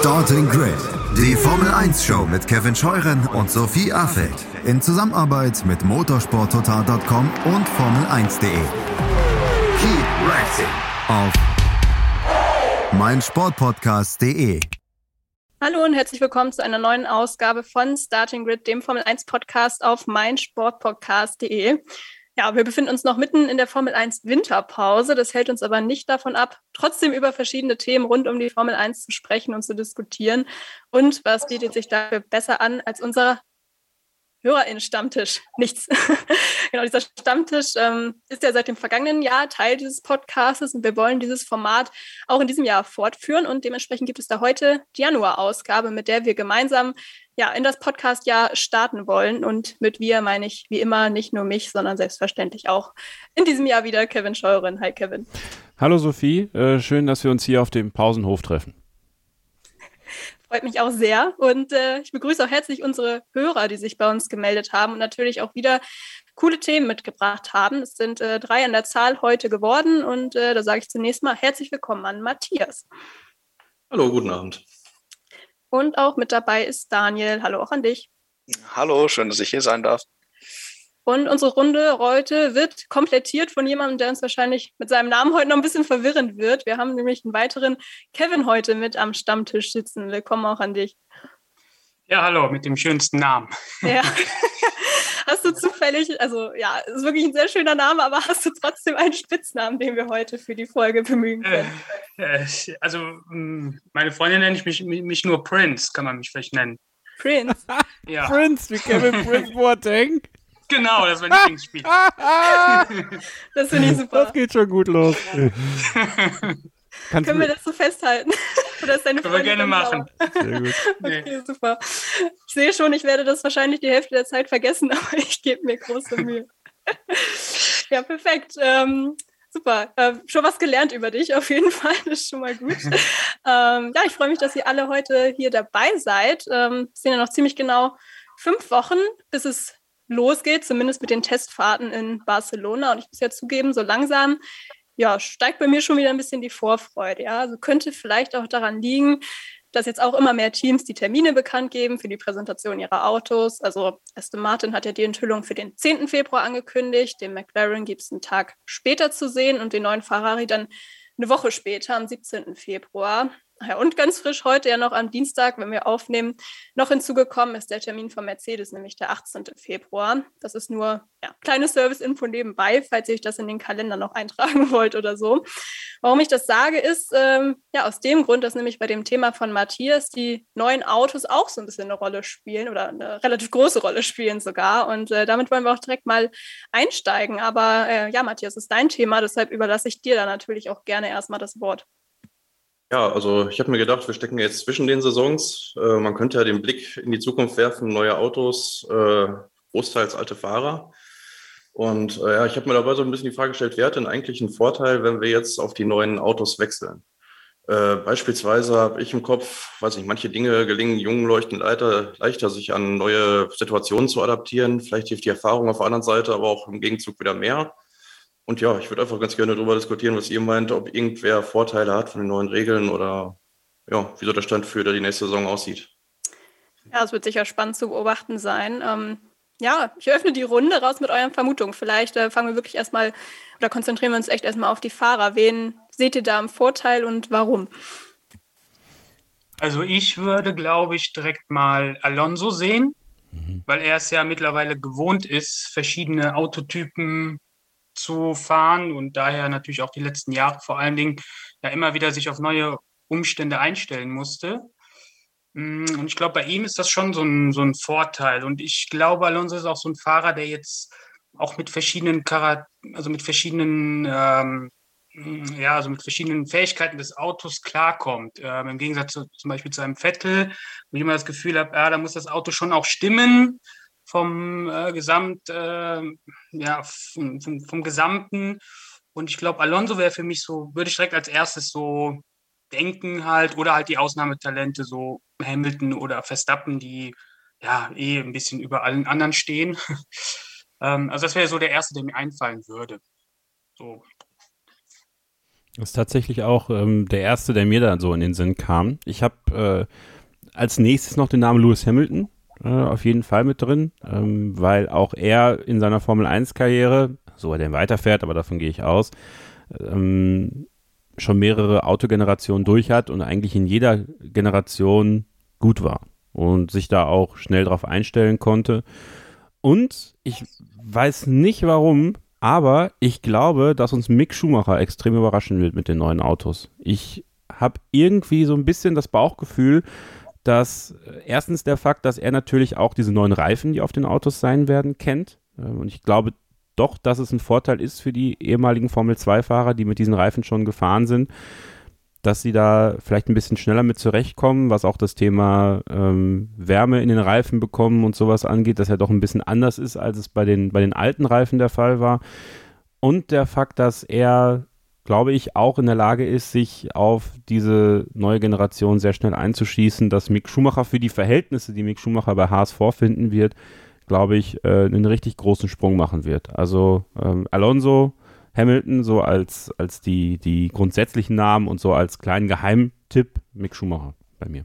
Starting Grid, die Formel 1 Show mit Kevin Scheuren und Sophie Affeld in Zusammenarbeit mit motorsporttotal.com und Formel1.de. Keep racing auf meinsportpodcast.de. Hallo und herzlich willkommen zu einer neuen Ausgabe von Starting Grid, dem Formel 1 Podcast auf meinsportpodcast.de. Ja, wir befinden uns noch mitten in der Formel 1 Winterpause. Das hält uns aber nicht davon ab, trotzdem über verschiedene Themen rund um die Formel 1 zu sprechen und zu diskutieren. Und was bietet sich dafür besser an als unser HörerInnen-Stammtisch? Nichts. genau, dieser Stammtisch ähm, ist ja seit dem vergangenen Jahr Teil dieses Podcasts und wir wollen dieses Format auch in diesem Jahr fortführen und dementsprechend gibt es da heute die Januar-Ausgabe, mit der wir gemeinsam ja, in das Podcast-Jahr starten wollen. Und mit wir meine ich wie immer nicht nur mich, sondern selbstverständlich auch in diesem Jahr wieder Kevin Scheuren. Hi Kevin. Hallo Sophie, äh, schön, dass wir uns hier auf dem Pausenhof treffen. Freut mich auch sehr. Und äh, ich begrüße auch herzlich unsere Hörer, die sich bei uns gemeldet haben und natürlich auch wieder coole Themen mitgebracht haben. Es sind äh, drei an der Zahl heute geworden und äh, da sage ich zunächst mal herzlich willkommen an Matthias. Hallo, guten Abend. Und auch mit dabei ist Daniel. Hallo auch an dich. Hallo, schön, dass ich hier sein darf. Und unsere Runde heute wird komplettiert von jemandem, der uns wahrscheinlich mit seinem Namen heute noch ein bisschen verwirrend wird. Wir haben nämlich einen weiteren Kevin heute mit am Stammtisch sitzen. Willkommen auch an dich. Ja, hallo, mit dem schönsten Namen. Ja. Hast du zufällig, also ja, ist wirklich ein sehr schöner Name, aber hast du trotzdem einen Spitznamen, den wir heute für die Folge bemühen können? Äh, äh, also, mm, meine Freundin nennt mich, mich nur Prince, kann man mich vielleicht nennen. Prince? ja. Prince, wie Kevin Prince Boateng? Genau, das war mein Lieblingsspiel. das finde ich super. Das geht schon gut los. Kannst Können wir das so festhalten? Oder ist deine Können wir gerne machen. Sehr gut. Okay, nee. super. Ich sehe schon, ich werde das wahrscheinlich die Hälfte der Zeit vergessen, aber ich gebe mir große Mühe. ja, perfekt. Ähm, super. Äh, schon was gelernt über dich, auf jeden Fall. Das ist schon mal gut. ähm, ja, ich freue mich, dass ihr alle heute hier dabei seid. Ähm, es sind ja noch ziemlich genau fünf Wochen, bis es losgeht, zumindest mit den Testfahrten in Barcelona. Und ich muss ja zugeben, so langsam ja, steigt bei mir schon wieder ein bisschen die Vorfreude. Ja, also könnte vielleicht auch daran liegen, dass jetzt auch immer mehr Teams die Termine bekannt geben für die Präsentation ihrer Autos. Also Aston Martin hat ja die Enthüllung für den 10. Februar angekündigt, den McLaren gibt es einen Tag später zu sehen und den neuen Ferrari dann eine Woche später, am 17. Februar. Ja, und ganz frisch heute ja noch am Dienstag, wenn wir aufnehmen, noch hinzugekommen ist der Termin von Mercedes, nämlich der 18. Februar. Das ist nur ja, kleine Service-Info nebenbei, falls ihr euch das in den Kalender noch eintragen wollt oder so. Warum ich das sage, ist ähm, ja aus dem Grund, dass nämlich bei dem Thema von Matthias die neuen Autos auch so ein bisschen eine Rolle spielen oder eine relativ große Rolle spielen sogar. Und äh, damit wollen wir auch direkt mal einsteigen. Aber äh, ja, Matthias, ist dein Thema, deshalb überlasse ich dir da natürlich auch gerne erstmal das Wort. Ja, also ich habe mir gedacht, wir stecken jetzt zwischen den Saisons. Äh, man könnte ja den Blick in die Zukunft werfen, neue Autos, äh, großteils alte Fahrer. Und äh, ja, ich habe mir dabei so ein bisschen die Frage gestellt, wer hat denn eigentlich einen Vorteil, wenn wir jetzt auf die neuen Autos wechseln? Äh, beispielsweise habe ich im Kopf, weiß nicht, manche Dinge gelingen jungen Leuchten leichter, leichter, sich an neue Situationen zu adaptieren. Vielleicht hilft die Erfahrung auf der anderen Seite, aber auch im Gegenzug wieder mehr. Und ja, ich würde einfach ganz gerne darüber diskutieren, was ihr meint, ob irgendwer Vorteile hat von den neuen Regeln oder ja, wie so der Stand für die nächste Saison aussieht. Ja, es wird sicher spannend zu beobachten sein. Ähm, ja, ich öffne die Runde raus mit euren Vermutungen. Vielleicht äh, fangen wir wirklich erstmal oder konzentrieren wir uns echt erstmal auf die Fahrer. Wen seht ihr da im Vorteil und warum? Also ich würde, glaube ich, direkt mal Alonso sehen, mhm. weil er es ja mittlerweile gewohnt ist, verschiedene Autotypen zu fahren und daher natürlich auch die letzten Jahre vor allen Dingen ja immer wieder sich auf neue Umstände einstellen musste. Mm, und ich glaube, bei ihm ist das schon so ein, so ein Vorteil. Und ich glaube, Alonso ist auch so ein Fahrer, der jetzt auch mit verschiedenen Charat also mit verschiedenen ähm, ja, also mit verschiedenen Fähigkeiten des Autos klarkommt. Ähm, Im Gegensatz zu, zum Beispiel zu einem Vettel, wo ich immer das Gefühl habe, ja, da muss das Auto schon auch stimmen vom äh, Gesamt, äh, ja, vom, vom, vom, Gesamten. Und ich glaube, Alonso wäre für mich so, würde ich direkt als erstes so denken halt, oder halt die Ausnahmetalente, so Hamilton oder Verstappen, die ja eh ein bisschen über allen anderen stehen. ähm, also das wäre so der erste, der mir einfallen würde. So. Das ist tatsächlich auch ähm, der erste, der mir da so in den Sinn kam. Ich habe äh, als nächstes noch den Namen Lewis Hamilton äh, auf jeden Fall mit drin, ähm, weil auch er in seiner Formel 1-Karriere, so er denn weiterfährt, aber davon gehe ich aus, ähm, schon mehrere Autogenerationen durch hat und eigentlich in jeder Generation gut war und sich da auch schnell drauf einstellen konnte. Und ich weiß nicht warum, aber ich glaube, dass uns Mick Schumacher extrem überraschen wird mit den neuen Autos. Ich habe irgendwie so ein bisschen das Bauchgefühl, dass äh, erstens der Fakt, dass er natürlich auch diese neuen Reifen, die auf den Autos sein werden, kennt. Ähm, und ich glaube doch, dass es ein Vorteil ist für die ehemaligen Formel-2-Fahrer, die mit diesen Reifen schon gefahren sind, dass sie da vielleicht ein bisschen schneller mit zurechtkommen, was auch das Thema ähm, Wärme in den Reifen bekommen und sowas angeht, dass er doch ein bisschen anders ist, als es bei den, bei den alten Reifen der Fall war. Und der Fakt, dass er, glaube ich, auch in der Lage ist, sich auf diese neue Generation sehr schnell einzuschießen, dass Mick Schumacher für die Verhältnisse, die Mick Schumacher bei Haas vorfinden wird, glaube ich, äh, einen richtig großen Sprung machen wird. Also ähm, Alonso Hamilton so als, als die, die grundsätzlichen Namen und so als kleinen Geheimtipp Mick Schumacher bei mir.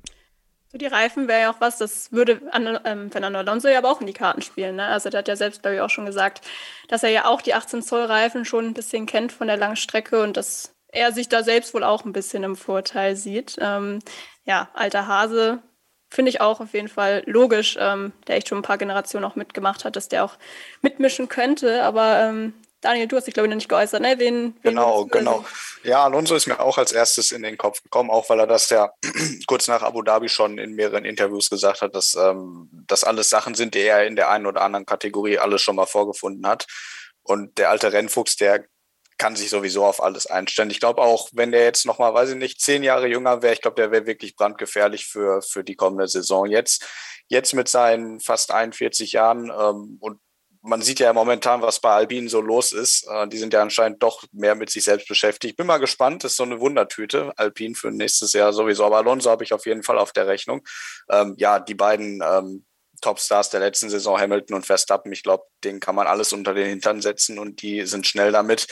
So die Reifen wäre ja auch was, das würde an, ähm, Fernando Alonso ja aber auch in die Karten spielen. Ne? Also der hat ja selbst, glaube ich, auch schon gesagt, dass er ja auch die 18 Zoll Reifen schon ein bisschen kennt von der langen Strecke und dass er sich da selbst wohl auch ein bisschen im Vorteil sieht. Ähm, ja, alter Hase, finde ich auch auf jeden Fall logisch, ähm, der echt schon ein paar Generationen auch mitgemacht hat, dass der auch mitmischen könnte. Aber ähm, Daniel, du hast dich, glaube ich, noch nicht geäußert, ne? Wen, wen genau, genau. Ja, Alonso ist mir auch als erstes in den Kopf gekommen, auch weil er das ja kurz nach Abu Dhabi schon in mehreren Interviews gesagt hat, dass ähm, das alles Sachen sind, die er in der einen oder anderen Kategorie alles schon mal vorgefunden hat. Und der alte Rennfuchs, der kann sich sowieso auf alles einstellen. Ich glaube auch, wenn der jetzt noch mal, weiß ich nicht, zehn Jahre jünger wäre, ich glaube, der wäre wirklich brandgefährlich für, für die kommende Saison. Jetzt, jetzt mit seinen fast 41 Jahren ähm, und man sieht ja momentan, was bei Albin so los ist. Äh, die sind ja anscheinend doch mehr mit sich selbst beschäftigt. Bin mal gespannt, das ist so eine Wundertüte, Alpin für nächstes Jahr sowieso. Aber Alonso habe ich auf jeden Fall auf der Rechnung. Ähm, ja, die beiden ähm, Topstars der letzten Saison, Hamilton und Verstappen, ich glaube, denen kann man alles unter den Hintern setzen und die sind schnell damit.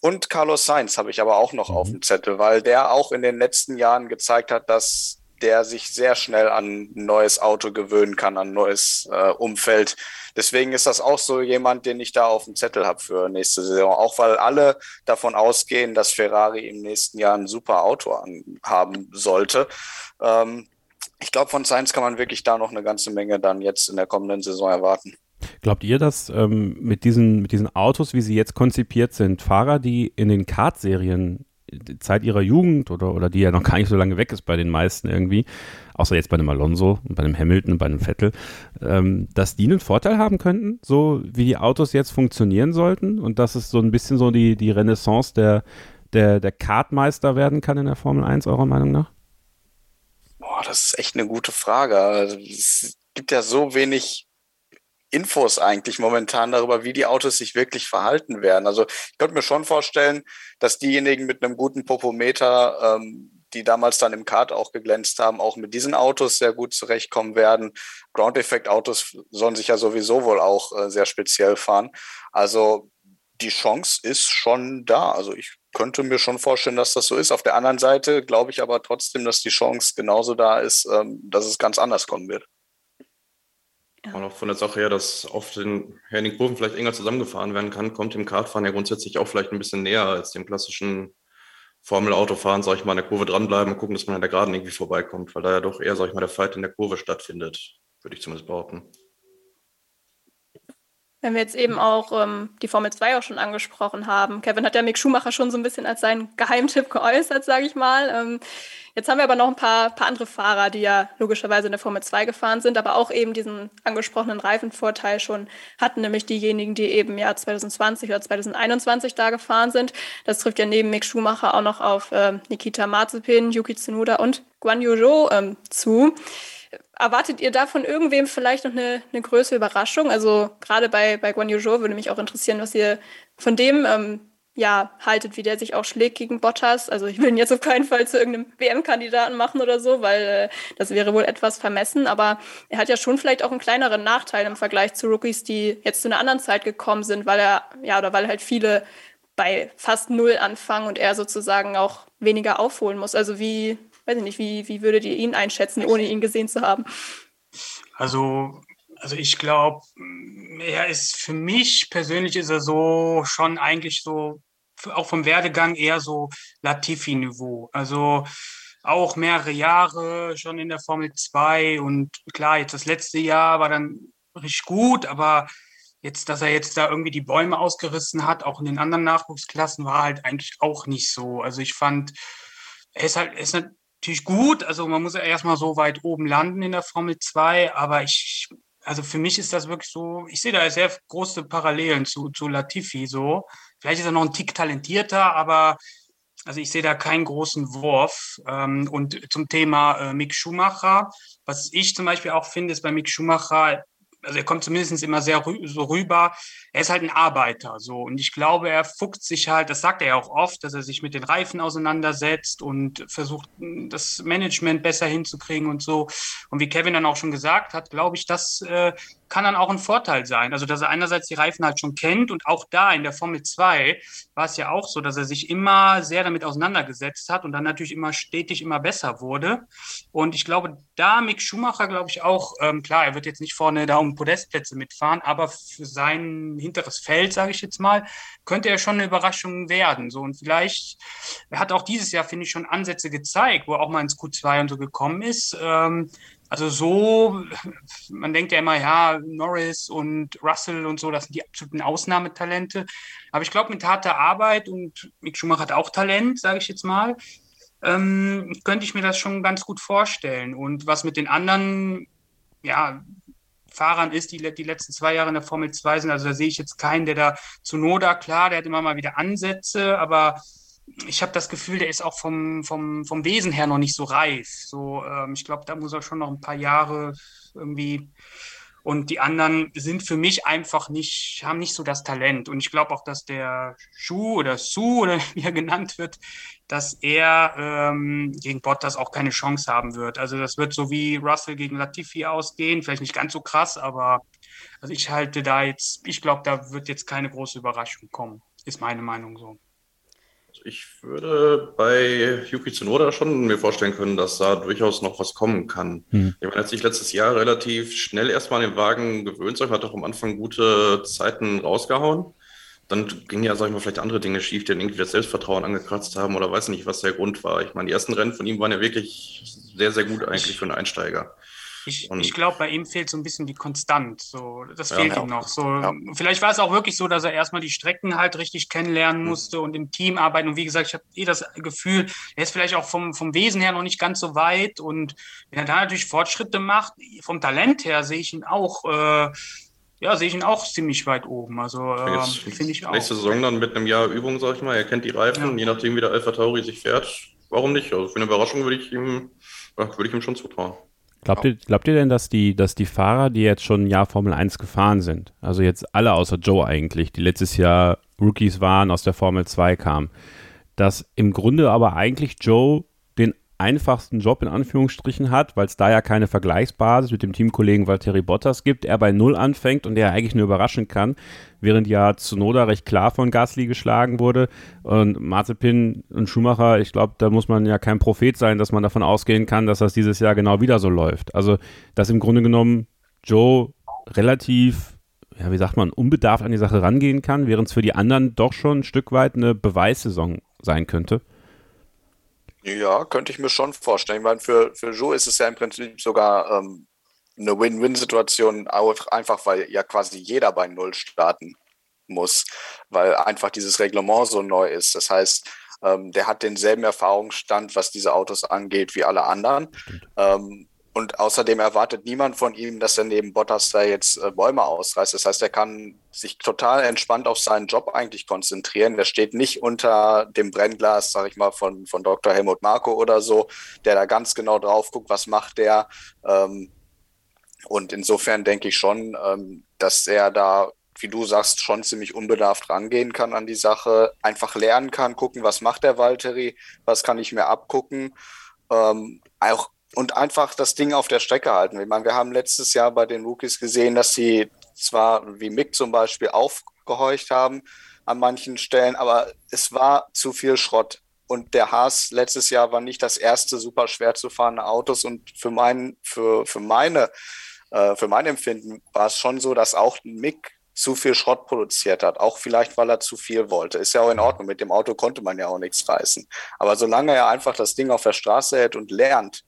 Und Carlos Sainz habe ich aber auch noch auf mhm. dem Zettel, weil der auch in den letzten Jahren gezeigt hat, dass der sich sehr schnell an ein neues Auto gewöhnen kann, an ein neues äh, Umfeld. Deswegen ist das auch so jemand, den ich da auf dem Zettel habe für nächste Saison. Auch weil alle davon ausgehen, dass Ferrari im nächsten Jahr ein super Auto haben sollte. Ähm, ich glaube, von Sainz kann man wirklich da noch eine ganze Menge dann jetzt in der kommenden Saison erwarten. Glaubt ihr, dass ähm, mit, diesen, mit diesen Autos, wie sie jetzt konzipiert sind, Fahrer, die in den Kart-Serien Zeit ihrer Jugend oder, oder die ja noch gar nicht so lange weg ist bei den meisten irgendwie, außer jetzt bei einem Alonso und bei einem Hamilton und bei einem Vettel, ähm, dass die einen Vorteil haben könnten, so wie die Autos jetzt funktionieren sollten und dass es so ein bisschen so die, die Renaissance der, der, der Kartmeister werden kann in der Formel 1, eurer Meinung nach? Boah, das ist echt eine gute Frage. Also, es gibt ja so wenig Infos eigentlich momentan darüber, wie die Autos sich wirklich verhalten werden. Also ich könnte mir schon vorstellen, dass diejenigen mit einem guten Popometer, ähm, die damals dann im Kart auch geglänzt haben, auch mit diesen Autos sehr gut zurechtkommen werden. Ground-Effekt-Autos sollen sich ja sowieso wohl auch äh, sehr speziell fahren. Also die Chance ist schon da. Also ich könnte mir schon vorstellen, dass das so ist. Auf der anderen Seite glaube ich aber trotzdem, dass die Chance genauso da ist, ähm, dass es ganz anders kommen wird. Ja. Und auch von der Sache her, dass auf den, ja, in den Kurven vielleicht enger zusammengefahren werden kann, kommt dem Kartfahren ja grundsätzlich auch vielleicht ein bisschen näher als dem klassischen Formel-Autofahren, sag ich mal, in der Kurve dranbleiben und gucken, dass man an der Geraden irgendwie vorbeikommt, weil da ja doch eher, sag ich mal, der Fight in der Kurve stattfindet, würde ich zumindest behaupten. Wenn wir jetzt eben auch ähm, die Formel 2 auch schon angesprochen haben. Kevin hat ja Mick Schumacher schon so ein bisschen als seinen Geheimtipp geäußert, sage ich mal. Ähm, jetzt haben wir aber noch ein paar, paar andere Fahrer, die ja logischerweise in der Formel 2 gefahren sind, aber auch eben diesen angesprochenen Reifenvorteil schon hatten, nämlich diejenigen, die eben ja 2020 oder 2021 da gefahren sind. Das trifft ja neben Mick Schumacher auch noch auf ähm, Nikita Mazepin, Yuki Tsunoda und Guan Yu Zhou ähm, zu. Erwartet ihr da von irgendwem vielleicht noch eine, eine größere Überraschung? Also gerade bei, bei Guan Yu Zhou würde mich auch interessieren, was ihr von dem ähm, ja, haltet, wie der sich auch schlägt gegen Bottas. Also ich will ihn jetzt auf keinen Fall zu irgendeinem WM-Kandidaten machen oder so, weil äh, das wäre wohl etwas vermessen. Aber er hat ja schon vielleicht auch einen kleineren Nachteil im Vergleich zu Rookies, die jetzt zu einer anderen Zeit gekommen sind, weil er, ja, oder weil halt viele bei fast null anfangen und er sozusagen auch weniger aufholen muss. Also wie, weiß ich nicht, wie, wie würdet ihr ihn einschätzen, ohne ihn gesehen zu haben? Also, also ich glaube, er ist für mich persönlich ist er so schon eigentlich so, auch vom Werdegang eher so Latifi-Niveau. Also auch mehrere Jahre schon in der Formel 2 und klar, jetzt das letzte Jahr war dann richtig gut, aber Jetzt, dass er jetzt da irgendwie die Bäume ausgerissen hat, auch in den anderen Nachwuchsklassen, war halt eigentlich auch nicht so. Also ich fand, er ist halt, er ist natürlich gut. Also man muss ja erstmal so weit oben landen in der Formel 2, aber ich, also für mich ist das wirklich so, ich sehe da sehr große Parallelen zu, zu Latifi so. Vielleicht ist er noch ein Tick talentierter, aber also ich sehe da keinen großen Wurf. Ähm, und zum Thema äh, Mick Schumacher, was ich zum Beispiel auch finde, ist bei Mick Schumacher, also er kommt zumindest immer sehr rü so rüber, er ist halt ein Arbeiter so und ich glaube, er fuchst sich halt, das sagt er ja auch oft, dass er sich mit den Reifen auseinandersetzt und versucht, das Management besser hinzukriegen und so. Und wie Kevin dann auch schon gesagt hat, glaube ich, das äh, kann dann auch ein Vorteil sein. Also, dass er einerseits die Reifen halt schon kennt und auch da in der Formel 2 war es ja auch so, dass er sich immer sehr damit auseinandergesetzt hat und dann natürlich immer stetig immer besser wurde. Und ich glaube, da Mick Schumacher, glaube ich auch, ähm, klar, er wird jetzt nicht vorne da um Podestplätze mitfahren, aber für sein hinteres Feld, sage ich jetzt mal, könnte er schon eine Überraschung werden. So und vielleicht, er hat auch dieses Jahr, finde ich, schon Ansätze gezeigt, wo er auch mal ins Q2 und so gekommen ist. Ähm, also so, man denkt ja immer, ja, Norris und Russell und so, das sind die absoluten Ausnahmetalente. Aber ich glaube, mit harter Arbeit und Mick Schumacher hat auch Talent, sage ich jetzt mal, ähm, könnte ich mir das schon ganz gut vorstellen. Und was mit den anderen, ja, Fahrern ist, die die letzten zwei Jahre in der Formel 2 sind. Also da sehe ich jetzt keinen, der da zu Noda, klar, der hat immer mal wieder Ansätze, aber ich habe das Gefühl, der ist auch vom, vom, vom Wesen her noch nicht so reif. So, ähm, ich glaube, da muss er schon noch ein paar Jahre irgendwie. Und die anderen sind für mich einfach nicht, haben nicht so das Talent. Und ich glaube auch, dass der Schuh oder Su oder wie er genannt wird, dass er ähm, gegen Bottas auch keine Chance haben wird. Also das wird so wie Russell gegen Latifi ausgehen. Vielleicht nicht ganz so krass, aber also ich halte da jetzt, ich glaube, da wird jetzt keine große Überraschung kommen. Ist meine Meinung so. Ich würde bei Yuki Tsunoda schon mir vorstellen können, dass da durchaus noch was kommen kann. Hm. Ich meine, hat sich letztes Jahr relativ schnell erstmal an den Wagen gewöhnt, hat auch am Anfang gute Zeiten rausgehauen. Dann gingen ja, sag ich mal, vielleicht andere Dinge schief, die dann irgendwie das Selbstvertrauen angekratzt haben oder weiß nicht, was der Grund war. Ich meine, die ersten Rennen von ihm waren ja wirklich sehr, sehr gut eigentlich für einen Einsteiger. Ich, ich glaube, bei ihm fehlt so ein bisschen die Konstant. So, das fehlt ja, ihm noch. So, ja. Vielleicht war es auch wirklich so, dass er erstmal die Strecken halt richtig kennenlernen mhm. musste mhm. und im Team arbeiten. Und wie gesagt, ich habe eh das Gefühl, er ist vielleicht auch vom, vom Wesen her noch nicht ganz so weit. Und wenn er da natürlich Fortschritte macht, vom Talent her sehe ich ihn auch. Äh, ja, sehe ich ihn auch ziemlich weit oben. Also äh, finde ich auch. Nächste Saison dann mit einem Jahr Übung, sag ich mal. Er kennt die Reifen, ja. je nachdem, wie der Alpha Tauri sich fährt. Warum nicht? Also für eine Überraschung würde ich ihm, würde ich ihm schon zutrauen. Glaubt ihr, glaubt ihr denn, dass die, dass die Fahrer, die jetzt schon ein Jahr Formel 1 gefahren sind, also jetzt alle außer Joe eigentlich, die letztes Jahr Rookies waren, aus der Formel 2 kamen, dass im Grunde aber eigentlich Joe einfachsten Job in Anführungsstrichen hat, weil es da ja keine Vergleichsbasis mit dem Teamkollegen Valtteri Bottas gibt, er bei Null anfängt und der eigentlich nur überraschen kann, während ja Tsunoda recht klar von Gasly geschlagen wurde und Mazepin und Schumacher, ich glaube, da muss man ja kein Prophet sein, dass man davon ausgehen kann, dass das dieses Jahr genau wieder so läuft. Also, dass im Grunde genommen Joe relativ ja, wie sagt man, unbedarft an die Sache rangehen kann, während es für die anderen doch schon ein Stück weit eine Beweissaison sein könnte. Ja, könnte ich mir schon vorstellen. Ich meine, für, für Joe ist es ja im Prinzip sogar ähm, eine Win-Win-Situation, einfach weil ja quasi jeder bei Null starten muss, weil einfach dieses Reglement so neu ist. Das heißt, ähm, der hat denselben Erfahrungsstand, was diese Autos angeht, wie alle anderen. Ähm, und außerdem erwartet niemand von ihm, dass er neben Bottas da jetzt äh, Bäume ausreißt. Das heißt, er kann sich total entspannt auf seinen Job eigentlich konzentrieren. Der steht nicht unter dem Brennglas, sag ich mal, von, von Dr. Helmut Marko oder so, der da ganz genau drauf guckt, was macht der. Ähm, und insofern denke ich schon, ähm, dass er da, wie du sagst, schon ziemlich unbedarft rangehen kann an die Sache, einfach lernen kann, gucken, was macht der Valtteri, was kann ich mir abgucken. Ähm, auch und einfach das Ding auf der Strecke halten. Ich meine, wir haben letztes Jahr bei den Rookies gesehen, dass sie zwar wie Mick zum Beispiel aufgehorcht haben, an manchen Stellen, aber es war zu viel Schrott. Und der Haas letztes Jahr war nicht das erste super schwer zu fahrende Autos. Und für, mein, für, für, meine, äh, für mein Empfinden war es schon so, dass auch Mick zu viel Schrott produziert hat. Auch vielleicht, weil er zu viel wollte. Ist ja auch in Ordnung. Mit dem Auto konnte man ja auch nichts reißen. Aber solange er einfach das Ding auf der Straße hält und lernt,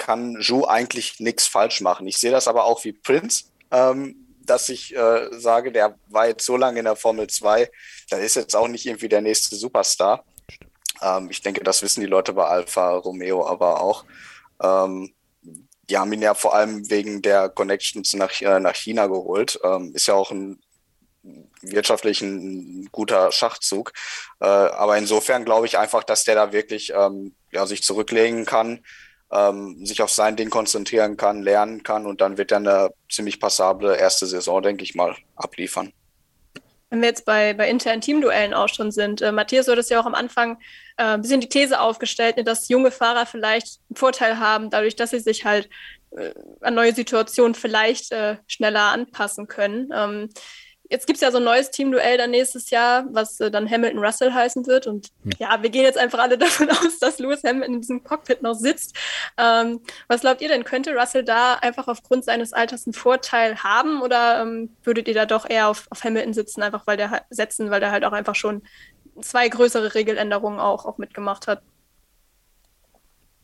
kann Ju eigentlich nichts falsch machen. Ich sehe das aber auch wie Prince. Ähm, dass ich äh, sage, der war jetzt so lange in der Formel 2, der ist jetzt auch nicht irgendwie der nächste Superstar. Ähm, ich denke, das wissen die Leute bei Alfa Romeo aber auch. Ähm, die haben ihn ja vor allem wegen der Connections nach, äh, nach China geholt. Ähm, ist ja auch ein wirtschaftlich ein guter Schachzug. Äh, aber insofern glaube ich einfach, dass der da wirklich ähm, ja, sich zurücklegen kann, ähm, sich auf sein Ding konzentrieren kann, lernen kann und dann wird er eine ziemlich passable erste Saison, denke ich mal, abliefern. Wenn wir jetzt bei, bei internen Teamduellen auch schon sind, äh, Matthias, du hattest ja auch am Anfang äh, ein bisschen die These aufgestellt, ne, dass junge Fahrer vielleicht einen Vorteil haben, dadurch, dass sie sich halt äh, an neue Situationen vielleicht äh, schneller anpassen können. Ähm, Jetzt gibt es ja so ein neues Teamduell dann nächstes Jahr, was äh, dann Hamilton Russell heißen wird. Und hm. ja, wir gehen jetzt einfach alle davon aus, dass Lewis Hamilton in diesem Cockpit noch sitzt. Ähm, was glaubt ihr denn? Könnte Russell da einfach aufgrund seines Alters einen Vorteil haben oder ähm, würdet ihr da doch eher auf, auf Hamilton sitzen, einfach weil der setzen, weil der halt auch einfach schon zwei größere Regeländerungen auch, auch mitgemacht hat?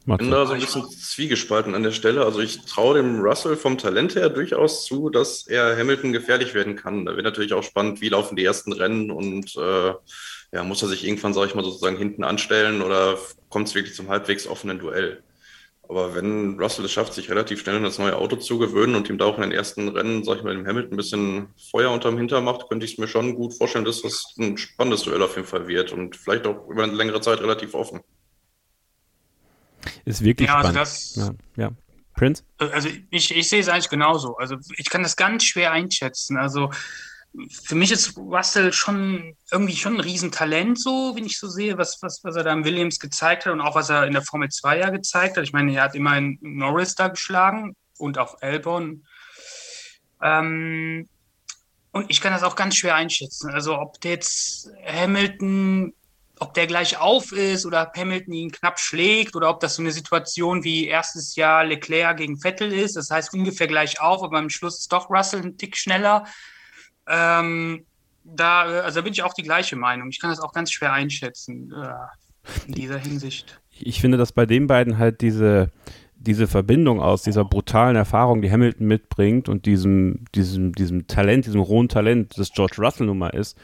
Ich bin da so ein bisschen zwiegespalten an der Stelle. Also ich traue dem Russell vom Talent her durchaus zu, dass er Hamilton gefährlich werden kann. Da wird natürlich auch spannend, wie laufen die ersten Rennen und äh, ja, muss er sich irgendwann, sage ich mal, sozusagen hinten anstellen oder kommt es wirklich zum halbwegs offenen Duell? Aber wenn Russell es schafft, sich relativ schnell an das neue Auto zu gewöhnen und ihm da auch in den ersten Rennen, sag ich mal, dem Hamilton ein bisschen Feuer unterm Hinter macht, könnte ich es mir schon gut vorstellen, dass das ein spannendes Duell auf jeden Fall wird und vielleicht auch über eine längere Zeit relativ offen. Ist wirklich ja, also spannend. Also das, ja, ja. Prince? Also ich, ich sehe es eigentlich genauso. Also ich kann das ganz schwer einschätzen. Also für mich ist Russell schon irgendwie schon ein Riesentalent, so, wenn ich so sehe, was, was, was er da im Williams gezeigt hat und auch was er in der Formel 2 ja gezeigt hat. Ich meine, er hat immerhin Norris da geschlagen und auch Albon. Ähm, und ich kann das auch ganz schwer einschätzen. Also ob jetzt Hamilton ob der gleich auf ist oder Hamilton ihn knapp schlägt oder ob das so eine Situation wie erstes Jahr Leclerc gegen Vettel ist. Das heißt ungefähr gleich auf, aber am Schluss ist doch Russell ein Tick schneller. Ähm, da, also da bin ich auch die gleiche Meinung. Ich kann das auch ganz schwer einschätzen äh, in dieser Hinsicht. Ich finde, dass bei den beiden halt diese, diese Verbindung aus dieser brutalen Erfahrung, die Hamilton mitbringt und diesem, diesem, diesem Talent, diesem rohen Talent, das George Russell nun mal ist,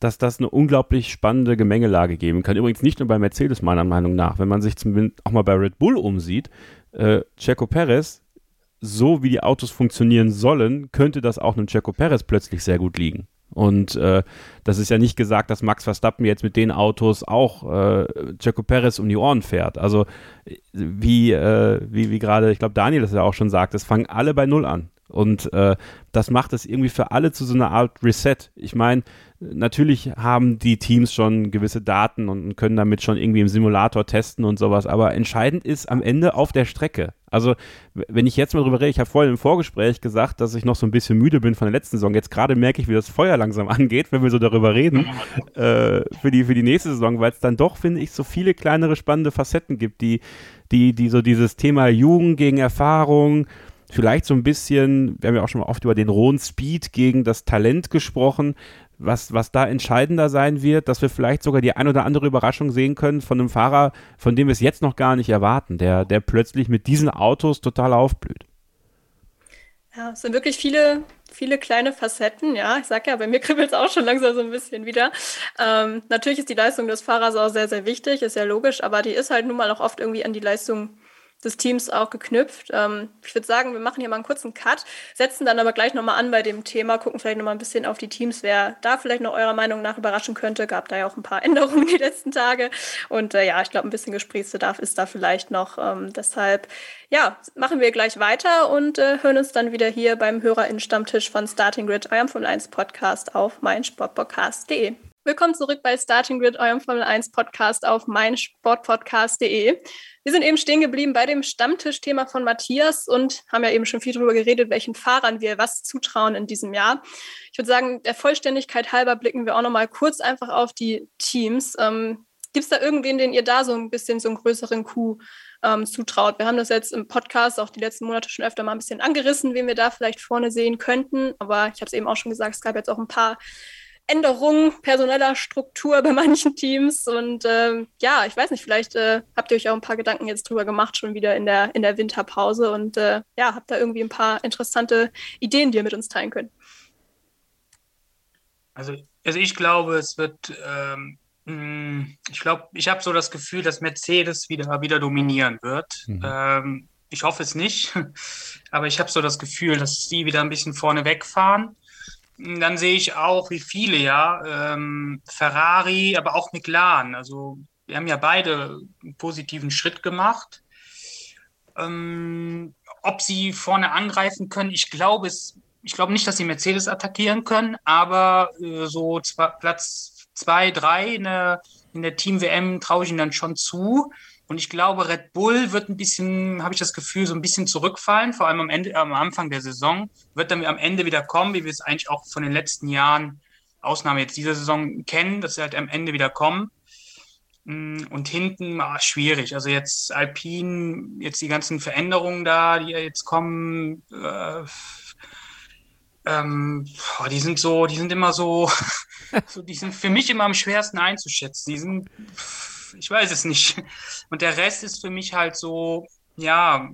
dass das eine unglaublich spannende Gemengelage geben kann. Übrigens nicht nur bei Mercedes, meiner Meinung nach. Wenn man sich zumindest auch mal bei Red Bull umsieht, äh, Checo Perez, so wie die Autos funktionieren sollen, könnte das auch einem Checo Perez plötzlich sehr gut liegen. Und äh, das ist ja nicht gesagt, dass Max Verstappen jetzt mit den Autos auch äh, Checo Perez um die Ohren fährt. Also wie, äh, wie, wie gerade, ich glaube, Daniel das ja auch schon sagt, es fangen alle bei Null an. Und äh, das macht es irgendwie für alle zu so einer Art Reset. Ich meine, natürlich haben die Teams schon gewisse Daten und können damit schon irgendwie im Simulator testen und sowas, aber entscheidend ist am Ende auf der Strecke. Also, wenn ich jetzt mal drüber rede, ich habe vorhin im Vorgespräch gesagt, dass ich noch so ein bisschen müde bin von der letzten Saison. Jetzt gerade merke ich, wie das Feuer langsam angeht, wenn wir so darüber reden, äh, für, die, für die nächste Saison, weil es dann doch, finde ich, so viele kleinere spannende Facetten gibt, die, die, die so dieses Thema Jugend gegen Erfahrung, vielleicht so ein bisschen, wir haben ja auch schon mal oft über den rohen Speed gegen das Talent gesprochen, was, was da entscheidender sein wird, dass wir vielleicht sogar die ein oder andere Überraschung sehen können von einem Fahrer, von dem wir es jetzt noch gar nicht erwarten, der, der plötzlich mit diesen Autos total aufblüht. Ja, es sind wirklich viele, viele kleine Facetten. Ja, ich sage ja, bei mir kribbelt es auch schon langsam so ein bisschen wieder. Ähm, natürlich ist die Leistung des Fahrers auch sehr, sehr wichtig, ist ja logisch, aber die ist halt nun mal auch oft irgendwie an die Leistung des Teams auch geknüpft. Ähm, ich würde sagen, wir machen hier mal einen kurzen Cut, setzen dann aber gleich nochmal an bei dem Thema, gucken vielleicht nochmal ein bisschen auf die Teams, wer da vielleicht noch eurer Meinung nach überraschen könnte. Gab da ja auch ein paar Änderungen die letzten Tage. Und äh, ja, ich glaube, ein bisschen Gesprächsbedarf ist da vielleicht noch. Ähm, deshalb, ja, machen wir gleich weiter und äh, hören uns dann wieder hier beim HörerInnen-Stammtisch von Starting Grid, eurem Formel 1 Podcast auf meinsportpodcast.de. Willkommen zurück bei Starting Grid, eurem Formel 1 Podcast auf meinsportpodcast.de. Wir sind eben stehen geblieben bei dem Stammtischthema von Matthias und haben ja eben schon viel darüber geredet, welchen Fahrern wir was zutrauen in diesem Jahr. Ich würde sagen, der Vollständigkeit halber blicken wir auch noch mal kurz einfach auf die Teams. Ähm, Gibt es da irgendwen, den ihr da so ein bisschen so einen größeren Coup ähm, zutraut? Wir haben das jetzt im Podcast auch die letzten Monate schon öfter mal ein bisschen angerissen, wen wir da vielleicht vorne sehen könnten. Aber ich habe es eben auch schon gesagt, es gab jetzt auch ein paar Änderungen personeller Struktur bei manchen Teams. Und ähm, ja, ich weiß nicht, vielleicht äh, habt ihr euch auch ein paar Gedanken jetzt drüber gemacht, schon wieder in der, in der Winterpause. Und äh, ja, habt da irgendwie ein paar interessante Ideen, die ihr mit uns teilen könnt. Also, also ich glaube, es wird, ähm, hm, ich glaube, ich habe so das Gefühl, dass Mercedes wieder, wieder dominieren wird. Mhm. Ähm, ich hoffe es nicht, aber ich habe so das Gefühl, dass sie wieder ein bisschen vorne wegfahren dann sehe ich auch, wie viele ja, ähm, Ferrari, aber auch McLaren. Also wir haben ja beide einen positiven Schritt gemacht. Ähm, ob sie vorne angreifen können, ich glaube es, ich glaube nicht, dass sie Mercedes attackieren können, aber äh, so zwei, Platz zwei, drei in der, in der Team WM traue ich ihnen dann schon zu. Und ich glaube, Red Bull wird ein bisschen, habe ich das Gefühl, so ein bisschen zurückfallen, vor allem am, Ende, am Anfang der Saison. Wird dann am Ende wieder kommen, wie wir es eigentlich auch von den letzten Jahren, Ausnahme jetzt dieser Saison, kennen, dass sie halt am Ende wieder kommen. Mm, und hinten ah, schwierig. Also jetzt Alpine, jetzt die ganzen Veränderungen da, die jetzt kommen, äh, ähm, die sind so, die sind immer so, so, die sind für mich immer am schwersten einzuschätzen. Die sind, ich weiß es nicht. Und der Rest ist für mich halt so, ja,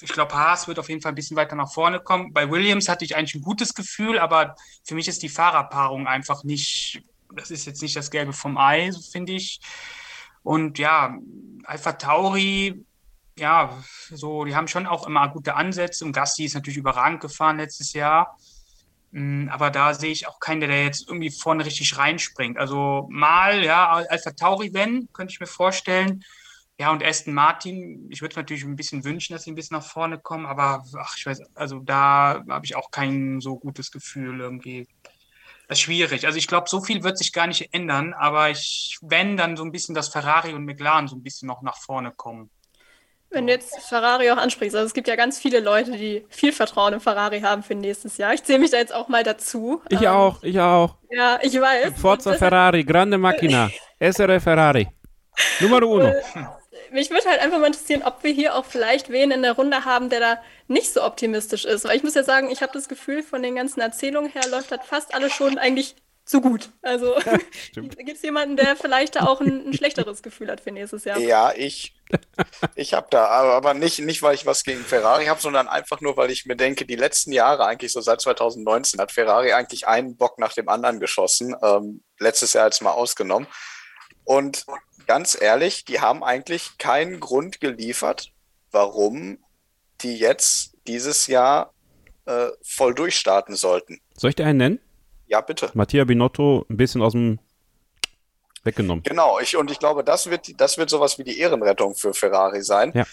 ich glaube, Haas wird auf jeden Fall ein bisschen weiter nach vorne kommen. Bei Williams hatte ich eigentlich ein gutes Gefühl, aber für mich ist die Fahrerpaarung einfach nicht, das ist jetzt nicht das Gelbe vom Ei, finde ich. Und ja, Alpha Tauri, ja, so, die haben schon auch immer gute Ansätze. Und Gassi ist natürlich überragend gefahren letztes Jahr. Mm, aber da sehe ich auch keinen, der jetzt irgendwie vorne richtig reinspringt. Also mal, ja, Alpha Tauri, wenn, könnte ich mir vorstellen. Ja, und Aston Martin, ich würde natürlich ein bisschen wünschen, dass sie ein bisschen nach vorne kommen, aber ach, ich weiß, also da habe ich auch kein so gutes Gefühl irgendwie. Das ist schwierig. Also ich glaube, so viel wird sich gar nicht ändern, aber ich, wenn, dann so ein bisschen, dass Ferrari und McLaren so ein bisschen noch nach vorne kommen. Wenn du jetzt Ferrari auch ansprichst, also es gibt ja ganz viele Leute, die viel Vertrauen in Ferrari haben für nächstes Jahr. Ich zähle mich da jetzt auch mal dazu. Ich ähm, auch, ich auch. Ja, ich weiß. Forza Ferrari, grande macchina, essere Ferrari. Nummer uno. Äh, mich würde halt einfach mal interessieren, ob wir hier auch vielleicht wen in der Runde haben, der da nicht so optimistisch ist. Weil ich muss ja sagen, ich habe das Gefühl, von den ganzen Erzählungen her läuft das fast alles schon eigentlich zu gut. Also gibt es jemanden, der vielleicht da auch ein, ein, schlechteres Gefühl hat für nächstes Jahr? Ja, ich. Ich habe da, aber nicht, nicht, weil ich was gegen Ferrari habe, sondern einfach nur, weil ich mir denke, die letzten Jahre, eigentlich so seit 2019, hat Ferrari eigentlich einen Bock nach dem anderen geschossen. Ähm, letztes Jahr jetzt mal ausgenommen. Und ganz ehrlich, die haben eigentlich keinen Grund geliefert, warum die jetzt dieses Jahr äh, voll durchstarten sollten. Soll ich dir einen nennen? Ja, bitte. Mattia Binotto ein bisschen aus dem weggenommen. Genau, ich, und ich glaube, das wird, das wird sowas wie die Ehrenrettung für Ferrari sein. Ja.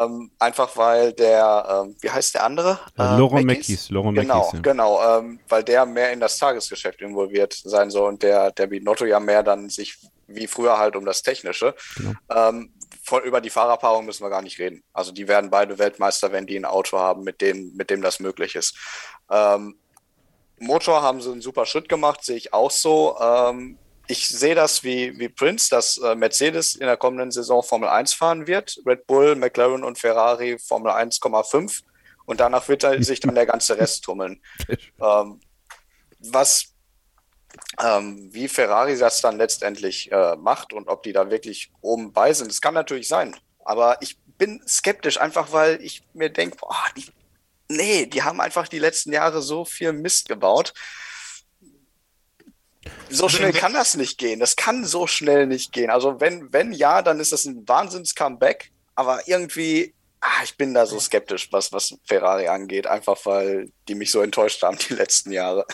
Ähm, einfach weil der, ähm, wie heißt der andere? Äh, Laurent Meckis. Laurent genau, Meckis, ja. genau, ähm, weil der mehr in das Tagesgeschäft involviert sein soll und der, der Binotto ja mehr dann sich wie früher halt um das Technische. Genau. Ähm, von, über die Fahrerpaarung müssen wir gar nicht reden. Also die werden beide Weltmeister, wenn die ein Auto haben, mit dem, mit dem das möglich ist. Ähm, Motor haben sie einen super Schritt gemacht, sehe ich auch so. Ähm, ich sehe das wie, wie Prince, dass äh, Mercedes in der kommenden Saison Formel 1 fahren wird, Red Bull, McLaren und Ferrari Formel 1,5 und danach wird sich dann der ganze Rest tummeln. ähm, was, ähm, wie Ferrari das dann letztendlich äh, macht und ob die da wirklich oben bei sind, das kann natürlich sein. Aber ich bin skeptisch, einfach weil ich mir denke, die nee, die haben einfach die letzten Jahre so viel Mist gebaut. So schnell kann das nicht gehen. Das kann so schnell nicht gehen. Also wenn, wenn ja, dann ist das ein Wahnsinns-Comeback. Aber irgendwie, ah, ich bin da so skeptisch, was, was Ferrari angeht. Einfach weil die mich so enttäuscht haben die letzten Jahre.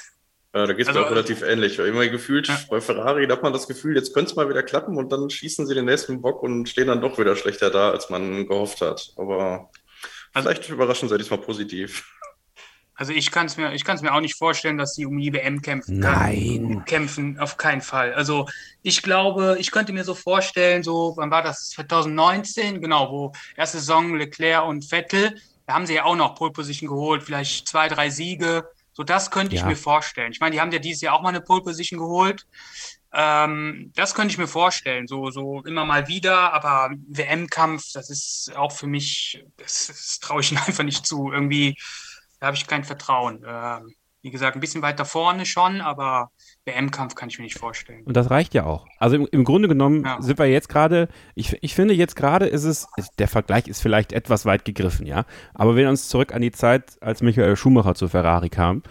Ja, da geht es also, mir auch relativ ähnlich. Weil immer gefühlt, ja. bei Ferrari da hat man das Gefühl, jetzt könnte es mal wieder klappen und dann schießen sie den nächsten Bock und stehen dann doch wieder schlechter da, als man gehofft hat. Aber also, vielleicht überraschen sie diesmal positiv. Also ich kann es mir, mir auch nicht vorstellen, dass sie um die WM kämpfen. Nein. Kämpfen, auf keinen Fall. Also ich glaube, ich könnte mir so vorstellen, so, wann war das? 2019, genau, wo erste Saison Leclerc und Vettel, da haben sie ja auch noch Pole Position geholt, vielleicht zwei, drei Siege. So, das könnte ich ja. mir vorstellen. Ich meine, die haben ja dieses Jahr auch mal eine Pole Position geholt. Ähm, das könnte ich mir vorstellen, so, so immer mal wieder, aber WM-Kampf, das ist auch für mich, das, das traue ich ihnen einfach nicht zu. Irgendwie, da habe ich kein Vertrauen. Ähm, wie gesagt, ein bisschen weiter vorne schon, aber WM-Kampf kann ich mir nicht vorstellen. Und das reicht ja auch. Also im, im Grunde genommen ja. sind wir jetzt gerade, ich, ich finde jetzt gerade ist es, der Vergleich ist vielleicht etwas weit gegriffen, ja. Aber wir erinnern uns zurück an die Zeit, als Michael Schumacher zu Ferrari kam.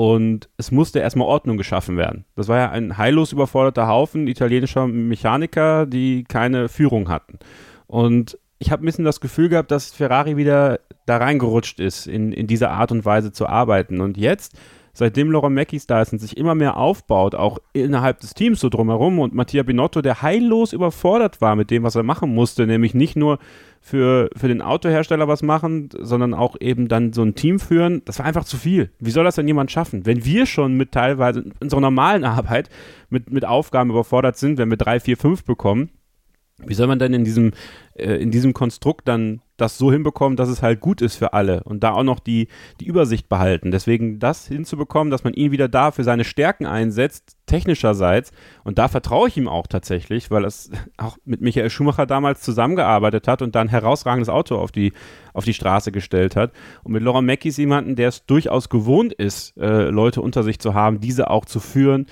Und es musste erstmal Ordnung geschaffen werden. Das war ja ein heillos überforderter Haufen italienischer Mechaniker, die keine Führung hatten. Und ich habe ein bisschen das Gefühl gehabt, dass Ferrari wieder da reingerutscht ist, in, in diese Art und Weise zu arbeiten. Und jetzt seitdem Laura Mackies da ist und sich immer mehr aufbaut, auch innerhalb des Teams so drumherum und Mattia Binotto, der heillos überfordert war mit dem, was er machen musste, nämlich nicht nur für, für den Autohersteller was machen, sondern auch eben dann so ein Team führen, das war einfach zu viel. Wie soll das denn jemand schaffen? Wenn wir schon mit teilweise unserer normalen Arbeit mit, mit Aufgaben überfordert sind, wenn wir drei, vier, fünf bekommen, wie soll man denn in diesem, äh, in diesem Konstrukt dann das so hinbekommen, dass es halt gut ist für alle und da auch noch die, die Übersicht behalten. Deswegen das hinzubekommen, dass man ihn wieder da für seine Stärken einsetzt, technischerseits. Und da vertraue ich ihm auch tatsächlich, weil es auch mit Michael Schumacher damals zusammengearbeitet hat und dann ein herausragendes Auto auf die, auf die Straße gestellt hat. Und mit Laurent Mackies jemanden, der es durchaus gewohnt ist, äh, Leute unter sich zu haben, diese auch zu führen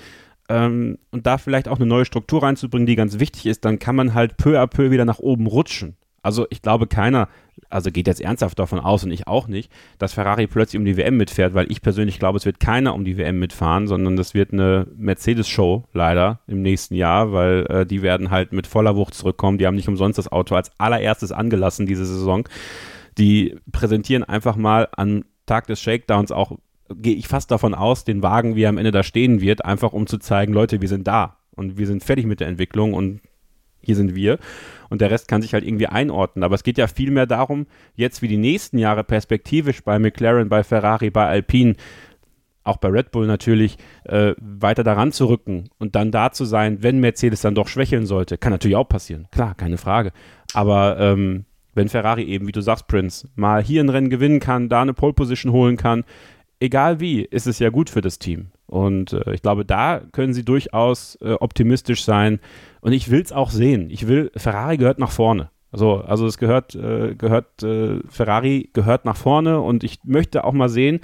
ähm, und da vielleicht auch eine neue Struktur reinzubringen, die ganz wichtig ist, dann kann man halt peu à peu wieder nach oben rutschen. Also ich glaube keiner, also geht jetzt ernsthaft davon aus und ich auch nicht, dass Ferrari plötzlich um die WM mitfährt, weil ich persönlich glaube, es wird keiner um die WM mitfahren, sondern das wird eine Mercedes-Show leider im nächsten Jahr, weil äh, die werden halt mit voller Wucht zurückkommen. Die haben nicht umsonst das Auto als allererstes angelassen diese Saison. Die präsentieren einfach mal am Tag des Shakedowns auch gehe ich fast davon aus, den Wagen, wie er am Ende da stehen wird, einfach um zu zeigen, Leute, wir sind da und wir sind fertig mit der Entwicklung und hier sind wir. Und der Rest kann sich halt irgendwie einordnen. Aber es geht ja vielmehr darum, jetzt wie die nächsten Jahre perspektivisch bei McLaren, bei Ferrari, bei Alpine, auch bei Red Bull natürlich, äh, weiter daran zu rücken und dann da zu sein, wenn Mercedes dann doch schwächeln sollte. Kann natürlich auch passieren, klar, keine Frage. Aber ähm, wenn Ferrari eben, wie du sagst, Prince, mal hier ein Rennen gewinnen kann, da eine Pole Position holen kann, egal wie, ist es ja gut für das Team. Und äh, ich glaube, da können sie durchaus äh, optimistisch sein. Und ich will es auch sehen. Ich will, Ferrari gehört nach vorne. Also, also es gehört, äh, gehört, äh, Ferrari gehört nach vorne und ich möchte auch mal sehen,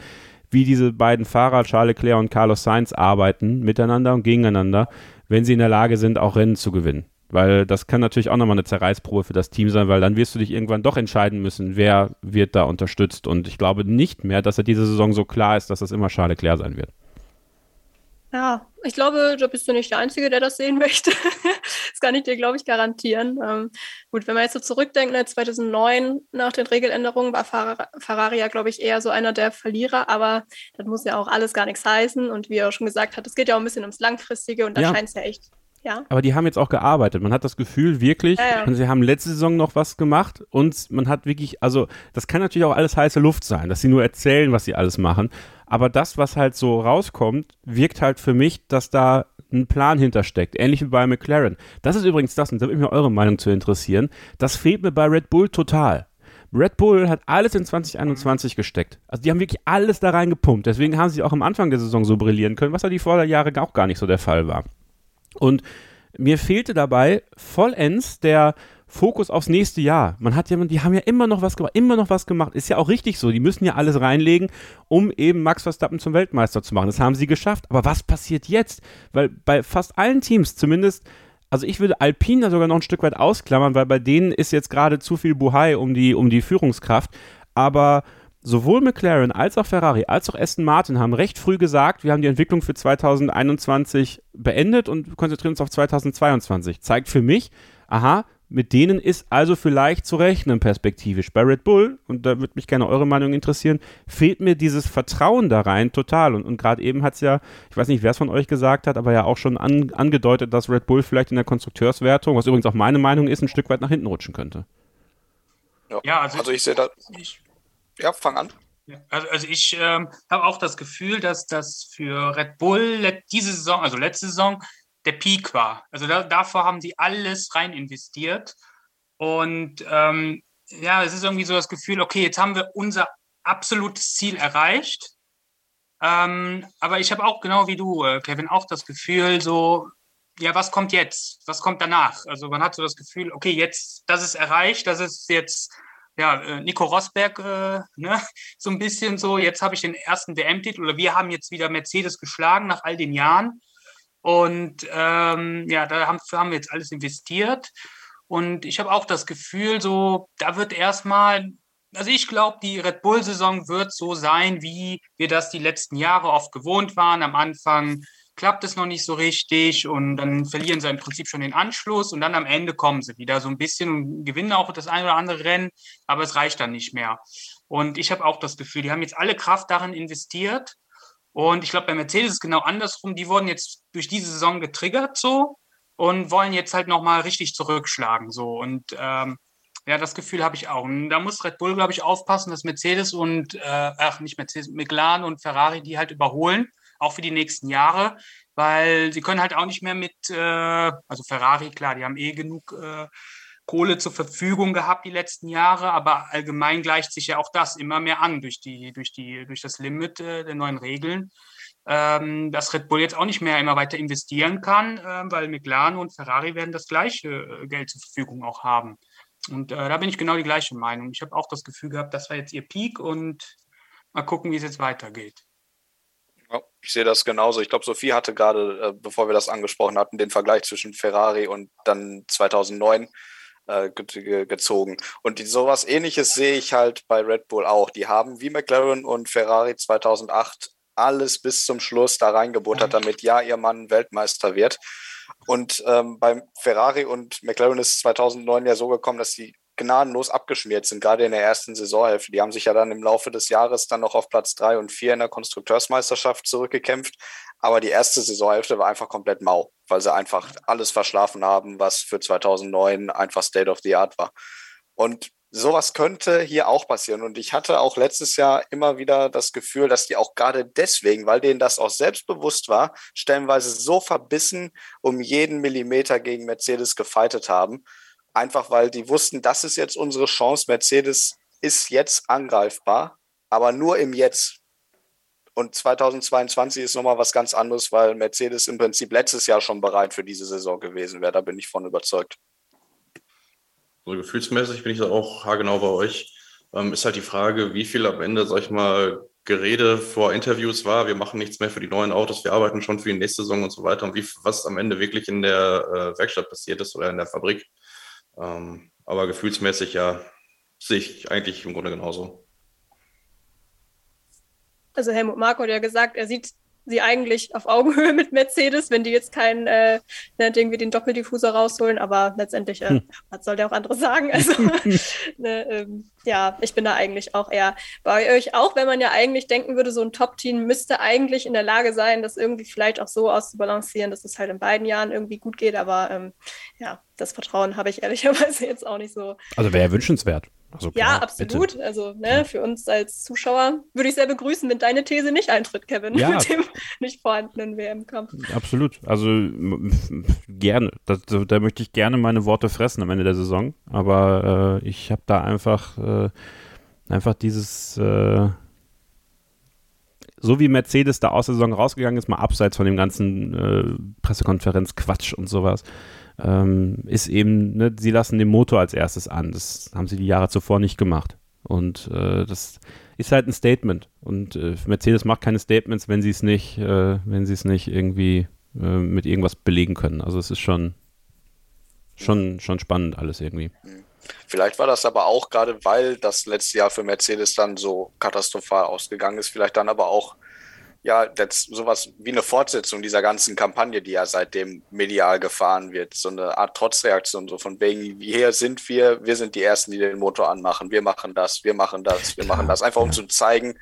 wie diese beiden Fahrer, Charles Leclerc und Carlos Sainz, arbeiten miteinander und gegeneinander, wenn sie in der Lage sind, auch Rennen zu gewinnen. Weil das kann natürlich auch nochmal eine Zerreißprobe für das Team sein, weil dann wirst du dich irgendwann doch entscheiden müssen, wer wird da unterstützt. Und ich glaube nicht mehr, dass er diese Saison so klar ist, dass das immer Charles Leclerc sein wird. Ja, ich glaube, da bist du nicht der Einzige, der das sehen möchte. das kann ich dir, glaube ich, garantieren. Ähm, gut, wenn man jetzt so zurückdenkt, 2009 ne, nach den Regeländerungen war Ferrari ja, glaube ich, eher so einer der Verlierer, aber das muss ja auch alles gar nichts heißen. Und wie er auch schon gesagt hat, es geht ja auch ein bisschen ums Langfristige und da ja. scheint es ja echt ja. Aber die haben jetzt auch gearbeitet. Man hat das Gefühl, wirklich, ja, ja. sie haben letzte Saison noch was gemacht und man hat wirklich, also das kann natürlich auch alles heiße Luft sein, dass sie nur erzählen, was sie alles machen. Aber das, was halt so rauskommt, wirkt halt für mich, dass da ein Plan hintersteckt. Ähnlich wie bei McLaren. Das ist übrigens das, und da würde mich eure Meinung zu interessieren. Das fehlt mir bei Red Bull total. Red Bull hat alles in 2021 gesteckt. Also die haben wirklich alles da reingepumpt. Deswegen haben sie auch am Anfang der Saison so brillieren können, was ja die Vorderjahre auch gar nicht so der Fall war. Und mir fehlte dabei vollends der Fokus aufs nächste Jahr. Man hat ja, die haben ja immer noch was gemacht, immer noch was gemacht. Ist ja auch richtig so. Die müssen ja alles reinlegen, um eben Max Verstappen zum Weltmeister zu machen. Das haben sie geschafft. Aber was passiert jetzt? Weil bei fast allen Teams, zumindest, also ich würde Alpine sogar noch ein Stück weit ausklammern, weil bei denen ist jetzt gerade zu viel Buhai um die, um die Führungskraft. Aber sowohl McLaren als auch Ferrari als auch Aston Martin haben recht früh gesagt, wir haben die Entwicklung für 2021 beendet und konzentrieren uns auf 2022. Zeigt für mich, aha, mit denen ist also vielleicht zu rechnen perspektivisch. Bei Red Bull, und da würde mich gerne eure Meinung interessieren, fehlt mir dieses Vertrauen da rein total. Und, und gerade eben hat es ja, ich weiß nicht, wer es von euch gesagt hat, aber ja auch schon an, angedeutet, dass Red Bull vielleicht in der Konstrukteurswertung, was übrigens auch meine Meinung ist, ein Stück weit nach hinten rutschen könnte. Ja, also, also ich sehe da. Ich, ja, fang an. also, also ich ähm, habe auch das Gefühl, dass das für Red Bull diese Saison, also letzte Saison, der Peak war. Also da, davor haben die alles rein investiert. Und ähm, ja, es ist irgendwie so das Gefühl, okay, jetzt haben wir unser absolutes Ziel erreicht. Ähm, aber ich habe auch genau wie du, äh, Kevin, auch das Gefühl, so, ja, was kommt jetzt? Was kommt danach? Also man hat so das Gefühl, okay, jetzt, das ist erreicht, das ist jetzt ja, äh, Nico Rosberg, äh, ne, so ein bisschen so, jetzt habe ich den ersten WM-Titel oder wir haben jetzt wieder Mercedes geschlagen nach all den Jahren. Und ähm, ja, da haben, haben wir jetzt alles investiert. Und ich habe auch das Gefühl, so, da wird erstmal, also ich glaube, die Red Bull-Saison wird so sein, wie wir das die letzten Jahre oft gewohnt waren. Am Anfang klappt es noch nicht so richtig und dann verlieren sie im Prinzip schon den Anschluss und dann am Ende kommen sie wieder so ein bisschen und gewinnen auch das eine oder andere Rennen, aber es reicht dann nicht mehr. Und ich habe auch das Gefühl, die haben jetzt alle Kraft darin investiert und ich glaube, bei Mercedes ist es genau andersrum. Die wurden jetzt durch diese Saison getriggert so und wollen jetzt halt nochmal richtig zurückschlagen so und ähm, ja, das Gefühl habe ich auch. Und da muss Red Bull, glaube ich, aufpassen, dass Mercedes und, äh, ach, nicht Mercedes, McLaren und Ferrari die halt überholen auch für die nächsten Jahre, weil sie können halt auch nicht mehr mit, äh, also Ferrari, klar, die haben eh genug äh, Kohle zur Verfügung gehabt die letzten Jahre, aber allgemein gleicht sich ja auch das immer mehr an durch, die, durch, die, durch das Limit äh, der neuen Regeln. Ähm, dass Red Bull jetzt auch nicht mehr immer weiter investieren kann, äh, weil McLaren und Ferrari werden das gleiche äh, Geld zur Verfügung auch haben. Und äh, da bin ich genau die gleiche Meinung. Ich habe auch das Gefühl gehabt, das war jetzt ihr Peak und mal gucken, wie es jetzt weitergeht. Ja, ich sehe das genauso. Ich glaube, Sophie hatte gerade, äh, bevor wir das angesprochen hatten, den Vergleich zwischen Ferrari und dann 2009 äh, ge gezogen. Und sowas ähnliches sehe ich halt bei Red Bull auch. Die haben wie McLaren und Ferrari 2008 alles bis zum Schluss da reingebuttert, damit ja ihr Mann Weltmeister wird. Und ähm, beim Ferrari und McLaren ist 2009 ja so gekommen, dass sie gnadenlos abgeschmiert sind, gerade in der ersten Saisonhälfte. Die haben sich ja dann im Laufe des Jahres dann noch auf Platz drei und vier in der Konstrukteursmeisterschaft zurückgekämpft. Aber die erste Saisonhälfte war einfach komplett mau, weil sie einfach alles verschlafen haben, was für 2009 einfach State of the Art war. Und sowas könnte hier auch passieren. Und ich hatte auch letztes Jahr immer wieder das Gefühl, dass die auch gerade deswegen, weil denen das auch selbstbewusst war, stellenweise so verbissen um jeden Millimeter gegen Mercedes gefeitet haben einfach weil die wussten, das ist jetzt unsere Chance. Mercedes ist jetzt angreifbar, aber nur im Jetzt. Und 2022 ist nochmal was ganz anderes, weil Mercedes im Prinzip letztes Jahr schon bereit für diese Saison gewesen wäre. Da bin ich von überzeugt. So gefühlsmäßig bin ich da auch haargenau bei euch. Ähm, ist halt die Frage, wie viel am Ende, sag ich mal, Gerede vor Interviews war, wir machen nichts mehr für die neuen Autos, wir arbeiten schon für die nächste Saison und so weiter und wie, was am Ende wirklich in der äh, Werkstatt passiert ist oder in der Fabrik. Ähm, aber gefühlsmäßig ja, sehe ich eigentlich im Grunde genauso. Also Helmut Marko hat ja gesagt, er sieht sie eigentlich auf Augenhöhe mit Mercedes, wenn die jetzt keinen äh, ne, irgendwie den Doppeldiffuser rausholen, aber letztendlich, äh, hm. was soll der auch anderes sagen? Also, ne, ähm, ja, ich bin da eigentlich auch eher bei euch, auch wenn man ja eigentlich denken würde, so ein Top-Team müsste eigentlich in der Lage sein, das irgendwie vielleicht auch so auszubalancieren, dass es halt in beiden Jahren irgendwie gut geht, aber ähm, ja, das Vertrauen habe ich ehrlicherweise jetzt auch nicht so. Also wäre ja wünschenswert. Also klar, ja, absolut. Bitte. Also ne, für uns als Zuschauer würde ich sehr begrüßen, wenn deine These nicht eintritt, Kevin, ja. mit dem nicht vorhandenen WM-Kampf. Absolut. Also gerne. Das, da möchte ich gerne meine Worte fressen am Ende der Saison. Aber äh, ich habe da einfach, äh, einfach dieses äh, so wie Mercedes da aus der Saison rausgegangen ist, mal abseits von dem ganzen äh, Pressekonferenz-Quatsch und sowas, ähm, ist eben, ne, sie lassen den Motor als erstes an. Das haben sie die Jahre zuvor nicht gemacht. Und äh, das ist halt ein Statement. Und äh, Mercedes macht keine Statements, wenn sie es nicht, äh, wenn sie es nicht irgendwie äh, mit irgendwas belegen können. Also es ist schon, schon, schon spannend alles irgendwie. Vielleicht war das aber auch gerade, weil das letzte Jahr für Mercedes dann so katastrophal ausgegangen ist, vielleicht dann aber auch ja, das, sowas wie eine Fortsetzung dieser ganzen Kampagne, die ja seitdem medial gefahren wird. So eine Art Trotzreaktion, so von wegen, hier sind wir, wir sind die Ersten, die den Motor anmachen, wir machen das, wir machen das, wir machen das. Einfach um zu zeigen,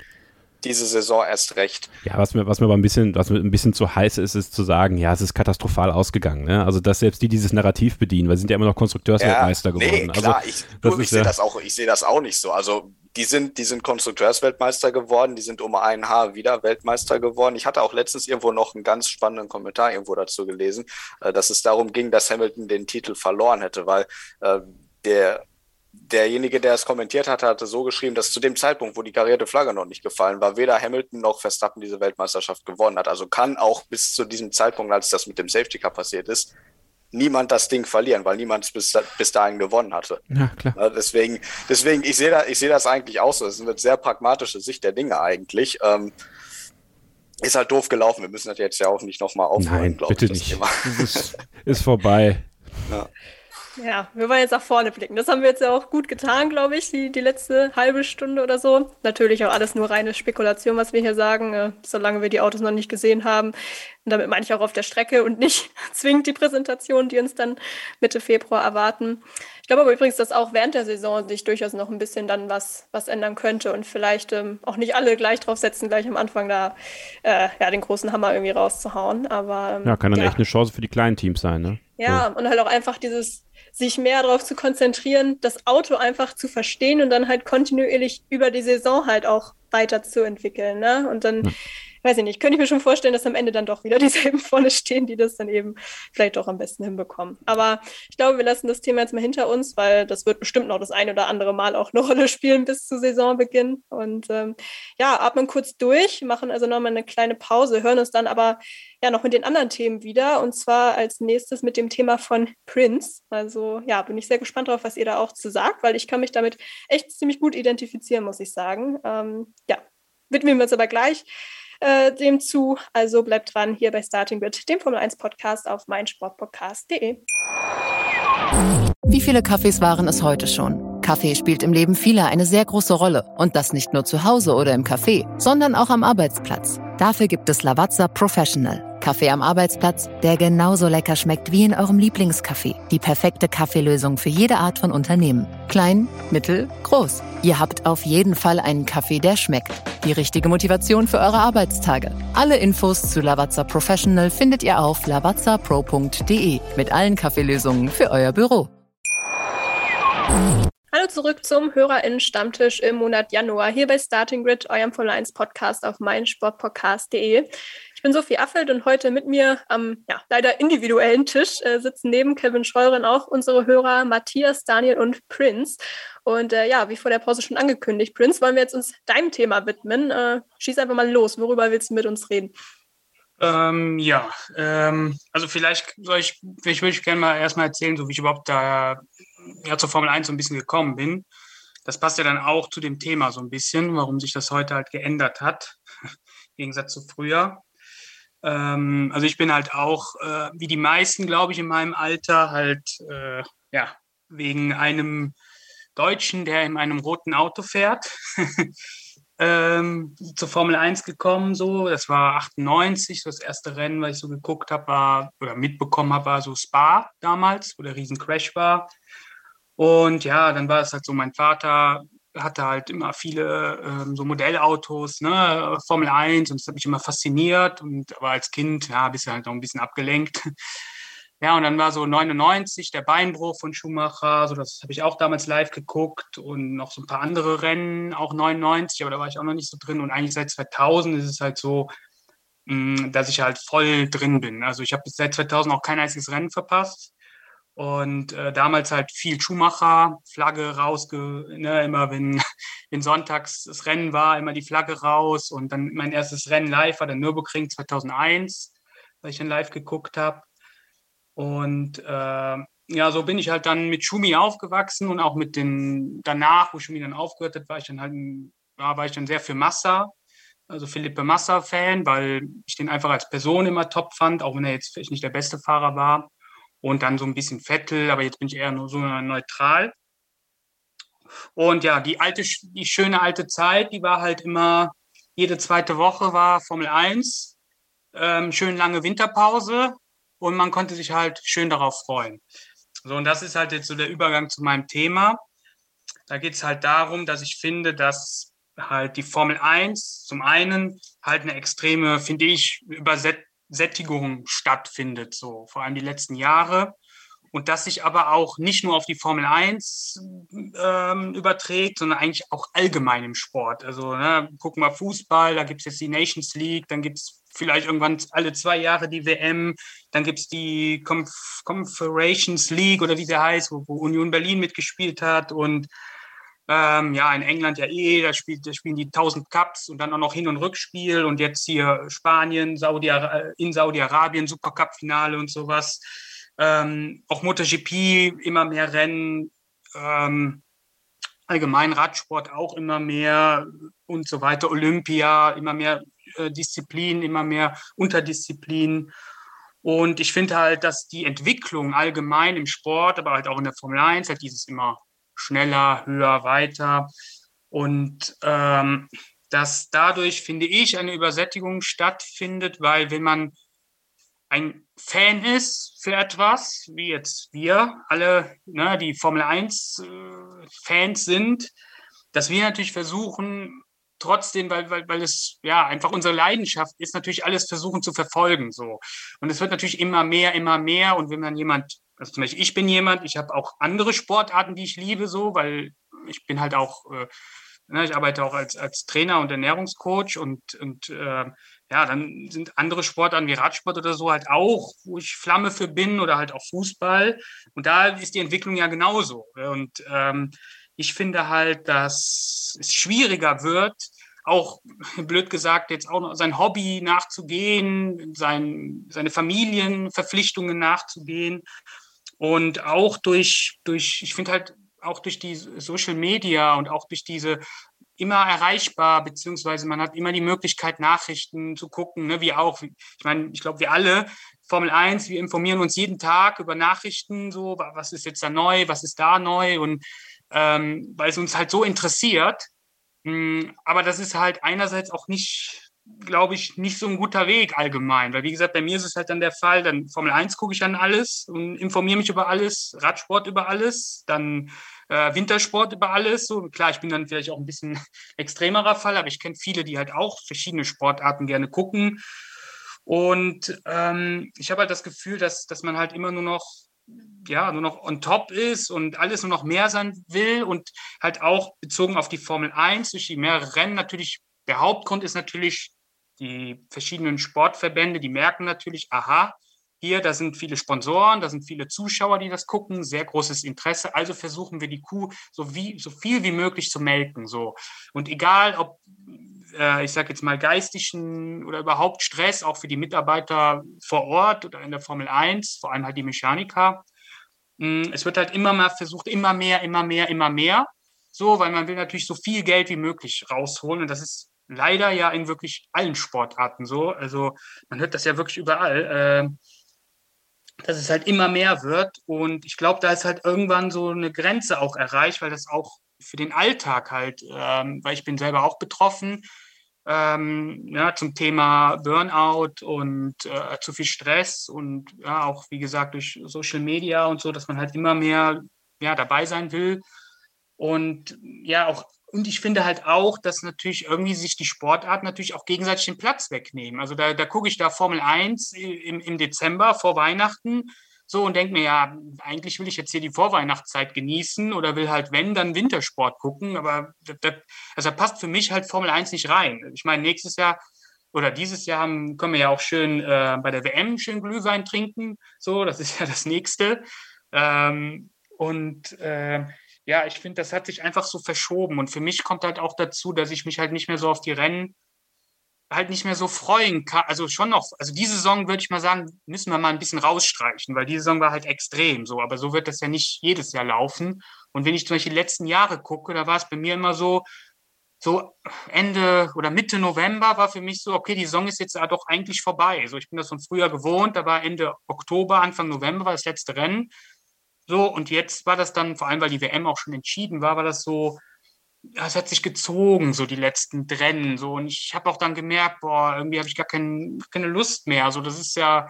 diese Saison erst recht. Ja, was mir, was mir aber ein bisschen, was mir ein bisschen zu heiß ist, ist zu sagen, ja, es ist katastrophal ausgegangen. Ne? Also, dass selbst die dieses Narrativ bedienen, weil sie sind ja immer noch Konstrukteursweltmeister ja, geworden. Nee, klar, also, ich, ich sehe das auch, ich sehe das auch nicht so. Also, die sind, die sind Konstrukteursweltmeister geworden, die sind um ein Haar wieder Weltmeister geworden. Ich hatte auch letztens irgendwo noch einen ganz spannenden Kommentar irgendwo dazu gelesen, äh, dass es darum ging, dass Hamilton den Titel verloren hätte, weil äh, der derjenige, der es kommentiert hat, hatte so geschrieben, dass zu dem Zeitpunkt, wo die karierte Flagge noch nicht gefallen war, weder Hamilton noch Verstappen diese Weltmeisterschaft gewonnen hat. Also kann auch bis zu diesem Zeitpunkt, als das mit dem Safety Cup passiert ist, niemand das Ding verlieren, weil niemand es bis, bis dahin gewonnen hatte. Ja, klar. Deswegen, deswegen ich sehe da, ich sehe das eigentlich auch so. Das ist eine sehr pragmatische Sicht der Dinge eigentlich. Ähm, ist halt doof gelaufen. Wir müssen das jetzt ja auch nicht nochmal aufholen, glaube ich. Bitte nicht. Ist, ist, vorbei. Ja. Ja, wir wollen jetzt nach vorne blicken. Das haben wir jetzt ja auch gut getan, glaube ich, die, die letzte halbe Stunde oder so. Natürlich auch alles nur reine Spekulation, was wir hier sagen, äh, solange wir die Autos noch nicht gesehen haben. Und damit meine ich auch auf der Strecke und nicht zwingend die Präsentation, die uns dann Mitte Februar erwarten. Ich glaube aber übrigens, dass auch während der Saison sich durchaus noch ein bisschen dann was, was ändern könnte und vielleicht ähm, auch nicht alle gleich draufsetzen, gleich am Anfang da äh, ja, den großen Hammer irgendwie rauszuhauen. Aber ähm, ja, kann dann ja. echt eine Chance für die kleinen Teams sein, ne? Ja, so. und halt auch einfach dieses sich mehr darauf zu konzentrieren, das Auto einfach zu verstehen und dann halt kontinuierlich über die Saison halt auch weiterzuentwickeln. Ne? Und dann, ja. Weiß ich nicht, könnte ich mir schon vorstellen, dass am Ende dann doch wieder dieselben vorne stehen, die das dann eben vielleicht auch am besten hinbekommen. Aber ich glaube, wir lassen das Thema jetzt mal hinter uns, weil das wird bestimmt noch das ein oder andere Mal auch eine Rolle spielen bis zu Saisonbeginn. Und ähm, ja, atmen kurz durch, machen also nochmal eine kleine Pause, hören uns dann aber ja noch mit den anderen Themen wieder. Und zwar als nächstes mit dem Thema von Prince. Also ja, bin ich sehr gespannt drauf, was ihr da auch zu sagt, weil ich kann mich damit echt ziemlich gut identifizieren, muss ich sagen. Ähm, ja, widmen wir uns aber gleich äh, dem zu. Also bleibt dran hier bei Starting Grid, dem Formel 1 Podcast auf meinsportpodcast.de. Wie viele Kaffees waren es heute schon? Kaffee spielt im Leben vieler eine sehr große Rolle. Und das nicht nur zu Hause oder im Café, sondern auch am Arbeitsplatz. Dafür gibt es Lavazza Professional. Kaffee am Arbeitsplatz, der genauso lecker schmeckt wie in eurem Lieblingscafé. Die perfekte Kaffeelösung für jede Art von Unternehmen. Klein, mittel, groß. Ihr habt auf jeden Fall einen Kaffee, der schmeckt. Die richtige Motivation für eure Arbeitstage. Alle Infos zu Lavazza Professional findet ihr auf lavazzapro.de mit allen Kaffeelösungen für euer Büro. Hallo zurück zum HörerInnen-Stammtisch im Monat Januar hier bei Starting Grid, eurem Formel 1 Podcast auf meinsportpodcast.de bin Sophie Affelt und heute mit mir am ja, leider individuellen Tisch äh, sitzen neben Kevin Scheuren auch unsere Hörer Matthias, Daniel und Prince. Und äh, ja, wie vor der Pause schon angekündigt, Prince, wollen wir jetzt uns deinem Thema widmen. Äh, schieß einfach mal los. Worüber willst du mit uns reden? Ähm, ja, ähm, also vielleicht soll ich, ich würde gerne mal erstmal erzählen, so wie ich überhaupt da ja, zur Formel 1 so ein bisschen gekommen bin. Das passt ja dann auch zu dem Thema so ein bisschen, warum sich das heute halt geändert hat, im Gegensatz zu früher. Ähm, also ich bin halt auch, äh, wie die meisten, glaube ich, in meinem Alter, halt, äh, ja, wegen einem Deutschen, der in einem roten Auto fährt, ähm, zur Formel 1 gekommen. So, das war 98, so das erste Rennen, was ich so geguckt habe, war oder mitbekommen habe, war so Spa damals, wo der Riesencrash war. Und ja, dann war es halt so, mein Vater hatte halt immer viele ähm, so Modellautos, ne, Formel 1 und das hat mich immer fasziniert und aber als Kind, ja, bist du halt noch ein bisschen abgelenkt. Ja, und dann war so 99 der Beinbruch von Schumacher, so das habe ich auch damals live geguckt und noch so ein paar andere Rennen, auch 99, aber da war ich auch noch nicht so drin und eigentlich seit 2000 ist es halt so, mm, dass ich halt voll drin bin. Also ich habe seit 2000 auch kein einziges Rennen verpasst. Und äh, damals halt viel Schumacher, Flagge rausge, ne, immer wenn, wenn sonntags das Rennen war, immer die Flagge raus. Und dann mein erstes Rennen live war der Nürburgring 2001, weil ich dann live geguckt habe. Und äh, ja, so bin ich halt dann mit Schumi aufgewachsen und auch mit den, danach, wo Schumi dann aufgehört hat, war ich dann halt, ja, war ich dann sehr für Massa, also Philippe Massa-Fan, weil ich den einfach als Person immer top fand, auch wenn er jetzt vielleicht nicht der beste Fahrer war und dann so ein bisschen Vettel, aber jetzt bin ich eher nur so neutral. Und ja, die alte, die schöne alte Zeit, die war halt immer, jede zweite Woche war Formel 1, ähm, schön lange Winterpause und man konnte sich halt schön darauf freuen. So, und das ist halt jetzt so der Übergang zu meinem Thema. Da geht es halt darum, dass ich finde, dass halt die Formel 1 zum einen halt eine extreme, finde ich, Überset Sättigung stattfindet, so vor allem die letzten Jahre. und das sich aber auch nicht nur auf die Formel 1 ähm, überträgt, sondern eigentlich auch allgemein im Sport. Also ne, gucken wir Fußball, da gibt es jetzt die Nations League, dann gibt es vielleicht irgendwann alle zwei Jahre die WM, dann gibt es die Conf Confederations League oder wie der heißt, wo, wo Union Berlin mitgespielt hat und ähm, ja, in England ja eh, da, spielt, da spielen die 1000 Cups und dann auch noch Hin- und Rückspiel und jetzt hier Spanien, Saudi in Saudi-Arabien, Supercup-Finale und sowas. Ähm, auch MotoGP, immer mehr Rennen, ähm, allgemein Radsport auch immer mehr und so weiter, Olympia, immer mehr äh, Disziplinen, immer mehr Unterdisziplinen. Und ich finde halt, dass die Entwicklung allgemein im Sport, aber halt auch in der Formel 1, halt dieses immer schneller, höher, weiter. Und ähm, dass dadurch, finde ich, eine Übersättigung stattfindet, weil wenn man ein Fan ist für etwas, wie jetzt wir alle, ne, die Formel 1 äh, sind, dass wir natürlich versuchen, trotzdem, weil, weil, weil es ja einfach unsere Leidenschaft ist, natürlich alles versuchen zu verfolgen. So. Und es wird natürlich immer mehr, immer mehr. Und wenn man jemand also zum Beispiel, ich bin jemand, ich habe auch andere Sportarten, die ich liebe, so, weil ich bin halt auch, äh, ne, ich arbeite auch als, als Trainer und Ernährungscoach und, und äh, ja, dann sind andere Sportarten wie Radsport oder so halt auch, wo ich Flamme für bin oder halt auch Fußball. Und da ist die Entwicklung ja genauso. Und ähm, ich finde halt, dass es schwieriger wird, auch blöd gesagt, jetzt auch noch sein Hobby nachzugehen, sein, seine Familienverpflichtungen nachzugehen. Und auch durch, durch ich finde halt auch durch die Social Media und auch durch diese immer erreichbar, beziehungsweise man hat immer die Möglichkeit, Nachrichten zu gucken, ne, wie auch, ich meine, ich glaube, wir alle, Formel 1, wir informieren uns jeden Tag über Nachrichten, so, was ist jetzt da neu, was ist da neu und ähm, weil es uns halt so interessiert. Hm, aber das ist halt einerseits auch nicht glaube ich, nicht so ein guter Weg allgemein. Weil, wie gesagt, bei mir ist es halt dann der Fall, dann Formel 1 gucke ich dann alles und informiere mich über alles, Radsport über alles, dann äh, Wintersport über alles. So, klar, ich bin dann vielleicht auch ein bisschen extremerer Fall, aber ich kenne viele, die halt auch verschiedene Sportarten gerne gucken. Und ähm, ich habe halt das Gefühl, dass, dass man halt immer nur noch ja, nur noch on top ist und alles nur noch mehr sein will und halt auch bezogen auf die Formel 1 durch die mehreren Rennen natürlich der Hauptgrund ist natürlich die verschiedenen Sportverbände, die merken natürlich, aha, hier, da sind viele Sponsoren, da sind viele Zuschauer, die das gucken, sehr großes Interesse. Also versuchen wir die Kuh so, wie, so viel wie möglich zu melken. So. Und egal, ob, äh, ich sage jetzt mal, geistigen oder überhaupt Stress, auch für die Mitarbeiter vor Ort oder in der Formel 1, vor allem halt die Mechaniker, hm, es wird halt immer mehr versucht, immer mehr, immer mehr, immer mehr. So, weil man will natürlich so viel Geld wie möglich rausholen. Und das ist leider ja in wirklich allen Sportarten so. Also man hört das ja wirklich überall, äh, dass es halt immer mehr wird. Und ich glaube, da ist halt irgendwann so eine Grenze auch erreicht, weil das auch für den Alltag halt, ähm, weil ich bin selber auch betroffen, ähm, ja, zum Thema Burnout und äh, zu viel Stress und ja, auch wie gesagt durch Social Media und so, dass man halt immer mehr ja, dabei sein will. Und ja, auch und ich finde halt auch, dass natürlich irgendwie sich die Sportarten natürlich auch gegenseitig den Platz wegnehmen. Also da, da gucke ich da Formel 1 im, im Dezember vor Weihnachten so und denke mir, ja, eigentlich will ich jetzt hier die Vorweihnachtszeit genießen oder will halt, wenn, dann Wintersport gucken. Aber das, das, also passt für mich halt Formel 1 nicht rein. Ich meine, nächstes Jahr oder dieses Jahr können wir ja auch schön äh, bei der WM schön Glühwein trinken. So, das ist ja das nächste. Ähm, und äh, ja, ich finde, das hat sich einfach so verschoben. Und für mich kommt halt auch dazu, dass ich mich halt nicht mehr so auf die Rennen halt nicht mehr so freuen kann. Also schon noch, also diese Saison würde ich mal sagen, müssen wir mal ein bisschen rausstreichen, weil diese Saison war halt extrem so. Aber so wird das ja nicht jedes Jahr laufen. Und wenn ich zum Beispiel die letzten Jahre gucke, da war es bei mir immer so, so Ende oder Mitte November war für mich so, okay, die Saison ist jetzt ja doch eigentlich vorbei. Also ich bin das von früher gewohnt, da war Ende Oktober, Anfang November war das letzte Rennen. So, und jetzt war das dann, vor allem weil die WM auch schon entschieden war, war das so, es hat sich gezogen, so die letzten Rennen. So, und ich habe auch dann gemerkt, boah, irgendwie habe ich gar kein, keine Lust mehr. So, das ist ja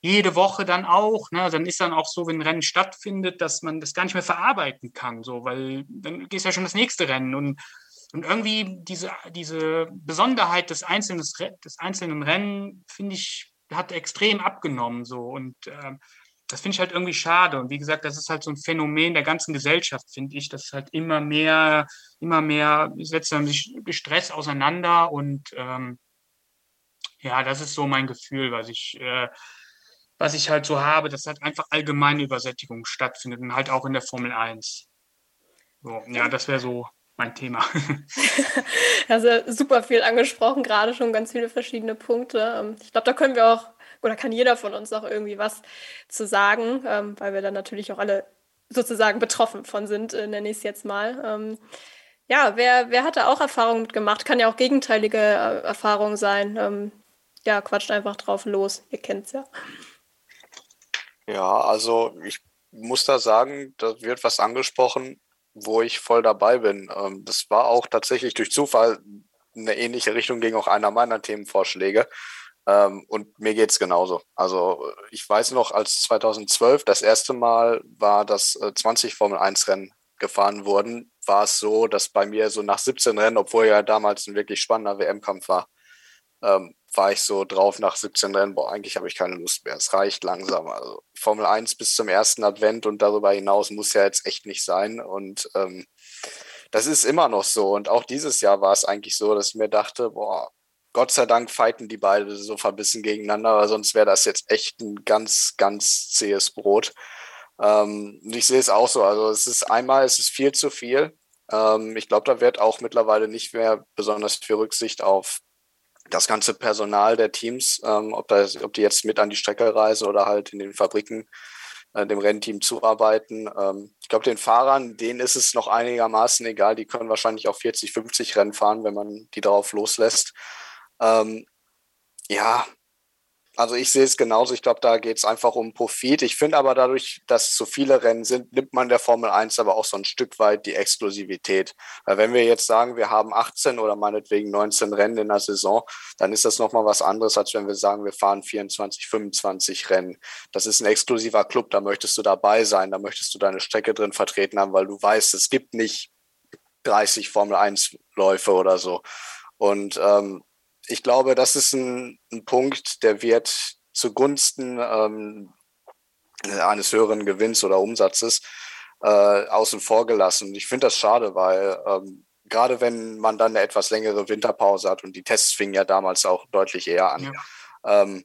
jede Woche dann auch, ne? Dann ist dann auch so, wenn ein Rennen stattfindet, dass man das gar nicht mehr verarbeiten kann, so, weil dann geht ja schon das nächste Rennen. Und, und irgendwie diese, diese Besonderheit des einzelnen, des einzelnen Rennen, finde ich, hat extrem abgenommen. So. Und äh, das finde ich halt irgendwie schade. Und wie gesagt, das ist halt so ein Phänomen der ganzen Gesellschaft, finde ich, dass halt immer mehr, immer mehr setzen sich Stress auseinander und ähm, ja, das ist so mein Gefühl, was ich, äh, was ich halt so habe, dass halt einfach allgemeine Übersättigung stattfindet und halt auch in der Formel 1. So, ja, das wäre so mein Thema. also super viel angesprochen, gerade schon ganz viele verschiedene Punkte. Ähm, ich glaube, da können wir auch, oder kann jeder von uns auch irgendwie was zu sagen, ähm, weil wir dann natürlich auch alle sozusagen betroffen von sind, äh, nenne ich es jetzt mal. Ähm, ja, wer, wer hatte auch Erfahrungen mitgemacht? Kann ja auch gegenteilige äh, Erfahrungen sein. ja, quatscht einfach drauf los. Ihr kennt es ja. Ja, also ich muss da sagen, da wird was angesprochen, wo ich voll dabei bin. Ähm, das war auch tatsächlich durch Zufall in eine ähnliche Richtung ging auch einer meiner Themenvorschläge. Ähm, und mir geht es genauso. Also ich weiß noch, als 2012 das erste Mal war, dass 20 äh, Formel 1 Rennen gefahren wurden, war es so, dass bei mir so nach 17 Rennen, obwohl ja damals ein wirklich spannender WM-Kampf war, ähm, war ich so drauf nach 17 Rennen, boah, eigentlich habe ich keine Lust mehr. Es reicht langsam. Also Formel 1 bis zum ersten Advent und darüber hinaus muss ja jetzt echt nicht sein. Und ähm, das ist immer noch so. Und auch dieses Jahr war es eigentlich so, dass ich mir dachte, boah, Gott sei Dank fighten die beide so verbissen gegeneinander, weil sonst wäre das jetzt echt ein ganz, ganz zähes Brot. Ähm, ich sehe es auch so. Also es ist einmal, es ist viel zu viel. Ähm, ich glaube, da wird auch mittlerweile nicht mehr besonders viel Rücksicht auf das ganze Personal der Teams, ähm, ob, das, ob die jetzt mit an die Strecke reisen oder halt in den Fabriken äh, dem Rennteam zuarbeiten. Ähm, ich glaube, den Fahrern, denen ist es noch einigermaßen egal. Die können wahrscheinlich auch 40, 50 Rennen fahren, wenn man die darauf loslässt. Ähm, ja, also ich sehe es genauso. Ich glaube, da geht es einfach um Profit. Ich finde aber dadurch, dass so viele Rennen sind, nimmt man der Formel 1 aber auch so ein Stück weit die Exklusivität. Weil wenn wir jetzt sagen, wir haben 18 oder meinetwegen 19 Rennen in der Saison, dann ist das nochmal was anderes, als wenn wir sagen, wir fahren 24, 25 Rennen. Das ist ein exklusiver Club, da möchtest du dabei sein, da möchtest du deine Strecke drin vertreten haben, weil du weißt, es gibt nicht 30 Formel 1 Läufe oder so. Und ähm, ich glaube, das ist ein, ein Punkt, der wird zugunsten ähm, eines höheren Gewinns oder Umsatzes äh, außen vor gelassen. Ich finde das schade, weil ähm, gerade wenn man dann eine etwas längere Winterpause hat und die Tests fingen ja damals auch deutlich eher an, ja. ähm,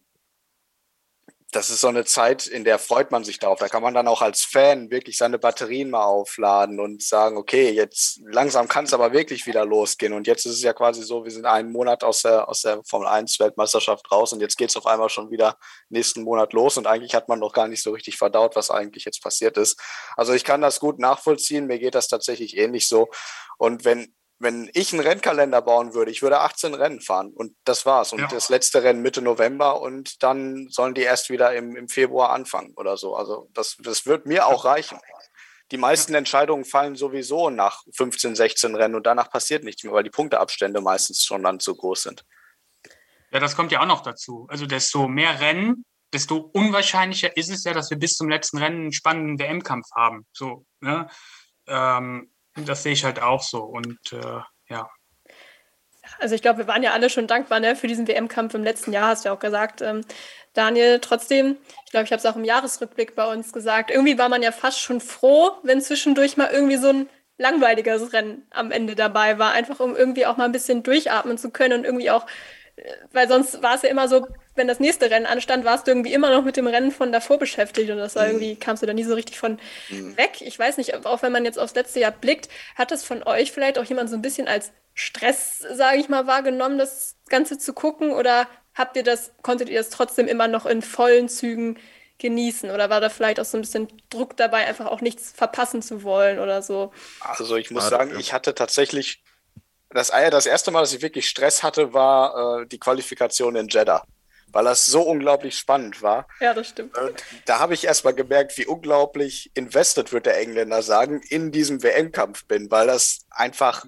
das ist so eine Zeit, in der freut man sich darauf. Da kann man dann auch als Fan wirklich seine Batterien mal aufladen und sagen, okay, jetzt langsam kann es aber wirklich wieder losgehen. Und jetzt ist es ja quasi so, wir sind einen Monat aus der, aus der Formel 1 Weltmeisterschaft raus und jetzt geht es auf einmal schon wieder nächsten Monat los. Und eigentlich hat man noch gar nicht so richtig verdaut, was eigentlich jetzt passiert ist. Also ich kann das gut nachvollziehen. Mir geht das tatsächlich ähnlich so. Und wenn wenn ich einen Rennkalender bauen würde, ich würde 18 Rennen fahren und das war's. Und ja. das letzte Rennen Mitte November und dann sollen die erst wieder im, im Februar anfangen oder so. Also das, das wird mir auch reichen. Die meisten Entscheidungen fallen sowieso nach 15, 16 Rennen und danach passiert nichts mehr, weil die Punkteabstände meistens schon dann zu groß sind. Ja, das kommt ja auch noch dazu. Also desto mehr Rennen, desto unwahrscheinlicher ist es ja, dass wir bis zum letzten Rennen einen spannenden WM-Kampf haben. So, ne? Ähm, das sehe ich halt auch so. Und äh, ja. Also ich glaube, wir waren ja alle schon dankbar ne, für diesen WM-Kampf im letzten Jahr, hast du ja auch gesagt. Ähm, Daniel, trotzdem, ich glaube, ich habe es auch im Jahresrückblick bei uns gesagt, irgendwie war man ja fast schon froh, wenn zwischendurch mal irgendwie so ein langweiliges Rennen am Ende dabei war, einfach um irgendwie auch mal ein bisschen durchatmen zu können und irgendwie auch, äh, weil sonst war es ja immer so, wenn das nächste Rennen anstand, warst du irgendwie immer noch mit dem Rennen von davor beschäftigt und das war mhm. irgendwie, kamst du da nie so richtig von mhm. weg. Ich weiß nicht, auch wenn man jetzt aufs letzte Jahr blickt, hat das von euch vielleicht auch jemand so ein bisschen als Stress, sage ich mal, wahrgenommen, das Ganze zu gucken oder habt ihr das, konntet ihr das trotzdem immer noch in vollen Zügen genießen? Oder war da vielleicht auch so ein bisschen Druck dabei, einfach auch nichts verpassen zu wollen oder so? Also ich muss sagen, ich hatte tatsächlich das, das erste Mal, dass ich wirklich Stress hatte, war äh, die Qualifikation in Jeddah weil das so unglaublich spannend war. Ja, das stimmt. Und da habe ich erst mal gemerkt, wie unglaublich invested, wird der Engländer sagen, in diesem WM-Kampf bin, weil das einfach,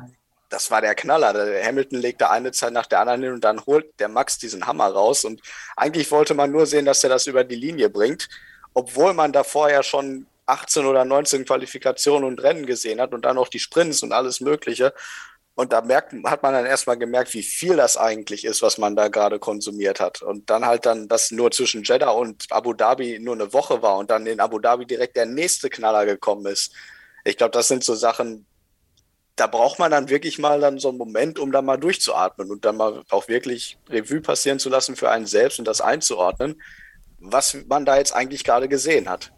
das war der Knaller. Der Hamilton legt da eine Zeit nach der anderen hin und dann holt der Max diesen Hammer raus. Und eigentlich wollte man nur sehen, dass er das über die Linie bringt, obwohl man da vorher schon 18 oder 19 Qualifikationen und Rennen gesehen hat und dann noch die Sprints und alles Mögliche. Und da merkt, hat man dann erstmal gemerkt, wie viel das eigentlich ist, was man da gerade konsumiert hat. Und dann halt dann, dass nur zwischen Jeddah und Abu Dhabi nur eine Woche war und dann in Abu Dhabi direkt der nächste Knaller gekommen ist. Ich glaube, das sind so Sachen, da braucht man dann wirklich mal dann so einen Moment, um da mal durchzuatmen und dann mal auch wirklich Revue passieren zu lassen für einen selbst und das einzuordnen, was man da jetzt eigentlich gerade gesehen hat.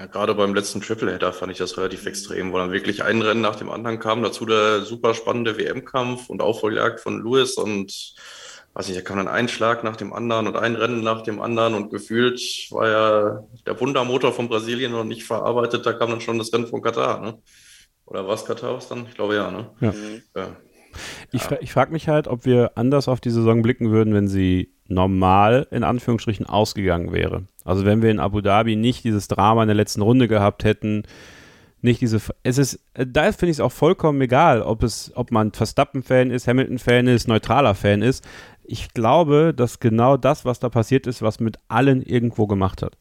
Ja, gerade beim letzten Tripleheader fand ich das relativ extrem, wo dann wirklich ein Rennen nach dem anderen kam. Dazu der super spannende WM-Kampf und Aufholjagd von Lewis und weiß nicht, da kam dann ein Schlag nach dem anderen und ein Rennen nach dem anderen und gefühlt war ja der Wundermotor von Brasilien noch nicht verarbeitet. Da kam dann schon das Rennen von Katar, ne? Oder war es Katar was dann? Ich glaube ja, ne? Ja. ja. Ich, fra ich frage mich halt, ob wir anders auf die Saison blicken würden, wenn sie normal in Anführungsstrichen ausgegangen wäre. Also wenn wir in Abu Dhabi nicht dieses Drama in der letzten Runde gehabt hätten, nicht diese. Es ist, da finde ich es auch vollkommen egal, ob es, ob man Verstappen-Fan ist, Hamilton-Fan ist, neutraler Fan ist. Ich glaube, dass genau das, was da passiert ist, was mit allen irgendwo gemacht hat.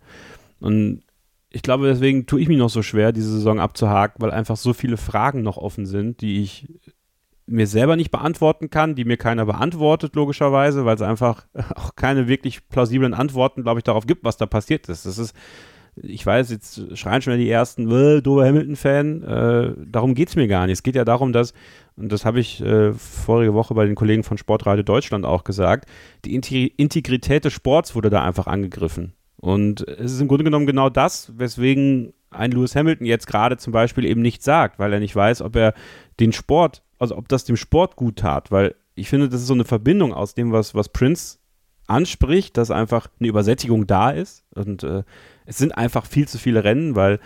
Und ich glaube, deswegen tue ich mich noch so schwer, diese Saison abzuhaken, weil einfach so viele Fragen noch offen sind, die ich mir selber nicht beantworten kann, die mir keiner beantwortet, logischerweise, weil es einfach auch keine wirklich plausiblen Antworten, glaube ich, darauf gibt, was da passiert ist. Das ist, ich weiß, jetzt schreien schon die ersten, äh, Dover Hamilton-Fan, äh, darum geht es mir gar nicht. Es geht ja darum, dass, und das habe ich äh, vorige Woche bei den Kollegen von Sportradio Deutschland auch gesagt, die Integrität des Sports wurde da einfach angegriffen. Und es ist im Grunde genommen genau das, weswegen ein Lewis Hamilton jetzt gerade zum Beispiel eben nicht sagt, weil er nicht weiß, ob er den Sport also ob das dem Sport gut tat, weil ich finde, das ist so eine Verbindung aus dem, was, was Prince anspricht, dass einfach eine Übersättigung da ist und äh, es sind einfach viel zu viele Rennen, weil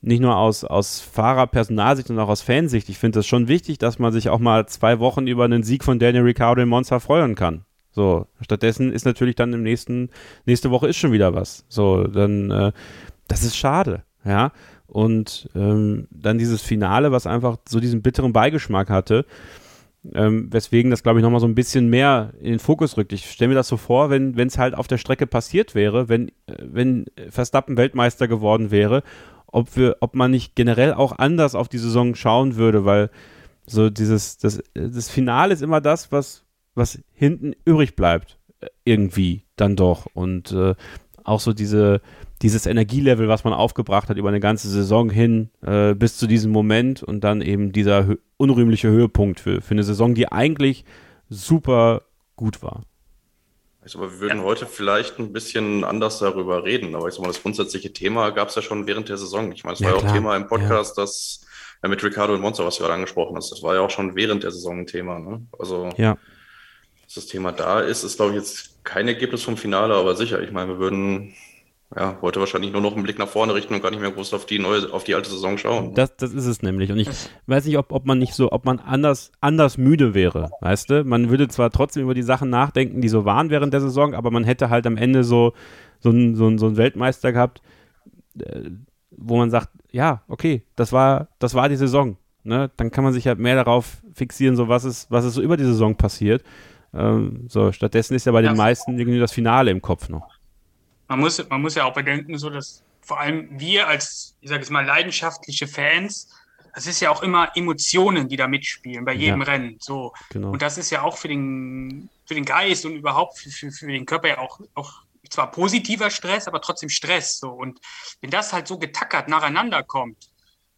nicht nur aus, aus Fahrer-Personalsicht, sondern auch aus Fansicht. Ich finde es schon wichtig, dass man sich auch mal zwei Wochen über einen Sieg von Daniel Ricciardo in Monza freuen kann. So, stattdessen ist natürlich dann im nächsten, nächste Woche ist schon wieder was. So, dann, äh, das ist schade, ja. Und ähm, dann dieses Finale, was einfach so diesen bitteren Beigeschmack hatte, ähm, weswegen das, glaube ich, nochmal so ein bisschen mehr in den Fokus rückt. Ich stelle mir das so vor, wenn es halt auf der Strecke passiert wäre, wenn, äh, wenn Verstappen Weltmeister geworden wäre, ob, wir, ob man nicht generell auch anders auf die Saison schauen würde, weil so dieses, das, das Finale ist immer das, was, was hinten übrig bleibt, äh, irgendwie dann doch. Und äh, auch so diese, dieses Energielevel, was man aufgebracht hat über eine ganze Saison hin äh, bis zu diesem Moment und dann eben dieser hö unrühmliche Höhepunkt für, für eine Saison, die eigentlich super gut war. Also, aber wir würden ja. heute vielleicht ein bisschen anders darüber reden. Aber ich sag mal, das grundsätzliche Thema gab es ja schon während der Saison. Ich meine, es ja, war ja auch Thema im Podcast, ja. das ja, mit Ricardo und Monster, was du gerade angesprochen hast, das war ja auch schon während der Saison ein Thema. Ne? Also, ja. dass das Thema da ist, ist, glaube ich, jetzt kein Ergebnis vom Finale, aber sicher. Ich meine, wir würden ja, wollte wahrscheinlich nur noch einen Blick nach vorne richten und gar nicht mehr groß auf die neue, auf die alte Saison schauen. Das, das ist es nämlich. Und ich weiß nicht, ob, ob man nicht so, ob man anders, anders müde wäre, weißt du? Man würde zwar trotzdem über die Sachen nachdenken, die so waren während der Saison, aber man hätte halt am Ende so, so einen so so ein Weltmeister gehabt, äh, wo man sagt, ja, okay, das war, das war die Saison. Ne? Dann kann man sich halt mehr darauf fixieren, so was ist, was ist so über die Saison passiert. Ähm, so, stattdessen ist ja bei den meisten irgendwie das Finale im Kopf noch man muss, man muss ja auch bedenken, so dass vor allem wir als, ich sage jetzt mal, leidenschaftliche Fans, das ist ja auch immer Emotionen, die da mitspielen bei jedem ja, Rennen. So. Genau. Und das ist ja auch für den, für den Geist und überhaupt für, für, für den Körper ja auch, auch zwar positiver Stress, aber trotzdem Stress. So. Und wenn das halt so getackert nacheinander kommt,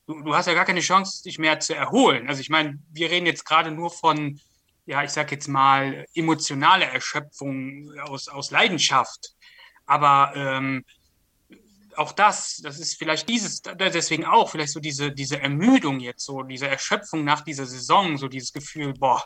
du, du hast ja gar keine Chance, dich mehr zu erholen. Also ich meine, wir reden jetzt gerade nur von, ja, ich sag jetzt mal, emotionale Erschöpfung aus, aus Leidenschaft. Aber ähm, auch das, das ist vielleicht dieses, deswegen auch, vielleicht so diese, diese Ermüdung jetzt, so diese Erschöpfung nach dieser Saison, so dieses Gefühl, boah,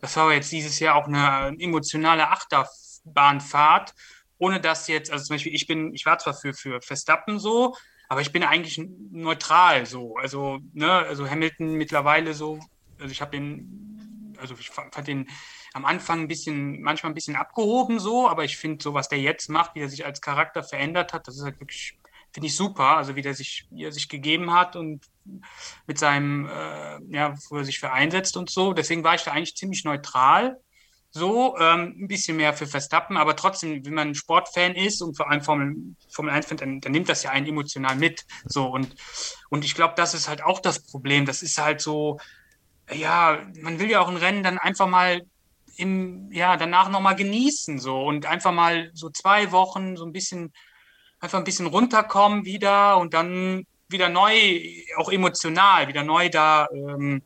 das war jetzt dieses Jahr auch eine emotionale Achterbahnfahrt, ohne dass jetzt, also zum Beispiel, ich bin, ich war zwar für, für Verstappen so, aber ich bin eigentlich neutral so. Also, ne, also Hamilton mittlerweile so, also ich habe den, also ich fand den am Anfang ein bisschen, manchmal ein bisschen abgehoben so, aber ich finde so, was der jetzt macht, wie er sich als Charakter verändert hat, das ist halt wirklich, finde ich super. Also wie der sich, wie er sich gegeben hat und mit seinem, äh, ja, wo er sich für einsetzt und so. Deswegen war ich da eigentlich ziemlich neutral. So, ähm, ein bisschen mehr für Verstappen, aber trotzdem, wenn man Sportfan ist und vor allem Formel, Formel 1 fan dann, dann nimmt das ja einen emotional mit. So, und, und ich glaube, das ist halt auch das Problem. Das ist halt so, ja, man will ja auch ein Rennen dann einfach mal im, ja, danach nochmal genießen so und einfach mal so zwei Wochen so ein bisschen, einfach ein bisschen runterkommen wieder und dann wieder neu, auch emotional, wieder neu da ähm,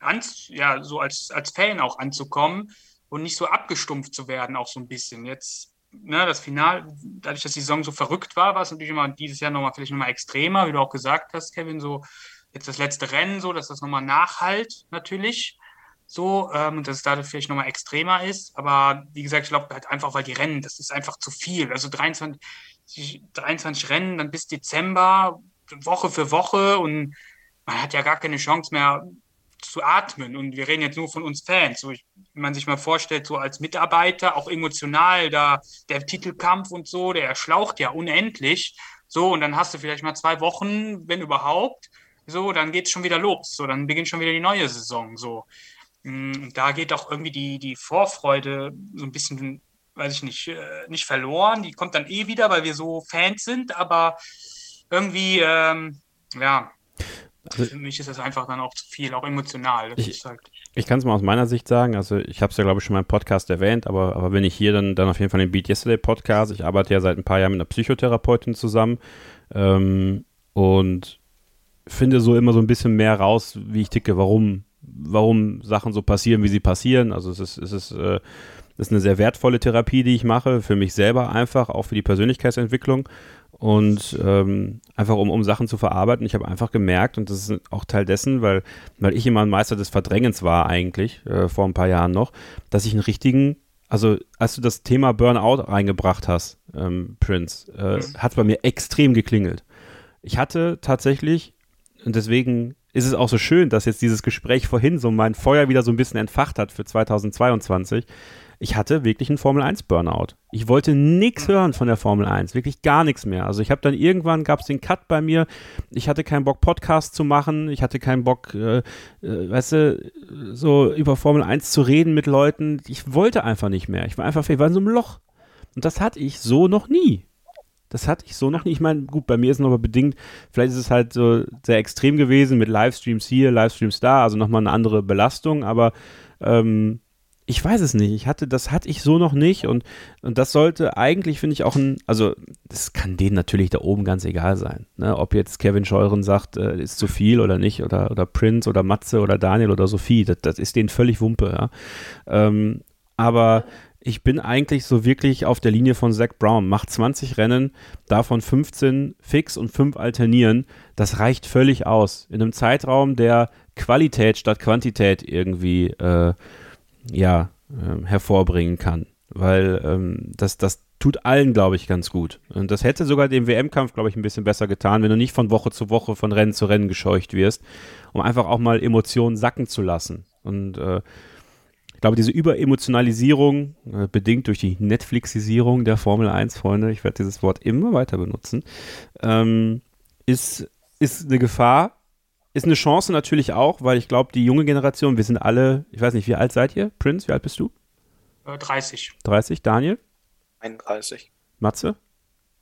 an, ja, so als, als Fan auch anzukommen und nicht so abgestumpft zu werden, auch so ein bisschen. Jetzt, ne, das Final, dadurch, dass die Saison so verrückt war, war es natürlich immer dieses Jahr nochmal vielleicht nochmal extremer, wie du auch gesagt hast, Kevin, so jetzt das letzte Rennen, so, dass das nochmal nachhalt, natürlich. So, ähm, dass es dadurch vielleicht nochmal extremer ist. Aber wie gesagt, ich glaube halt einfach, weil die Rennen, das ist einfach zu viel. Also 23, 23 Rennen, dann bis Dezember, Woche für Woche und man hat ja gar keine Chance mehr zu atmen. Und wir reden jetzt nur von uns Fans. So, ich, wenn man sich mal vorstellt, so als Mitarbeiter, auch emotional, da der Titelkampf und so, der schlaucht ja unendlich. So, und dann hast du vielleicht mal zwei Wochen, wenn überhaupt. So, dann geht es schon wieder los. So, dann beginnt schon wieder die neue Saison. So, und da geht auch irgendwie die, die Vorfreude so ein bisschen, weiß ich nicht, äh, nicht verloren. Die kommt dann eh wieder, weil wir so Fans sind, aber irgendwie, ähm, ja, also, für mich ist das einfach dann auch zu viel, auch emotional. ich halt ich kann es mal aus meiner Sicht sagen, also ich habe es ja, glaube ich, schon mal im Podcast erwähnt, aber, aber wenn ich hier dann, dann auf jeden Fall den Beat Yesterday Podcast, ich arbeite ja seit ein paar Jahren mit einer Psychotherapeutin zusammen ähm, und finde so immer so ein bisschen mehr raus, wie ich ticke, warum, warum Sachen so passieren, wie sie passieren. Also es ist, es ist, äh, ist eine sehr wertvolle Therapie, die ich mache, für mich selber einfach, auch für die Persönlichkeitsentwicklung und ähm, einfach um, um Sachen zu verarbeiten. Ich habe einfach gemerkt, und das ist auch Teil dessen, weil, weil ich immer ein Meister des Verdrängens war eigentlich, äh, vor ein paar Jahren noch, dass ich einen richtigen, also als du das Thema Burnout reingebracht hast, ähm, Prince, äh, mhm. hat es bei mir extrem geklingelt. Ich hatte tatsächlich, und deswegen ist es auch so schön, dass jetzt dieses Gespräch vorhin so mein Feuer wieder so ein bisschen entfacht hat für 2022 ich hatte wirklich einen Formel 1 Burnout. Ich wollte nichts hören von der Formel 1, wirklich gar nichts mehr. Also ich habe dann irgendwann gab es den Cut bei mir. Ich hatte keinen Bock Podcast zu machen, ich hatte keinen Bock, äh, äh, weißt du, so über Formel 1 zu reden mit Leuten. Ich wollte einfach nicht mehr. Ich war einfach, ich war in so einem Loch. Und das hatte ich so noch nie. Das hatte ich so noch nie. Ich meine, gut, bei mir ist es aber bedingt, vielleicht ist es halt so sehr extrem gewesen mit Livestreams hier, Livestreams da, also nochmal eine andere Belastung, aber ähm, ich weiß es nicht. Ich hatte, das hatte ich so noch nicht und, und das sollte eigentlich, finde ich, auch ein, also das kann denen natürlich da oben ganz egal sein. Ne? Ob jetzt Kevin Scheuren sagt, äh, ist zu viel oder nicht, oder, oder Prince oder Matze oder Daniel oder Sophie, das, das ist denen völlig Wumpe, ja. Ähm, aber ich bin eigentlich so wirklich auf der Linie von Zach Brown. Macht 20 Rennen, davon 15 fix und 5 alternieren. Das reicht völlig aus. In einem Zeitraum, der Qualität statt Quantität irgendwie äh, ja, äh, hervorbringen kann. Weil ähm, das, das tut allen, glaube ich, ganz gut. Und das hätte sogar dem WM-Kampf, glaube ich, ein bisschen besser getan, wenn du nicht von Woche zu Woche, von Rennen zu Rennen gescheucht wirst, um einfach auch mal Emotionen sacken zu lassen. Und äh, ich glaube, diese Überemotionalisierung, äh, bedingt durch die Netflixisierung der Formel 1, Freunde, ich werde dieses Wort immer weiter benutzen, ähm, ist, ist eine Gefahr, ist eine Chance natürlich auch, weil ich glaube, die junge Generation, wir sind alle, ich weiß nicht, wie alt seid ihr? Prince, wie alt bist du? 30. Äh, 30, Daniel? 31. Matze?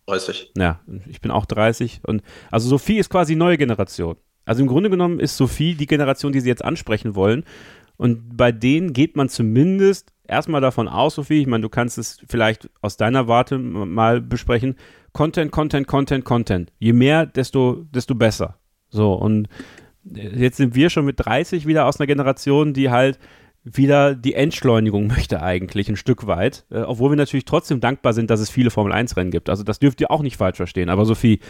30. Ja, ich bin auch 30 und also Sophie ist quasi neue Generation. Also im Grunde genommen ist Sophie die Generation, die sie jetzt ansprechen wollen. Und bei denen geht man zumindest erstmal davon aus, Sophie, ich meine, du kannst es vielleicht aus deiner Warte mal besprechen. Content, Content, Content, Content. Je mehr, desto, desto besser. So, und jetzt sind wir schon mit 30 wieder aus einer Generation, die halt wieder die Entschleunigung möchte eigentlich ein Stück weit, äh, obwohl wir natürlich trotzdem dankbar sind, dass es viele Formel 1 Rennen gibt. Also das dürft ihr auch nicht falsch verstehen. Aber Sophie,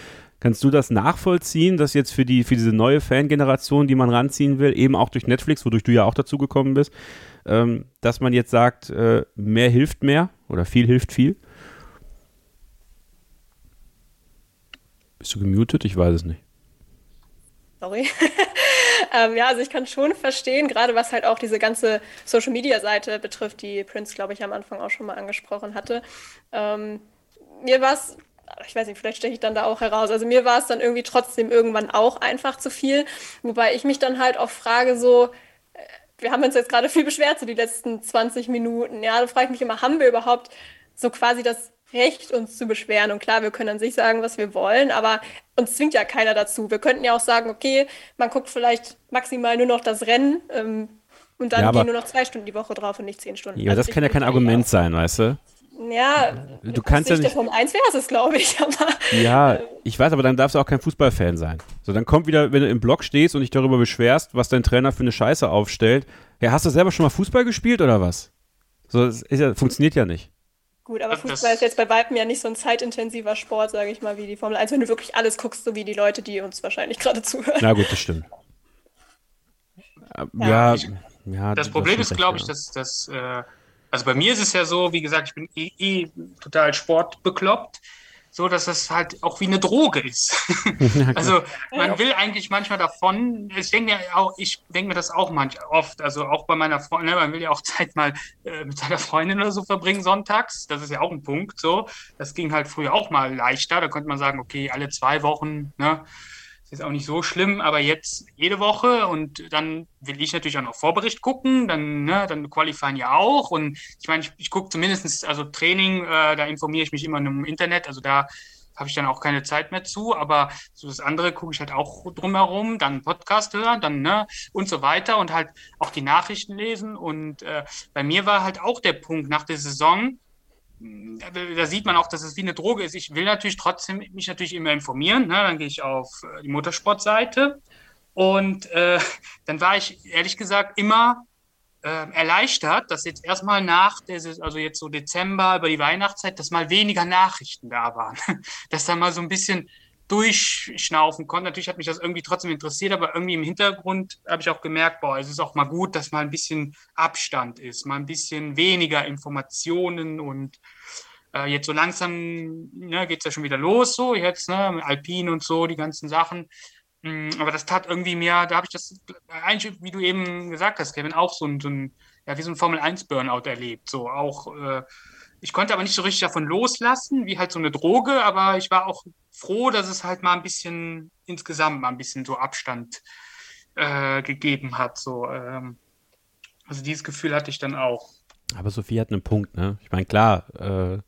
kannst du das nachvollziehen, dass jetzt für die für diese neue Fangeneration, die man ranziehen will, eben auch durch Netflix, wodurch du ja auch dazu gekommen bist, ähm, dass man jetzt sagt, äh, mehr hilft mehr oder viel hilft viel? Bist du gemutet? Ich weiß es nicht. Sorry. ähm, ja, also ich kann schon verstehen, gerade was halt auch diese ganze Social-Media-Seite betrifft, die Prince, glaube ich, am Anfang auch schon mal angesprochen hatte. Ähm, mir war es, ich weiß nicht, vielleicht steche ich dann da auch heraus. Also mir war es dann irgendwie trotzdem irgendwann auch einfach zu viel. Wobei ich mich dann halt auch frage, so, äh, wir haben uns jetzt gerade viel beschwert, so die letzten 20 Minuten. Ja, da frage ich mich immer, haben wir überhaupt so quasi das Recht, uns zu beschweren. Und klar, wir können an sich sagen, was wir wollen, aber uns zwingt ja keiner dazu. Wir könnten ja auch sagen, okay, man guckt vielleicht maximal nur noch das Rennen ähm, und dann ja, gehen nur noch zwei Stunden die Woche drauf und nicht zehn Stunden. Ja, also das kann ja kein Argument sein, weißt du? Ja, du kannst ja nicht. Vom 1 wäre es, glaube ich. Aber, ja, ich weiß, aber dann darfst du auch kein Fußballfan sein. So, dann kommt wieder, wenn du im Blog stehst und dich darüber beschwerst, was dein Trainer für eine Scheiße aufstellt. Ja, hast du selber schon mal Fußball gespielt oder was? So, das ja, funktioniert ja nicht. Gut, aber Fußball ist jetzt bei Weitem ja nicht so ein zeitintensiver Sport, sage ich mal, wie die Formel 1, wenn du wirklich alles guckst, so wie die Leute, die uns wahrscheinlich gerade zuhören. Na gut, das stimmt. Ja, ja, ja das Problem ist, glaube ich, dass, dass äh, also bei mir ist es ja so, wie gesagt, ich bin eh, eh total sportbekloppt so dass es halt auch wie eine Droge ist. also man will eigentlich manchmal davon, ich denke mir auch, ich denke mir das auch manchmal oft, also auch bei meiner Freundin, ne, man will ja auch Zeit mal äh, mit seiner Freundin oder so verbringen sonntags, das ist ja auch ein Punkt, so. Das ging halt früher auch mal leichter, da konnte man sagen, okay, alle zwei Wochen, ne, ist auch nicht so schlimm, aber jetzt jede Woche und dann will ich natürlich auch noch Vorbericht gucken, dann, ne, dann Qualifying ja auch und ich meine, ich, ich gucke zumindestens also Training, äh, da informiere ich mich immer im Internet, also da habe ich dann auch keine Zeit mehr zu, aber so das andere gucke ich halt auch drumherum, dann Podcast hören, dann ne und so weiter und halt auch die Nachrichten lesen und äh, bei mir war halt auch der Punkt nach der Saison, da sieht man auch, dass es wie eine Droge ist. Ich will natürlich trotzdem mich natürlich immer informieren. Ne? Dann gehe ich auf äh, die Motorsportseite und äh, dann war ich ehrlich gesagt immer äh, erleichtert, dass jetzt erstmal nach, der, also jetzt so Dezember über die Weihnachtszeit, dass mal weniger Nachrichten da waren. dass da mal so ein bisschen durchschnaufen konnte. Natürlich hat mich das irgendwie trotzdem interessiert, aber irgendwie im Hintergrund habe ich auch gemerkt, boah, es ist auch mal gut, dass mal ein bisschen Abstand ist, mal ein bisschen weniger Informationen und äh, jetzt so langsam ne, geht es ja schon wieder los, so jetzt, ne, Alpin und so, die ganzen Sachen. Mm, aber das tat irgendwie mehr, da habe ich das eigentlich, wie du eben gesagt hast, Kevin, auch so ein, so ein ja, wie so ein Formel-1-Burnout erlebt. So auch äh, ich konnte aber nicht so richtig davon loslassen, wie halt so eine Droge, aber ich war auch froh, dass es halt mal ein bisschen insgesamt mal ein bisschen so Abstand äh, gegeben hat. So, ähm, also dieses Gefühl hatte ich dann auch. Aber Sophie hat einen Punkt, ne? Ich meine, klar, äh,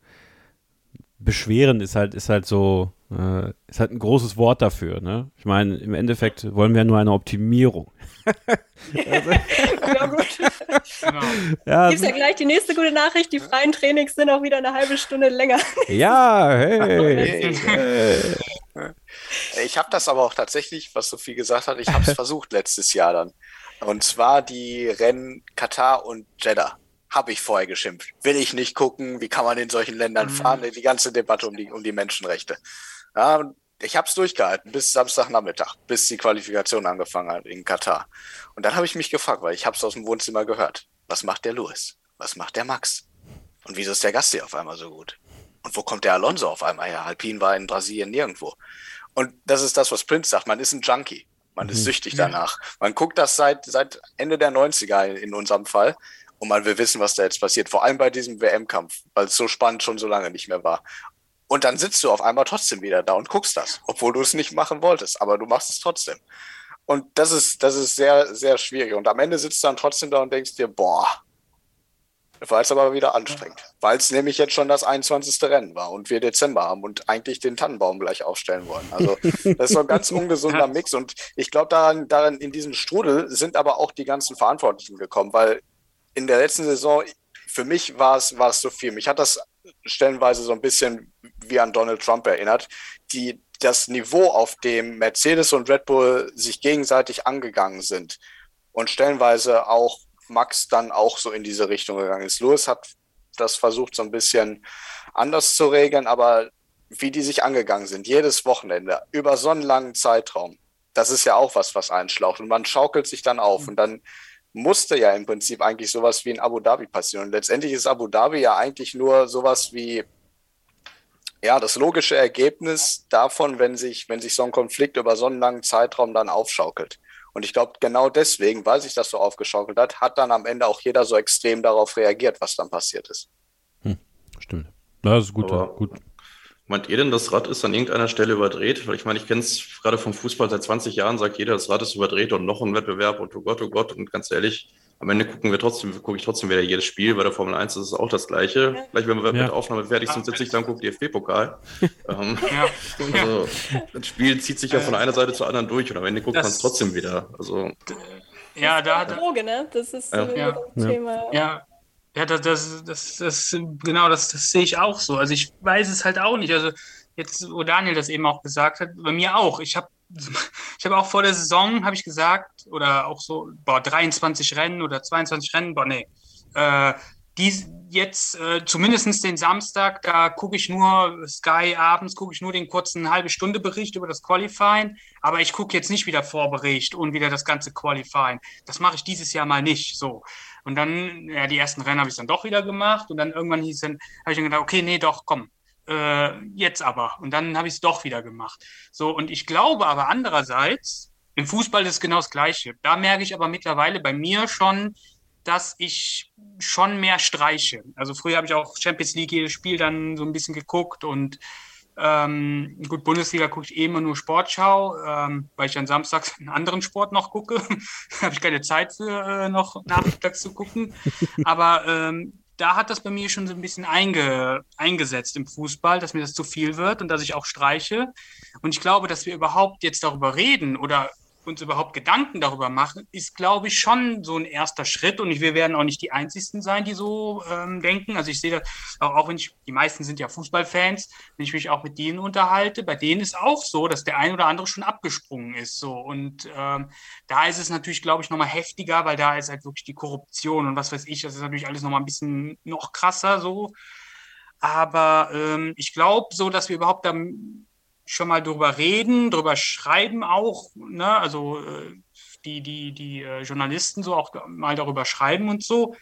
beschweren ist halt, ist halt so, äh, ist halt ein großes Wort dafür, ne? Ich meine, im Endeffekt wollen wir nur eine Optimierung. also, ja, gut. Genau. Ja, Gibt's ja gleich die nächste gute Nachricht, die freien Trainings sind auch wieder eine halbe Stunde länger. ja, hey. hey. Ich habe das aber auch tatsächlich, was Sophie gesagt hat, ich habe es versucht letztes Jahr dann. Und zwar die Rennen Katar und Jeddah habe ich vorher geschimpft. Will ich nicht gucken, wie kann man in solchen Ländern mhm. fahren? Die ganze Debatte um die, um die Menschenrechte. Ja, ich habe es durchgehalten bis Samstagnachmittag, bis die Qualifikation angefangen hat in Katar. Und dann habe ich mich gefragt, weil ich habe es aus dem Wohnzimmer gehört. Was macht der Louis? Was macht der Max? Und wieso ist der Gast hier auf einmal so gut? Und wo kommt der Alonso auf einmal her? Alpin war in Brasilien nirgendwo. Und das ist das, was Prince sagt. Man ist ein Junkie. Man ist mhm. süchtig danach. Man guckt das seit, seit Ende der 90er in unserem Fall und man will wissen, was da jetzt passiert. Vor allem bei diesem WM-Kampf, weil es so spannend schon so lange nicht mehr war. Und dann sitzt du auf einmal trotzdem wieder da und guckst das, obwohl du es nicht machen wolltest, aber du machst es trotzdem. Und das ist, das ist sehr, sehr schwierig. Und am Ende sitzt du dann trotzdem da und denkst dir, boah, war es aber wieder anstrengend. Weil es nämlich jetzt schon das 21. Rennen war und wir Dezember haben und eigentlich den Tannenbaum gleich aufstellen wollen. Also das ist so ein ganz ungesunder Mix. Und ich glaube, daran, daran, in diesem Strudel sind aber auch die ganzen Verantwortlichen gekommen, weil in der letzten Saison, für mich war es, war es so viel. Mich hat das stellenweise so ein bisschen wie an Donald Trump erinnert, die das Niveau, auf dem Mercedes und Red Bull sich gegenseitig angegangen sind und stellenweise auch Max dann auch so in diese Richtung gegangen ist. Lewis hat das versucht so ein bisschen anders zu regeln, aber wie die sich angegangen sind, jedes Wochenende, über so einen langen Zeitraum, das ist ja auch was, was einschlaucht. Und man schaukelt sich dann auf und dann musste ja im Prinzip eigentlich sowas wie in Abu Dhabi passieren. Und letztendlich ist Abu Dhabi ja eigentlich nur sowas wie ja, das logische Ergebnis davon, wenn sich, wenn sich so ein Konflikt über so einen langen Zeitraum dann aufschaukelt. Und ich glaube, genau deswegen, weil sich das so aufgeschaukelt hat, hat dann am Ende auch jeder so extrem darauf reagiert, was dann passiert ist. Hm, stimmt. Das ist gut, gut, Meint ihr denn, das Rad ist an irgendeiner Stelle überdreht? Weil ich meine, ich kenne es gerade vom Fußball seit 20 Jahren, sagt jeder, das Rad ist überdreht und noch ein Wettbewerb und oh Gott, oh Gott. Und ganz ehrlich, am Ende gucken wir trotzdem, gucke ich trotzdem wieder jedes Spiel. Bei der Formel 1 ist es auch das Gleiche. Ja. Gleich, wenn wir ja. mit Aufnahme fertig sind, sitze ich dann gucke DFB-Pokal. ähm, ja. also, das Spiel zieht sich ja von einer Seite zur anderen durch und am Ende guckt man es trotzdem wieder. Also, ja, da hat Droge, ne? Das ist ja. ja. Thema. Ja. Ja, das, das, das, das, genau, das, das sehe ich auch so. Also ich weiß es halt auch nicht. Also jetzt, wo Daniel das eben auch gesagt hat, bei mir auch. Ich habe ich habe auch vor der Saison, habe ich gesagt, oder auch so, boah, 23 Rennen oder 22 Rennen, boah, nee. Äh, die jetzt, äh, zumindest den Samstag, da gucke ich nur Sky abends, gucke ich nur den kurzen halbe Stunde Bericht über das Qualifying, aber ich gucke jetzt nicht wieder Vorbericht und wieder das ganze Qualifying. Das mache ich dieses Jahr mal nicht, so. Und dann, ja, die ersten Rennen habe ich dann doch wieder gemacht und dann irgendwann hieß dann, habe ich dann gedacht, okay, nee, doch, komm, äh, jetzt aber. Und dann habe ich es doch wieder gemacht. So, und ich glaube aber andererseits, im Fußball ist es genau das Gleiche. Da merke ich aber mittlerweile bei mir schon, dass ich schon mehr streiche. Also früher habe ich auch Champions League jedes Spiel dann so ein bisschen geguckt und ähm, gut, Bundesliga gucke ich eh immer nur Sportschau, ähm, weil ich an Samstags einen anderen Sport noch gucke. da habe ich keine Zeit für äh, noch nachmittags zu gucken. Aber ähm, da hat das bei mir schon so ein bisschen einge, eingesetzt im Fußball, dass mir das zu viel wird und dass ich auch streiche. Und ich glaube, dass wir überhaupt jetzt darüber reden oder uns überhaupt Gedanken darüber machen, ist, glaube ich, schon so ein erster Schritt. Und wir werden auch nicht die Einzigen sein, die so ähm, denken. Also ich sehe das auch, auch wenn ich, die meisten sind ja Fußballfans, wenn ich mich auch mit denen unterhalte, bei denen ist auch so, dass der ein oder andere schon abgesprungen ist. So. Und ähm, da ist es natürlich, glaube ich, nochmal heftiger, weil da ist halt wirklich die Korruption und was weiß ich, das ist natürlich alles nochmal ein bisschen noch krasser so. Aber ähm, ich glaube so, dass wir überhaupt da schon mal drüber reden, drüber schreiben auch, ne? also äh, die, die, die äh, Journalisten so auch mal darüber schreiben und so,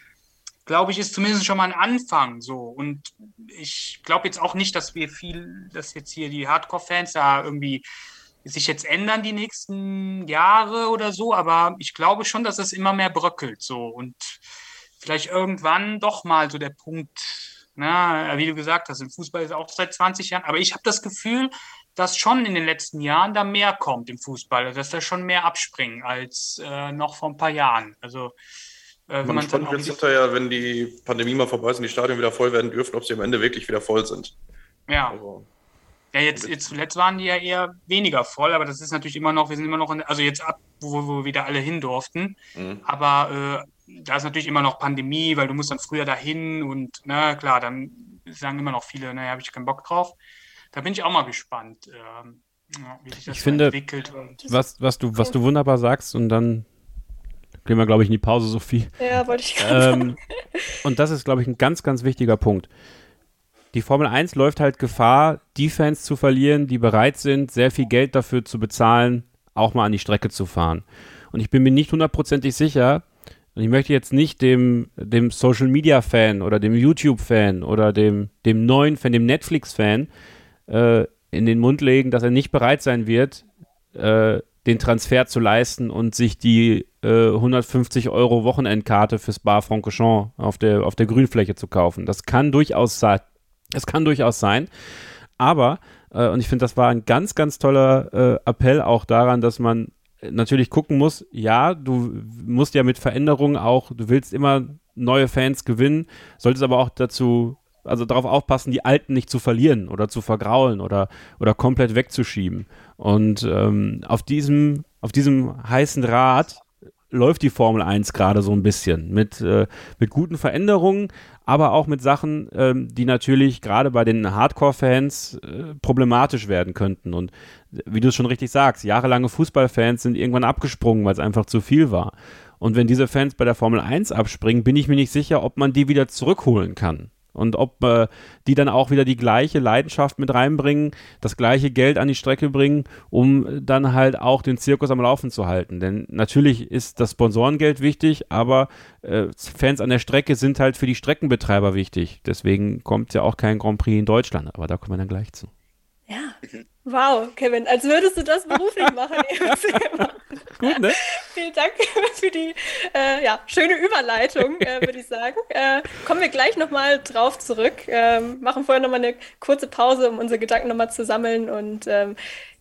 glaube ich, ist zumindest schon mal ein Anfang so. Und ich glaube jetzt auch nicht, dass wir viel, dass jetzt hier die Hardcore-Fans da irgendwie sich jetzt ändern die nächsten Jahre oder so, aber ich glaube schon, dass es immer mehr bröckelt so und vielleicht irgendwann doch mal so der Punkt, na, wie du gesagt hast, im Fußball ist auch seit 20 Jahren, aber ich habe das Gefühl, dass schon in den letzten Jahren da mehr kommt im Fußball, dass da schon mehr abspringen als äh, noch vor ein paar Jahren. Also äh, wenn man spannend wird hinterher, wenn die Pandemie mal vorbei ist und die Stadien wieder voll werden dürfen, ob sie am Ende wirklich wieder voll sind. Ja. Also, ja, jetzt, jetzt zuletzt waren die ja eher weniger voll, aber das ist natürlich immer noch, wir sind immer noch, in, also jetzt ab, wo, wo wieder alle hin durften. Mhm. Aber äh, da ist natürlich immer noch Pandemie, weil du musst dann früher dahin und na klar, dann sagen immer noch viele, naja, habe ich keinen Bock drauf da bin ich auch mal gespannt, ähm, wie sich das ich finde, entwickelt. Was, was, du, was du wunderbar sagst und dann gehen wir, glaube ich, in die Pause, Sophie. Ja, wollte ich ähm, Und das ist, glaube ich, ein ganz, ganz wichtiger Punkt. Die Formel 1 läuft halt Gefahr, die Fans zu verlieren, die bereit sind, sehr viel Geld dafür zu bezahlen, auch mal an die Strecke zu fahren. Und ich bin mir nicht hundertprozentig sicher, und ich möchte jetzt nicht dem, dem Social Media Fan oder dem YouTube Fan oder dem, dem neuen Fan, dem Netflix Fan äh, in den Mund legen, dass er nicht bereit sein wird, äh, den Transfer zu leisten und sich die äh, 150 Euro Wochenendkarte fürs Bar Francorchamps auf der, auf der Grünfläche zu kaufen. Das kann durchaus sein. Das kann durchaus sein. Aber, äh, und ich finde, das war ein ganz, ganz toller äh, Appell auch daran, dass man natürlich gucken muss, ja, du musst ja mit Veränderungen auch, du willst immer neue Fans gewinnen, solltest aber auch dazu also darauf aufpassen, die Alten nicht zu verlieren oder zu vergraulen oder, oder komplett wegzuschieben. Und ähm, auf, diesem, auf diesem heißen Rad läuft die Formel 1 gerade so ein bisschen mit, äh, mit guten Veränderungen, aber auch mit Sachen, ähm, die natürlich gerade bei den Hardcore-Fans äh, problematisch werden könnten. Und wie du es schon richtig sagst, jahrelange Fußballfans sind irgendwann abgesprungen, weil es einfach zu viel war. Und wenn diese Fans bei der Formel 1 abspringen, bin ich mir nicht sicher, ob man die wieder zurückholen kann und ob äh, die dann auch wieder die gleiche Leidenschaft mit reinbringen, das gleiche Geld an die Strecke bringen, um dann halt auch den Zirkus am Laufen zu halten. Denn natürlich ist das Sponsorengeld wichtig, aber äh, Fans an der Strecke sind halt für die Streckenbetreiber wichtig. Deswegen kommt ja auch kein Grand Prix in Deutschland, aber da kommen wir dann gleich zu. Ja. Wow, Kevin, als würdest du das beruflich machen. Gut, ne? Vielen Dank für die äh, ja, schöne Überleitung, äh, würde ich sagen. Äh, kommen wir gleich nochmal drauf zurück. Ähm, machen vorher nochmal eine kurze Pause, um unsere Gedanken nochmal zu sammeln und ähm,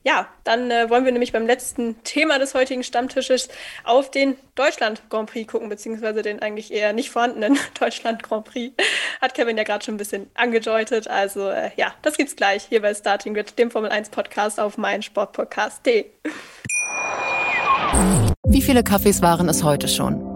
ja, dann äh, wollen wir nämlich beim letzten Thema des heutigen Stammtisches auf den Deutschland Grand Prix gucken, beziehungsweise den eigentlich eher nicht vorhandenen Deutschland Grand Prix. Hat Kevin ja gerade schon ein bisschen angedeutet. Also äh, ja, das gibt's gleich hier bei Starting Grid, dem Formel 1 Podcast auf meinsportpodcast.de. Wie viele Kaffees waren es heute schon?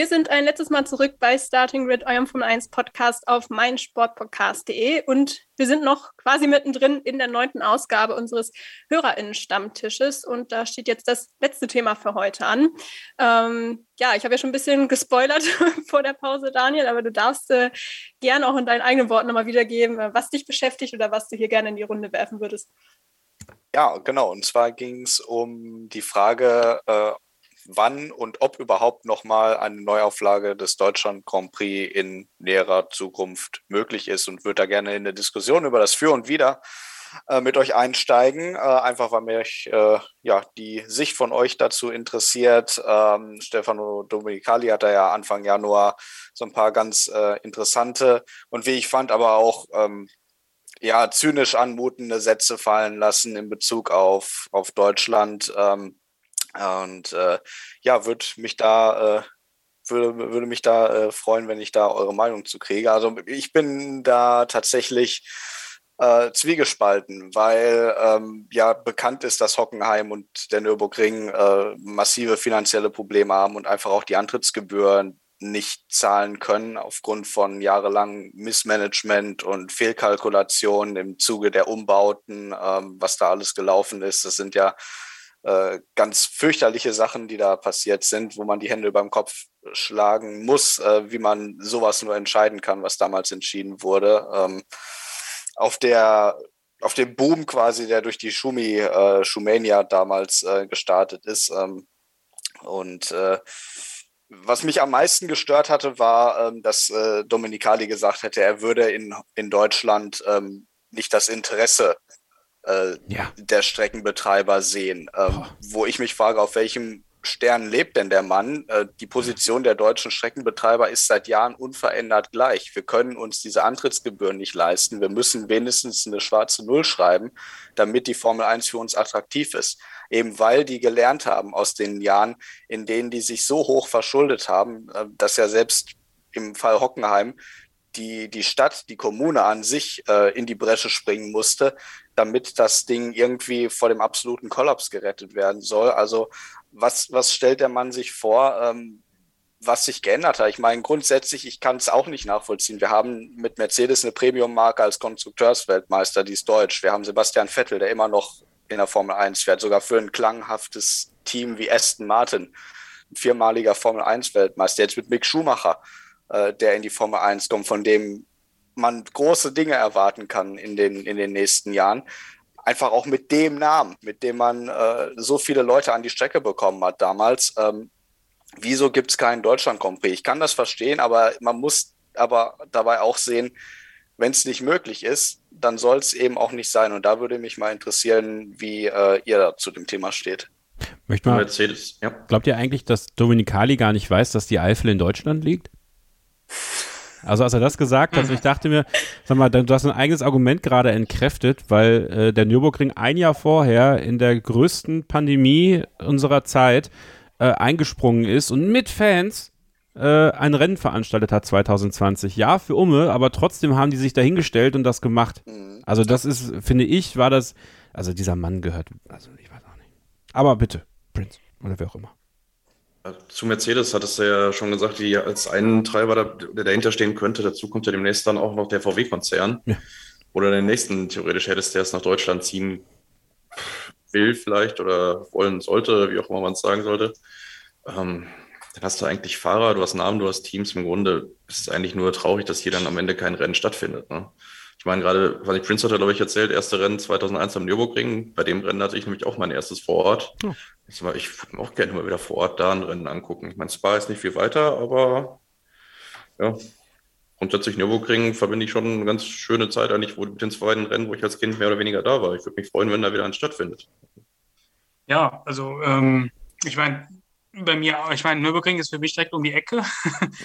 Wir sind ein letztes Mal zurück bei Starting Grid, eurem Formel 1 Podcast auf meinsportpodcast.de und wir sind noch quasi mittendrin in der neunten Ausgabe unseres HörerInnen-Stammtisches und da steht jetzt das letzte Thema für heute an. Ähm, ja, ich habe ja schon ein bisschen gespoilert vor der Pause, Daniel, aber du darfst äh, gerne auch in deinen eigenen Worten nochmal wiedergeben, äh, was dich beschäftigt oder was du hier gerne in die Runde werfen würdest. Ja, genau. Und zwar ging es um die Frage, äh, wann und ob überhaupt nochmal eine Neuauflage des Deutschland Grand Prix in näherer Zukunft möglich ist und würde da gerne in eine Diskussion über das Für und Wider äh, mit euch einsteigen, äh, einfach weil mich äh, ja die Sicht von euch dazu interessiert. Ähm, Stefano Domenicali hat da ja Anfang Januar so ein paar ganz interessante und wie ich fand, aber auch ähm, ja zynisch anmutende Sätze fallen lassen in Bezug auf, auf Deutschland. Ähm, und äh, ja, würde mich da äh, würde, würde mich da äh, freuen, wenn ich da eure Meinung zu kriege. Also ich bin da tatsächlich äh, zwiegespalten, weil ähm, ja bekannt ist, dass Hockenheim und der Nürburgring äh, massive finanzielle Probleme haben und einfach auch die Antrittsgebühren nicht zahlen können aufgrund von jahrelangem Missmanagement und Fehlkalkulationen im Zuge der Umbauten, ähm, was da alles gelaufen ist. Das sind ja äh, ganz fürchterliche Sachen, die da passiert sind, wo man die Hände beim Kopf schlagen muss, äh, wie man sowas nur entscheiden kann, was damals entschieden wurde. Ähm, auf der auf dem Boom quasi, der durch die Schumi, äh, Schumania damals äh, gestartet ist. Ähm, und äh, was mich am meisten gestört hatte, war, ähm, dass äh, Dominikali gesagt hätte, er würde in, in Deutschland ähm, nicht das Interesse äh, ja. der Streckenbetreiber sehen. Ähm, wo ich mich frage, auf welchem Stern lebt denn der Mann? Äh, die Position der deutschen Streckenbetreiber ist seit Jahren unverändert gleich. Wir können uns diese Antrittsgebühren nicht leisten. Wir müssen wenigstens eine schwarze Null schreiben, damit die Formel 1 für uns attraktiv ist. Eben weil die gelernt haben aus den Jahren, in denen die sich so hoch verschuldet haben, äh, dass ja selbst im Fall Hockenheim die, die Stadt, die Kommune an sich äh, in die Bresche springen musste, damit das Ding irgendwie vor dem absoluten Kollaps gerettet werden soll. Also was, was stellt der Mann sich vor, ähm, was sich geändert hat? Ich meine, grundsätzlich, ich kann es auch nicht nachvollziehen. Wir haben mit Mercedes eine Premium-Marke als Konstrukteursweltmeister, die ist deutsch. Wir haben Sebastian Vettel, der immer noch in der Formel 1 fährt, sogar für ein klanghaftes Team wie Aston Martin. Ein viermaliger Formel 1-Weltmeister, jetzt mit Mick Schumacher äh, der in die Formel 1 kommt, von dem man große Dinge erwarten kann in den, in den nächsten Jahren. Einfach auch mit dem Namen, mit dem man äh, so viele Leute an die Strecke bekommen hat damals. Ähm, wieso gibt es keinen Deutschland Grand? Ich kann das verstehen, aber man muss aber dabei auch sehen, wenn es nicht möglich ist, dann soll es eben auch nicht sein. Und da würde mich mal interessieren, wie äh, ihr zu dem Thema steht. Möchte mal, Mercedes, ja. Glaubt ihr eigentlich, dass Dominikali gar nicht weiß, dass die Eifel in Deutschland liegt? Also als er das gesagt hat, ich dachte mir, sag mal, du hast ein eigenes Argument gerade entkräftet, weil äh, der Nürburgring ein Jahr vorher in der größten Pandemie unserer Zeit äh, eingesprungen ist und mit Fans äh, ein Rennen veranstaltet hat 2020. Ja, für Umme, aber trotzdem haben die sich dahingestellt und das gemacht. Mhm. Also das ist, finde ich, war das, also dieser Mann gehört, also ich weiß auch nicht. Aber bitte, Prince oder wer auch immer. Zu Mercedes hattest du ja schon gesagt, die als einen Treiber, der dahinter stehen könnte. Dazu kommt ja demnächst dann auch noch der VW-Konzern. Ja. Oder den nächsten theoretisch hättest, der es nach Deutschland ziehen will vielleicht oder wollen sollte, wie auch immer man es sagen sollte. Ähm, dann hast du eigentlich Fahrer, du hast Namen, du hast Teams. Im Grunde ist es eigentlich nur traurig, dass hier dann am Ende kein Rennen stattfindet. Ne? Ich meine, gerade, was ich Prince hat, glaube ich, erzählt, erste Rennen 2001 am Nürburgring. Bei dem Rennen hatte ich nämlich auch mein erstes vor Ort. Oh. Ich würde mir auch gerne mal wieder vor Ort da ein Rennen angucken. Ich meine, Spa ist nicht viel weiter, aber ja, grundsätzlich Nürburgring verbinde ich schon eine ganz schöne Zeit eigentlich mit den zweiten Rennen, wo ich als Kind mehr oder weniger da war. Ich würde mich freuen, wenn da wieder ein stattfindet. Ja, also ähm, ich meine, bei mir, ich meine, Nürburgring ist für mich direkt um die Ecke.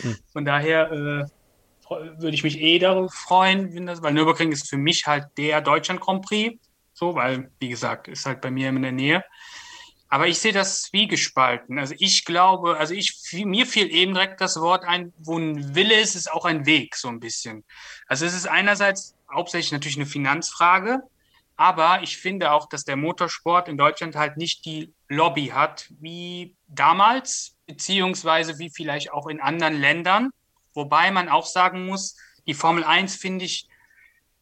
Hm. Von daher äh, würde ich mich eh darauf freuen, das, weil Nürburgring ist für mich halt der Deutschland Grand Prix, so, weil, wie gesagt, ist halt bei mir in der Nähe. Aber ich sehe das wie gespalten. Also ich glaube, also ich, mir fiel eben direkt das Wort ein, wo ein Wille ist, ist auch ein Weg, so ein bisschen. Also es ist einerseits hauptsächlich natürlich eine Finanzfrage, aber ich finde auch, dass der Motorsport in Deutschland halt nicht die Lobby hat, wie damals, beziehungsweise wie vielleicht auch in anderen Ländern. Wobei man auch sagen muss, die Formel 1 finde ich,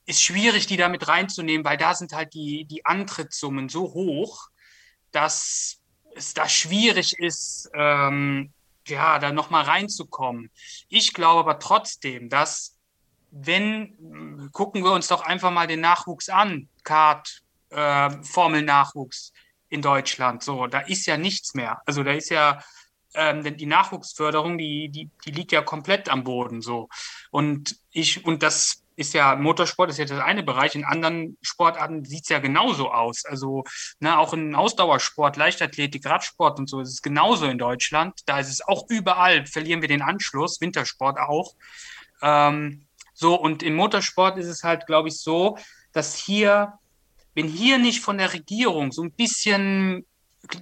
ist schwierig, die da mit reinzunehmen, weil da sind halt die, die Antrittssummen so hoch, dass es da schwierig ist, ähm, ja, da nochmal reinzukommen. Ich glaube aber trotzdem, dass wenn, gucken wir uns doch einfach mal den Nachwuchs an, Kart, äh, Formel-Nachwuchs in Deutschland. So, da ist ja nichts mehr. Also da ist ja ähm, denn die Nachwuchsförderung, die, die, die liegt ja komplett am Boden so. Und ich, und das ist ja, Motorsport ist ja das eine Bereich, in anderen Sportarten sieht es ja genauso aus. Also ne, auch in Ausdauersport, Leichtathletik, Radsport und so ist es genauso in Deutschland. Da ist es auch überall, verlieren wir den Anschluss, Wintersport auch. Ähm, so, und im Motorsport ist es halt, glaube ich, so, dass hier, wenn hier nicht von der Regierung so ein bisschen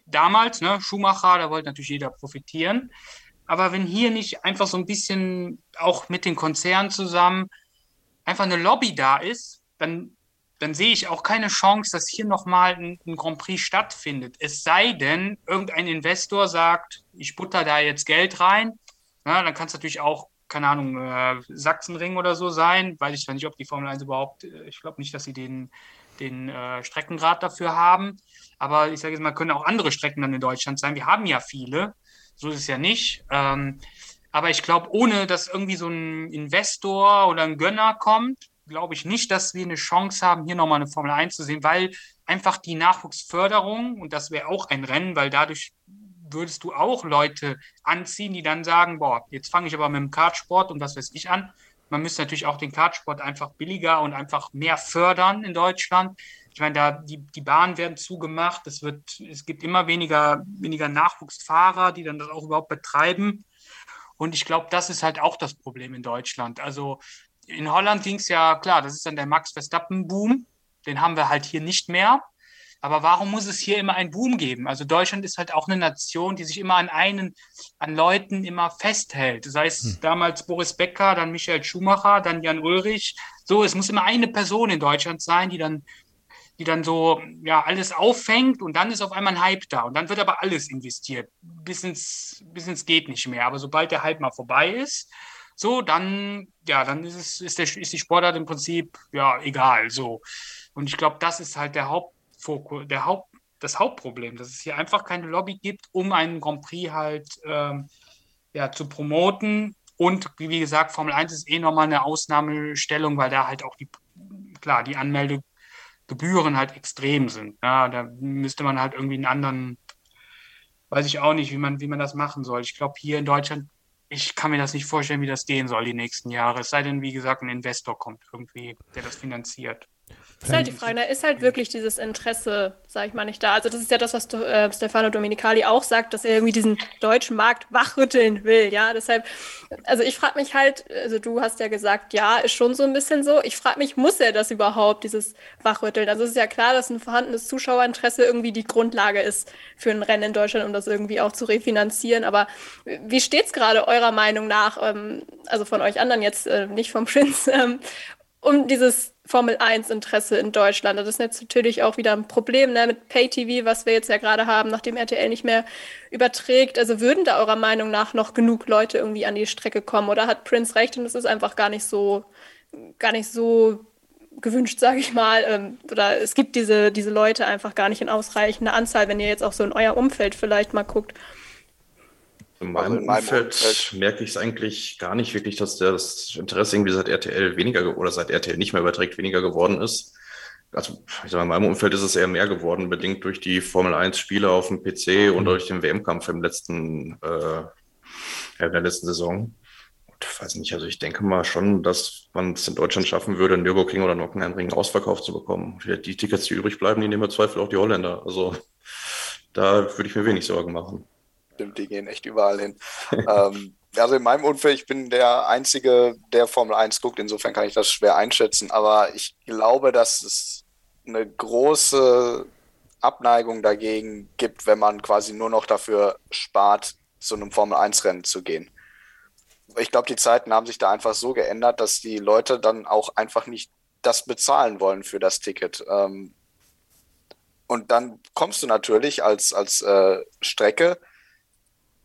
damals, ne, Schumacher, da wollte natürlich jeder profitieren. Aber wenn hier nicht einfach so ein bisschen auch mit den Konzernen zusammen einfach eine Lobby da ist, dann, dann sehe ich auch keine Chance, dass hier nochmal ein, ein Grand Prix stattfindet. Es sei denn, irgendein Investor sagt, ich butter da jetzt Geld rein. Ja, dann kann es natürlich auch, keine Ahnung, äh, Sachsenring oder so sein. Weiß ich zwar nicht, ob die Formel 1 überhaupt, äh, ich glaube nicht, dass sie den, den äh, Streckengrad dafür haben. Aber ich sage jetzt mal, können auch andere Strecken dann in Deutschland sein. Wir haben ja viele. So ist es ja nicht. Ähm, aber ich glaube, ohne dass irgendwie so ein Investor oder ein Gönner kommt, glaube ich nicht, dass wir eine Chance haben, hier nochmal eine Formel 1 zu sehen, weil einfach die Nachwuchsförderung, und das wäre auch ein Rennen, weil dadurch würdest du auch Leute anziehen, die dann sagen, boah, jetzt fange ich aber mit dem Kartsport und was weiß ich an. Man müsste natürlich auch den Kartsport einfach billiger und einfach mehr fördern in Deutschland. Ich meine, da die, die Bahnen werden zugemacht, es wird, es gibt immer weniger, weniger Nachwuchsfahrer, die dann das auch überhaupt betreiben. Und ich glaube, das ist halt auch das Problem in Deutschland. Also in Holland ging es ja, klar, das ist dann der Max Verstappen-Boom. Den haben wir halt hier nicht mehr. Aber warum muss es hier immer einen Boom geben? Also Deutschland ist halt auch eine Nation, die sich immer an einen, an Leuten immer festhält. Das heißt, hm. damals Boris Becker, dann Michael Schumacher, dann Jan Ulrich. So, es muss immer eine Person in Deutschland sein, die dann die dann so ja alles auffängt und dann ist auf einmal ein Hype da und dann wird aber alles investiert, bis ins, bis ins geht nicht mehr. Aber sobald der Hype mal vorbei ist, so, dann, ja, dann ist es, ist, der, ist die Sportart im Prinzip, ja, egal, so. Und ich glaube, das ist halt der Hauptfokus, der Haupt, das Hauptproblem, dass es hier einfach keine Lobby gibt, um einen Grand Prix halt, ähm, ja, zu promoten. Und wie gesagt, Formel 1 ist eh nochmal eine Ausnahmestellung, weil da halt auch die, klar, die Anmelde, Gebühren halt extrem sind. Ja, da müsste man halt irgendwie einen anderen, weiß ich auch nicht, wie man, wie man das machen soll. Ich glaube, hier in Deutschland, ich kann mir das nicht vorstellen, wie das gehen soll die nächsten Jahre. Es sei denn, wie gesagt, ein Investor kommt irgendwie, der das finanziert. Ist halt die Frage, da ist halt wirklich dieses Interesse, sag ich mal, nicht da. Also das ist ja das, was äh, Stefano Dominicali auch sagt, dass er irgendwie diesen deutschen Markt wachrütteln will, ja. Deshalb, also ich frage mich halt, also du hast ja gesagt, ja, ist schon so ein bisschen so. Ich frage mich, muss er das überhaupt, dieses Wachrütteln? Also es ist ja klar, dass ein vorhandenes Zuschauerinteresse irgendwie die Grundlage ist für ein Rennen in Deutschland, um das irgendwie auch zu refinanzieren. Aber wie steht es gerade eurer Meinung nach, ähm, also von euch anderen jetzt, äh, nicht vom Prinz, ähm, um dieses Formel 1-Interesse in Deutschland. Das ist jetzt natürlich auch wieder ein Problem ne, mit Pay-TV, was wir jetzt ja gerade haben, nachdem RTL nicht mehr überträgt. Also würden da eurer Meinung nach noch genug Leute irgendwie an die Strecke kommen? Oder hat Prince recht und es ist einfach gar nicht so, gar nicht so gewünscht, sage ich mal. Ähm, oder es gibt diese, diese Leute einfach gar nicht in ausreichender Anzahl, wenn ihr jetzt auch so in euer Umfeld vielleicht mal guckt. In meinem, also in meinem Umfeld, Umfeld, merke ich es eigentlich gar nicht wirklich, dass das Interesse irgendwie seit RTL weniger oder seit RTL nicht mehr überträgt, weniger geworden ist. Also ich sage, in meinem Umfeld ist es eher mehr geworden, bedingt durch die Formel 1 Spiele auf dem PC und mhm. durch den WM-Kampf im letzten, äh, in der letzten Saison. Und weiß nicht, also ich denke mal schon, dass man es in Deutschland schaffen würde, Nürburgring oder Nockenheimring ausverkauft zu bekommen. Die Tickets, die übrig bleiben, die nehmen im Zweifel auch die Holländer. Also da würde ich mir wenig Sorgen machen stimmt, die gehen echt überall hin. ähm, also in meinem Umfeld, ich bin der Einzige, der Formel 1 guckt, insofern kann ich das schwer einschätzen, aber ich glaube, dass es eine große Abneigung dagegen gibt, wenn man quasi nur noch dafür spart, zu einem Formel 1-Rennen zu gehen. Ich glaube, die Zeiten haben sich da einfach so geändert, dass die Leute dann auch einfach nicht das bezahlen wollen für das Ticket. Ähm, und dann kommst du natürlich als, als äh, Strecke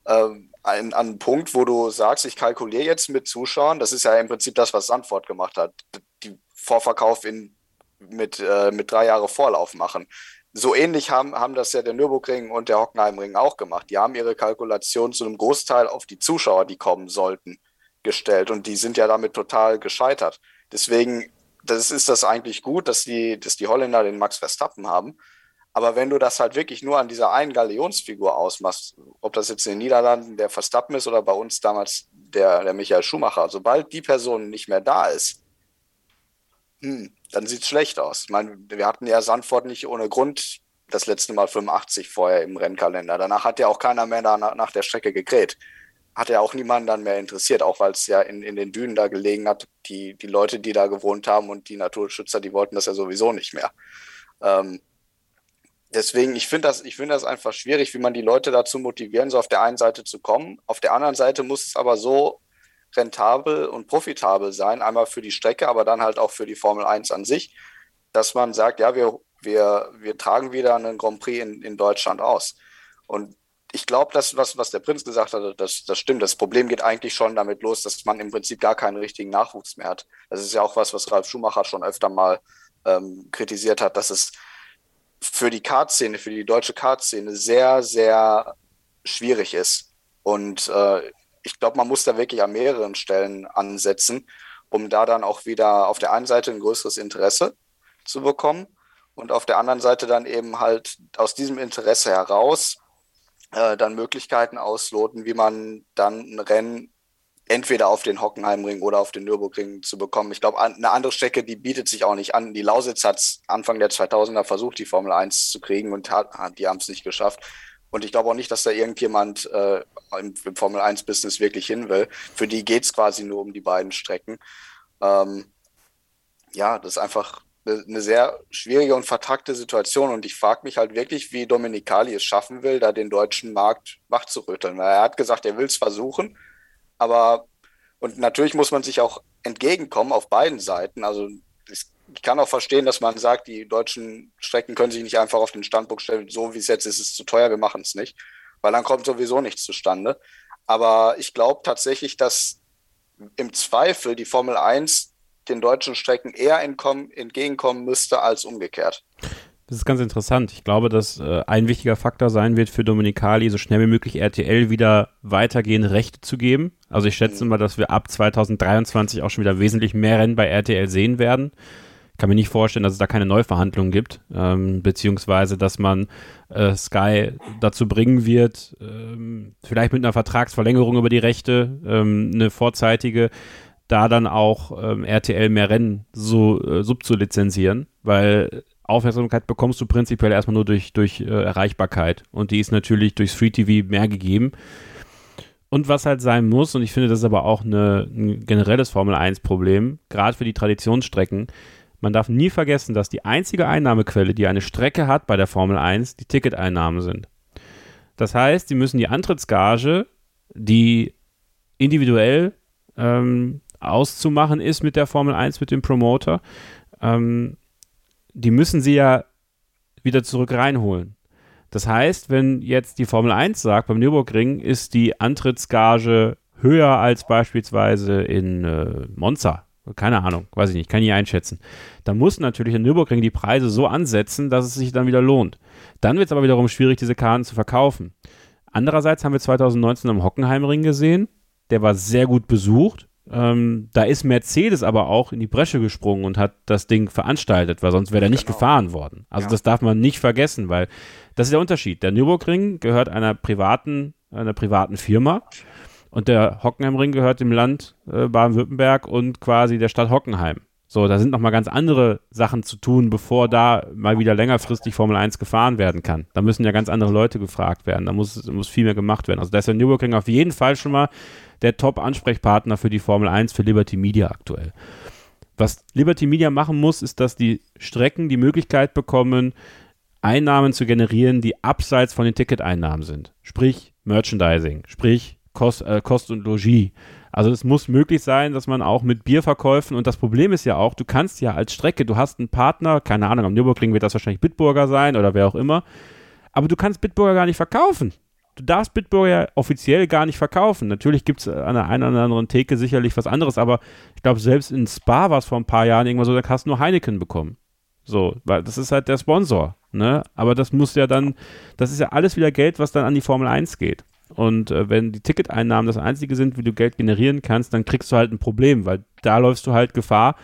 ähm, an, an einen Punkt, wo du sagst, ich kalkuliere jetzt mit Zuschauern. Das ist ja im Prinzip das, was Sandford gemacht hat. Die Vorverkauf in, mit, äh, mit drei Jahre Vorlauf machen. So ähnlich haben, haben das ja der Nürburgring und der Hockenheimring auch gemacht. Die haben ihre Kalkulation zu einem Großteil auf die Zuschauer, die kommen sollten, gestellt. Und die sind ja damit total gescheitert. Deswegen das ist das eigentlich gut, dass die, dass die Holländer den Max Verstappen haben. Aber wenn du das halt wirklich nur an dieser einen Galionsfigur ausmachst, ob das jetzt in den Niederlanden der Verstappen ist oder bei uns damals der, der Michael Schumacher, sobald die Person nicht mehr da ist, hm, dann sieht es schlecht aus. Ich meine, wir hatten ja Sandford nicht ohne Grund das letzte Mal 85 vorher im Rennkalender. Danach hat ja auch keiner mehr nach, nach der Strecke gekräht. Hat ja auch niemanden dann mehr interessiert, auch weil es ja in, in den Dünen da gelegen hat. Die, die Leute, die da gewohnt haben und die Naturschützer, die wollten das ja sowieso nicht mehr. Ähm, deswegen, ich finde das, ich das einfach schwierig, wie man die Leute dazu motivieren, so auf der einen Seite zu kommen. Auf der anderen Seite muss es aber so rentabel und profitabel sein, einmal für die Strecke, aber dann halt auch für die Formel 1 an sich, dass man sagt, ja, wir, wir, wir tragen wieder einen Grand Prix in, in Deutschland aus. Und ich glaube, das, was, was der Prinz gesagt hat, das, das stimmt. Das Problem geht eigentlich schon damit los, dass man im Prinzip gar keinen richtigen Nachwuchs mehr hat. Das ist ja auch was, was Ralf Schumacher schon öfter mal ähm, kritisiert hat, dass es für die Kartszene, für die deutsche Kartszene sehr, sehr schwierig ist. Und äh, ich glaube, man muss da wirklich an mehreren Stellen ansetzen, um da dann auch wieder auf der einen Seite ein größeres Interesse zu bekommen und auf der anderen Seite dann eben halt aus diesem Interesse heraus äh, dann Möglichkeiten ausloten, wie man dann ein Rennen entweder auf den Hockenheimring oder auf den Nürburgring zu bekommen. Ich glaube, eine andere Strecke, die bietet sich auch nicht an. Die Lausitz hat Anfang der 2000er versucht, die Formel 1 zu kriegen und hat, die haben es nicht geschafft. Und ich glaube auch nicht, dass da irgendjemand äh, im, im, Formel 1-Business wirklich hin will. Für die geht es quasi nur um die beiden Strecken. Ähm, ja, das ist einfach eine sehr schwierige und vertrackte Situation. Und ich frage mich halt wirklich, wie Dominikali es schaffen will, da den deutschen Markt wachzurütteln. Er hat gesagt, er will es versuchen, aber und natürlich muss man sich auch entgegenkommen auf beiden Seiten. Also ich kann auch verstehen, dass man sagt, die deutschen Strecken können sich nicht einfach auf den Standpunkt stellen, so wie es jetzt ist, ist es zu teuer, wir machen es nicht, weil dann kommt sowieso nichts zustande. Aber ich glaube tatsächlich, dass im Zweifel die Formel 1 den deutschen Strecken eher entgegenkommen müsste als umgekehrt. Das ist ganz interessant. Ich glaube, dass äh, ein wichtiger Faktor sein wird für Dominikali, so schnell wie möglich RTL wieder weitergehende Rechte zu geben. Also ich schätze mhm. mal, dass wir ab 2023 auch schon wieder wesentlich mehr Rennen bei RTL sehen werden. Ich kann mir nicht vorstellen, dass es da keine Neuverhandlungen gibt, ähm, beziehungsweise dass man äh, Sky dazu bringen wird, ähm, vielleicht mit einer Vertragsverlängerung über die Rechte, ähm, eine vorzeitige, da dann auch ähm, RTL mehr Rennen so äh, subzulizenzieren, weil Aufmerksamkeit bekommst du prinzipiell erstmal nur durch, durch äh, Erreichbarkeit. Und die ist natürlich durchs Free TV mehr gegeben. Und was halt sein muss, und ich finde, das ist aber auch eine, ein generelles Formel-1-Problem, gerade für die Traditionsstrecken, man darf nie vergessen, dass die einzige Einnahmequelle, die eine Strecke hat bei der Formel 1, die Ticketeinnahmen sind. Das heißt, sie müssen die Antrittsgage, die individuell ähm, auszumachen ist mit der Formel 1, mit dem Promoter. Ähm, die müssen sie ja wieder zurück reinholen. Das heißt, wenn jetzt die Formel 1 sagt, beim Nürburgring ist die Antrittsgage höher als beispielsweise in äh, Monza, keine Ahnung, weiß ich nicht, kann ich einschätzen, dann muss natürlich der Nürburgring die Preise so ansetzen, dass es sich dann wieder lohnt. Dann wird es aber wiederum schwierig, diese Karten zu verkaufen. Andererseits haben wir 2019 am Hockenheimring gesehen, der war sehr gut besucht. Ähm, da ist Mercedes aber auch in die Bresche gesprungen und hat das Ding veranstaltet, weil sonst wäre er nicht genau. gefahren worden. Also ja. das darf man nicht vergessen, weil das ist der Unterschied. Der Nürburgring gehört einer privaten, einer privaten Firma und der Hockenheimring gehört dem Land äh, Baden-Württemberg und quasi der Stadt Hockenheim. So, da sind nochmal ganz andere Sachen zu tun, bevor da mal wieder längerfristig Formel 1 gefahren werden kann. Da müssen ja ganz andere Leute gefragt werden. Da muss, muss viel mehr gemacht werden. Also da ist der Nürburgring auf jeden Fall schon mal der Top-Ansprechpartner für die Formel 1 für Liberty Media aktuell. Was Liberty Media machen muss, ist, dass die Strecken die Möglichkeit bekommen, Einnahmen zu generieren, die abseits von den Ticketeinnahmen sind. Sprich Merchandising, sprich Kost, äh, Kost und Logis. Also es muss möglich sein, dass man auch mit Bierverkäufen und das Problem ist ja auch, du kannst ja als Strecke, du hast einen Partner, keine Ahnung, am Nürburgring wird das wahrscheinlich Bitburger sein oder wer auch immer, aber du kannst Bitburger gar nicht verkaufen du darfst Bitburger ja offiziell gar nicht verkaufen. Natürlich gibt es an der einen oder anderen Theke sicherlich was anderes, aber ich glaube, selbst in Spa war es vor ein paar Jahren irgendwann so, da hast du nur Heineken bekommen. So, weil das ist halt der Sponsor, ne? Aber das muss ja dann, das ist ja alles wieder Geld, was dann an die Formel 1 geht. Und äh, wenn die Ticketeinnahmen das einzige sind, wie du Geld generieren kannst, dann kriegst du halt ein Problem, weil da läufst du halt Gefahr.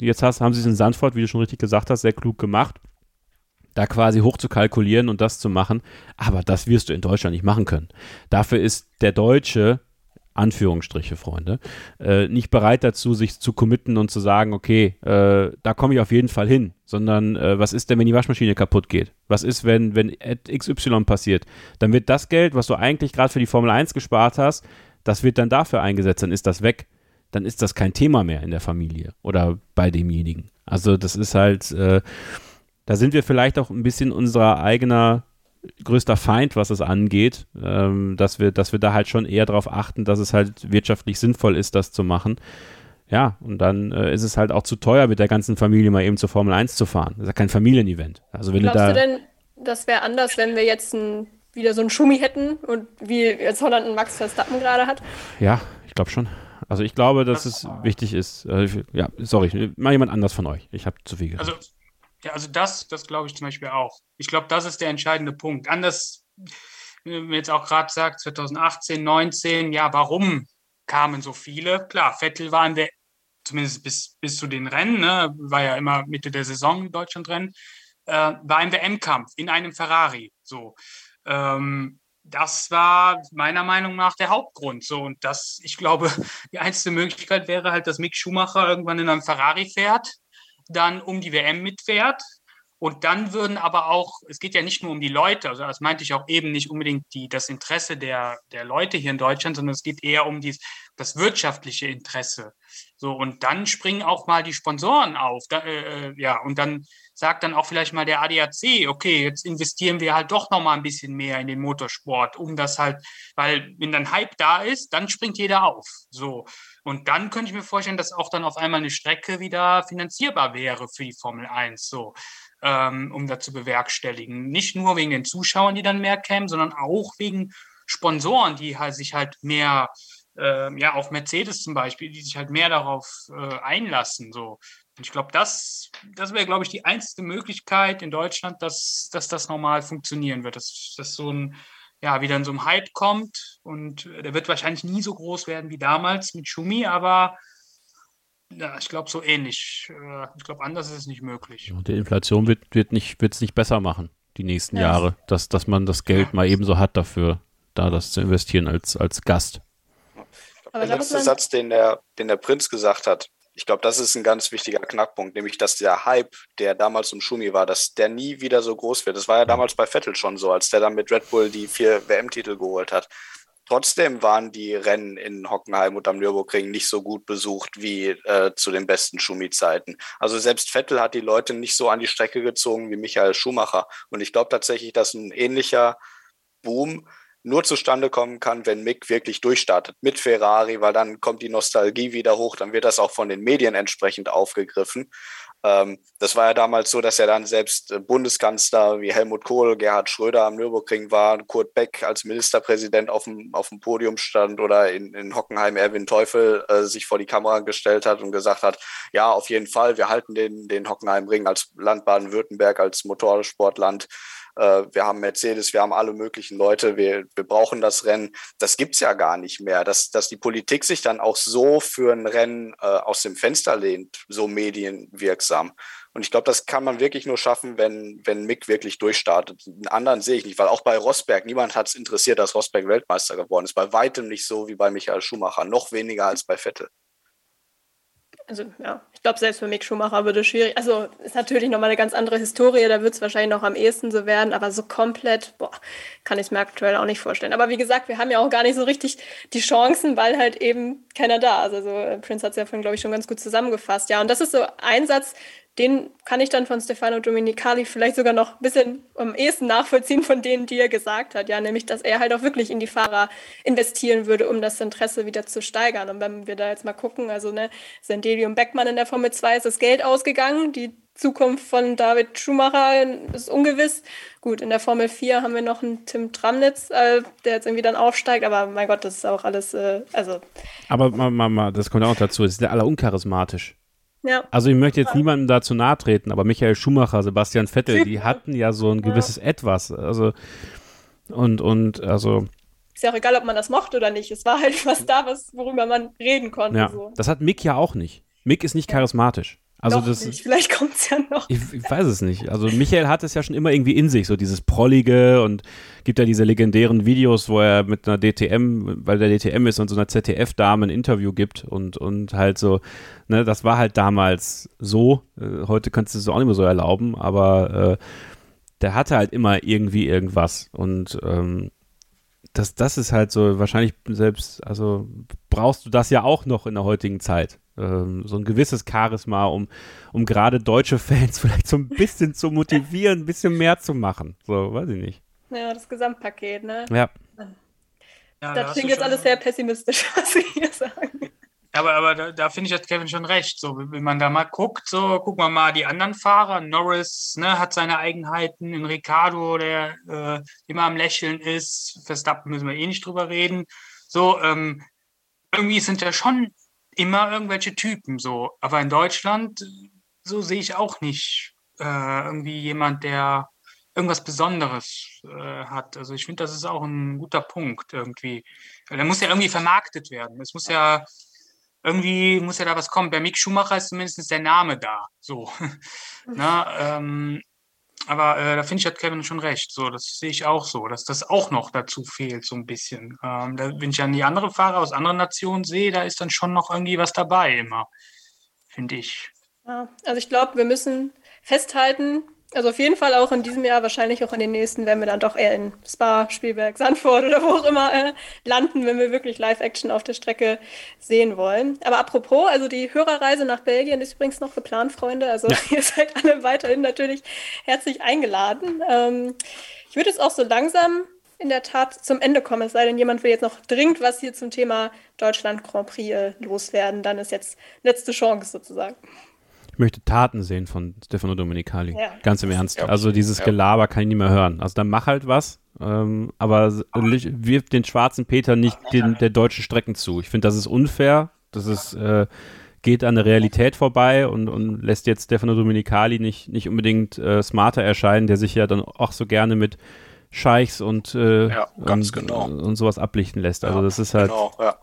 Jetzt hast, haben sie es in Sandford, wie du schon richtig gesagt hast, sehr klug gemacht da quasi hoch zu kalkulieren und das zu machen. Aber das wirst du in Deutschland nicht machen können. Dafür ist der Deutsche, Anführungsstriche, Freunde, äh, nicht bereit dazu, sich zu committen und zu sagen, okay, äh, da komme ich auf jeden Fall hin, sondern äh, was ist denn, wenn die Waschmaschine kaputt geht? Was ist, wenn, wenn XY passiert? Dann wird das Geld, was du eigentlich gerade für die Formel 1 gespart hast, das wird dann dafür eingesetzt, dann ist das weg. Dann ist das kein Thema mehr in der Familie oder bei demjenigen. Also das ist halt, äh, da sind wir vielleicht auch ein bisschen unser eigener größter Feind, was es angeht, ähm, dass wir, dass wir da halt schon eher darauf achten, dass es halt wirtschaftlich sinnvoll ist, das zu machen. Ja, und dann äh, ist es halt auch zu teuer, mit der ganzen Familie mal eben zur Formel 1 zu fahren. Das ist ja kein Familienevent. Also wenn Glaubst du, da du denn, das wäre anders, wenn wir jetzt ein, wieder so einen Schumi hätten und wie jetzt Holland einen Max Verstappen gerade hat? Ja, ich glaube schon. Also ich glaube, dass es wichtig ist. Äh, ja, sorry, mal jemand anders von euch. Ich habe zu viel gesagt. Also ja, also das, das glaube ich zum Beispiel auch. Ich glaube, das ist der entscheidende Punkt. Anders, wenn man jetzt auch gerade sagt, 2018, 19, ja, warum kamen so viele? Klar, Vettel war in der, zumindest bis, bis zu den Rennen, ne, war ja immer Mitte der Saison Deutschlandrennen, äh, war im WM-Kampf in einem Ferrari. So. Ähm, das war meiner Meinung nach der Hauptgrund. So, und das, ich glaube, die einzige Möglichkeit wäre halt, dass Mick Schumacher irgendwann in einem Ferrari fährt dann um die WM mitfährt. Und dann würden aber auch, es geht ja nicht nur um die Leute, also das meinte ich auch eben nicht unbedingt die, das Interesse der, der Leute hier in Deutschland, sondern es geht eher um dies, das wirtschaftliche Interesse. So, und dann springen auch mal die Sponsoren auf. Da, äh, äh ja, und dann sagt dann auch vielleicht mal der ADAC, okay, jetzt investieren wir halt doch noch mal ein bisschen mehr in den Motorsport, um das halt, weil wenn dann Hype da ist, dann springt jeder auf. So. Und dann könnte ich mir vorstellen, dass auch dann auf einmal eine Strecke wieder finanzierbar wäre für die Formel 1, so, ähm, um das zu bewerkstelligen. Nicht nur wegen den Zuschauern, die dann mehr kämen, sondern auch wegen Sponsoren, die halt sich halt mehr, äh, ja, auch Mercedes zum Beispiel, die sich halt mehr darauf äh, einlassen, so. Und ich glaube, das, das wäre, glaube ich, die einzige Möglichkeit in Deutschland, dass, dass das normal funktionieren wird. Dass, dass so ein ja, wieder in so einem Hype kommt. Und der wird wahrscheinlich nie so groß werden wie damals mit Schumi, aber ja, ich glaube so ähnlich. Äh, ich glaube, anders ist es nicht möglich. Und die Inflation wird es wird nicht, nicht besser machen, die nächsten ja. Jahre, dass, dass man das Geld ja. mal ebenso hat dafür, da das zu investieren als, als Gast. Aber der letzte Satz, den der, den der Prinz gesagt hat, ich glaube, das ist ein ganz wichtiger Knackpunkt, nämlich dass der Hype, der damals um Schumi war, dass der nie wieder so groß wird. Das war ja damals bei Vettel schon so, als der dann mit Red Bull die vier WM-Titel geholt hat. Trotzdem waren die Rennen in Hockenheim und am Nürburgring nicht so gut besucht wie äh, zu den besten Schumi-Zeiten. Also selbst Vettel hat die Leute nicht so an die Strecke gezogen wie Michael Schumacher. Und ich glaube tatsächlich, dass ein ähnlicher Boom nur zustande kommen kann, wenn Mick wirklich durchstartet mit Ferrari, weil dann kommt die Nostalgie wieder hoch, dann wird das auch von den Medien entsprechend aufgegriffen. Ähm, das war ja damals so, dass er dann selbst äh, Bundeskanzler wie Helmut Kohl, Gerhard Schröder am Nürburgring war, Kurt Beck als Ministerpräsident auf dem, auf dem Podium stand oder in, in Hockenheim Erwin Teufel äh, sich vor die Kamera gestellt hat und gesagt hat, ja, auf jeden Fall, wir halten den, den Hockenheimring als Land Baden-Württemberg, als Motorsportland wir haben Mercedes, wir haben alle möglichen Leute, wir, wir brauchen das Rennen. Das gibt's ja gar nicht mehr. Dass, dass die Politik sich dann auch so für ein Rennen äh, aus dem Fenster lehnt, so medienwirksam. Und ich glaube, das kann man wirklich nur schaffen, wenn, wenn Mick wirklich durchstartet. Einen anderen sehe ich nicht, weil auch bei Rosberg, niemand hat es interessiert, dass Rosberg Weltmeister geworden ist. Bei weitem nicht so wie bei Michael Schumacher, noch weniger als bei Vettel also ja, ich glaube, selbst für Mick Schumacher würde es schwierig. Also ist natürlich nochmal eine ganz andere Historie, da wird es wahrscheinlich noch am ehesten so werden, aber so komplett, boah, kann ich es mir aktuell auch nicht vorstellen. Aber wie gesagt, wir haben ja auch gar nicht so richtig die Chancen, weil halt eben keiner da ist. Also Prince hat es ja vorhin, glaube ich, schon ganz gut zusammengefasst. Ja, und das ist so ein Satz, den kann ich dann von Stefano Domenicali vielleicht sogar noch ein bisschen am ehesten nachvollziehen von denen, die er gesagt hat. Ja, nämlich, dass er halt auch wirklich in die Fahrer investieren würde, um das Interesse wieder zu steigern. Und wenn wir da jetzt mal gucken, also ne, Sendelium Beckmann in der Formel 2 ist das Geld ausgegangen. Die Zukunft von David Schumacher ist ungewiss. Gut, in der Formel 4 haben wir noch einen Tim Tramnitz, äh, der jetzt irgendwie dann aufsteigt, aber mein Gott, das ist auch alles, äh, also. Aber mal, mal, das kommt auch dazu, es ist der aller uncharismatisch. Ja. Also ich möchte jetzt niemandem dazu nahe treten, aber Michael Schumacher, Sebastian Vettel, die hatten ja so ein gewisses ja. Etwas. Also und, und also. Ist ja auch egal, ob man das mochte oder nicht. Es war halt was da, was, worüber man reden konnte. Ja. So. Das hat Mick ja auch nicht. Mick ist nicht charismatisch. Also noch das, nicht. Vielleicht kommt es ja noch. Ich, ich, weiß es nicht. Also Michael hat es ja schon immer irgendwie in sich, so dieses Prollige und gibt ja diese legendären Videos, wo er mit einer DTM, weil der DTM ist und so einer ZDF-Dame ein Interview gibt und, und halt so, ne, das war halt damals so. Äh, heute kannst du es auch nicht mehr so erlauben, aber äh, der hatte halt immer irgendwie irgendwas und ähm, das, das ist halt so, wahrscheinlich selbst, also brauchst du das ja auch noch in der heutigen Zeit ähm, so ein gewisses Charisma, um, um gerade deutsche Fans vielleicht so ein bisschen zu motivieren, ein bisschen mehr zu machen. So, weiß ich nicht. Ja, das Gesamtpaket, ne? Ja. ja das klingt jetzt alles sehr pessimistisch, was Sie hier sagen. Aber, aber da, da finde ich, hat Kevin schon recht. So, wenn man da mal guckt, so gucken wir mal die anderen Fahrer. Norris ne, hat seine Eigenheiten. In Ricardo, der äh, immer am Lächeln ist. Verstappen müssen wir eh nicht drüber reden. So, ähm, irgendwie sind ja schon immer irgendwelche Typen so. Aber in Deutschland, so sehe ich auch nicht äh, irgendwie jemand, der irgendwas Besonderes äh, hat. Also ich finde, das ist auch ein guter Punkt irgendwie. Der muss ja irgendwie vermarktet werden. Es muss ja irgendwie muss ja da was kommen. Bei Mick Schumacher ist zumindest der Name da. So. Na, ähm, aber äh, da finde ich, hat Kevin schon recht. So, das sehe ich auch so, dass das auch noch dazu fehlt, so ein bisschen. Ähm, da, wenn ich dann die anderen Fahrer aus anderen Nationen sehe, da ist dann schon noch irgendwie was dabei immer, finde ich. Ja, also ich glaube, wir müssen festhalten, also auf jeden Fall auch in diesem Jahr, wahrscheinlich auch in den nächsten, werden wir dann doch eher in Spa, Spielberg, Sandford oder wo auch immer äh, landen, wenn wir wirklich Live-Action auf der Strecke sehen wollen. Aber apropos, also die Hörerreise nach Belgien ist übrigens noch geplant, Freunde. Also ja. ihr seid alle weiterhin natürlich herzlich eingeladen. Ähm, ich würde jetzt auch so langsam in der Tat zum Ende kommen, es sei denn, jemand will jetzt noch dringend was hier zum Thema Deutschland Grand Prix äh, loswerden, dann ist jetzt letzte Chance sozusagen. Ich möchte Taten sehen von Stefano Domenicali. Ja. Ganz im Ernst. Ja. Also dieses ja. Gelaber kann ich nicht mehr hören. Also dann mach halt was, ähm, aber wirf den schwarzen Peter nicht den, der deutschen Strecken zu. Ich finde, das ist unfair. Das ist, äh, geht an der Realität vorbei und, und lässt jetzt Stefano Domenicali nicht, nicht unbedingt äh, smarter erscheinen, der sich ja dann auch so gerne mit Scheichs und, äh, ja, und, genau. und sowas ablichten lässt. Also das ist halt. Genau, ja.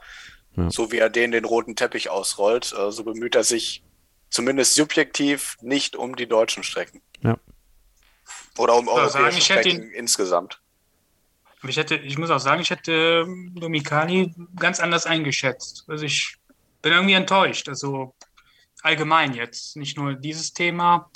Ja. So wie er den den roten Teppich ausrollt, äh, so bemüht er sich zumindest subjektiv nicht um die deutschen Strecken. Ja. Oder um europäische sagen, Strecken ihn, insgesamt. Ich, hätte, ich muss auch sagen, ich hätte Domikani ganz anders eingeschätzt. Also ich bin irgendwie enttäuscht. Also allgemein jetzt, nicht nur dieses Thema.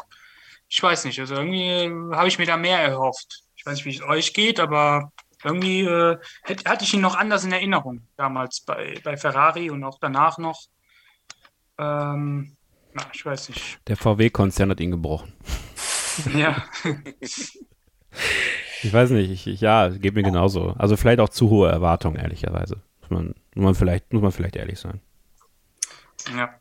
Ich weiß nicht, also irgendwie habe ich mir da mehr erhofft. Ich weiß nicht, wie es euch geht, aber irgendwie äh, hatte ich ihn noch anders in Erinnerung damals bei, bei Ferrari und auch danach noch. Ähm, na, ich weiß nicht. Der VW-Konzern hat ihn gebrochen. Ja. Ich weiß nicht, ich, ich, ja, geht mir genauso. Also vielleicht auch zu hohe Erwartungen, ehrlicherweise. Muss man, muss man, vielleicht, muss man vielleicht ehrlich sein. Ja.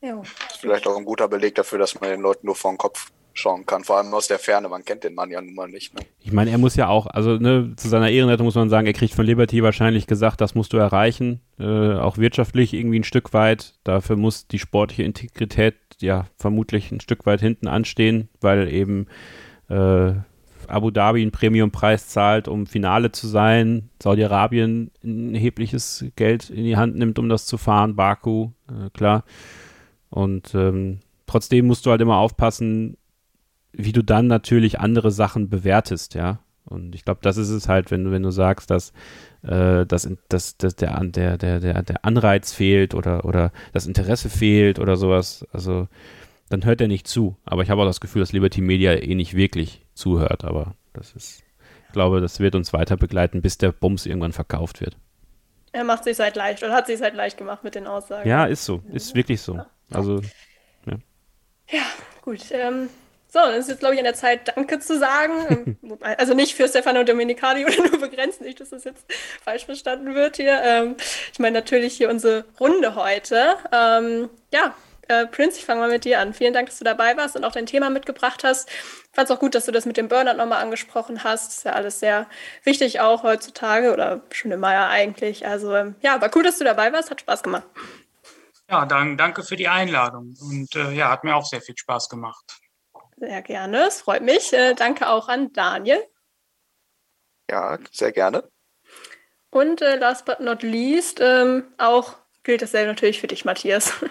ja. Vielleicht auch ein guter Beleg dafür, dass man den Leuten nur vor den Kopf schauen kann. Vor allem aus der Ferne, man kennt den Mann ja nun mal nicht. Ne? Ich meine, er muss ja auch, also ne, zu seiner Ehrenrettung muss man sagen, er kriegt von Liberty wahrscheinlich gesagt, das musst du erreichen, äh, auch wirtschaftlich irgendwie ein Stück weit. Dafür muss die sportliche Integrität ja vermutlich ein Stück weit hinten anstehen, weil eben äh, Abu Dhabi einen Premiumpreis zahlt, um Finale zu sein, Saudi-Arabien ein erhebliches Geld in die Hand nimmt, um das zu fahren, Baku, äh, klar. Und ähm, trotzdem musst du halt immer aufpassen, wie du dann natürlich andere Sachen bewertest, ja. Und ich glaube, das ist es halt, wenn du, wenn du sagst, dass, äh, dass, dass, dass der, der, der, der Anreiz fehlt oder, oder das Interesse fehlt oder sowas, also dann hört er nicht zu. Aber ich habe auch das Gefühl, dass Liberty Media eh nicht wirklich zuhört, aber das ist, ich glaube, das wird uns weiter begleiten, bis der Bums irgendwann verkauft wird. Er macht sich halt leicht oder hat sich halt leicht gemacht mit den Aussagen. Ja, ist so, ist wirklich so. Also, ja. Ja, gut. Ähm, so, dann ist jetzt, glaube ich, an der Zeit, Danke zu sagen. Also nicht für Stefano Domenicali oder nur begrenzt, nicht, dass das jetzt falsch verstanden wird hier. Ähm, ich meine natürlich hier unsere Runde heute. Ähm, ja, äh, Prince, ich fange mal mit dir an. Vielen Dank, dass du dabei warst und auch dein Thema mitgebracht hast. Ich fand es auch gut, dass du das mit dem Burnout nochmal angesprochen hast. Das ist ja alles sehr wichtig auch heutzutage oder schon immer ja eigentlich. Also ähm, ja, war cool, dass du dabei warst. Hat Spaß gemacht. Ja, dann danke für die Einladung und äh, ja, hat mir auch sehr viel Spaß gemacht. Sehr gerne, es freut mich. Äh, danke auch an Daniel. Ja, sehr gerne. Und äh, last but not least, ähm, auch gilt dasselbe natürlich für dich, Matthias.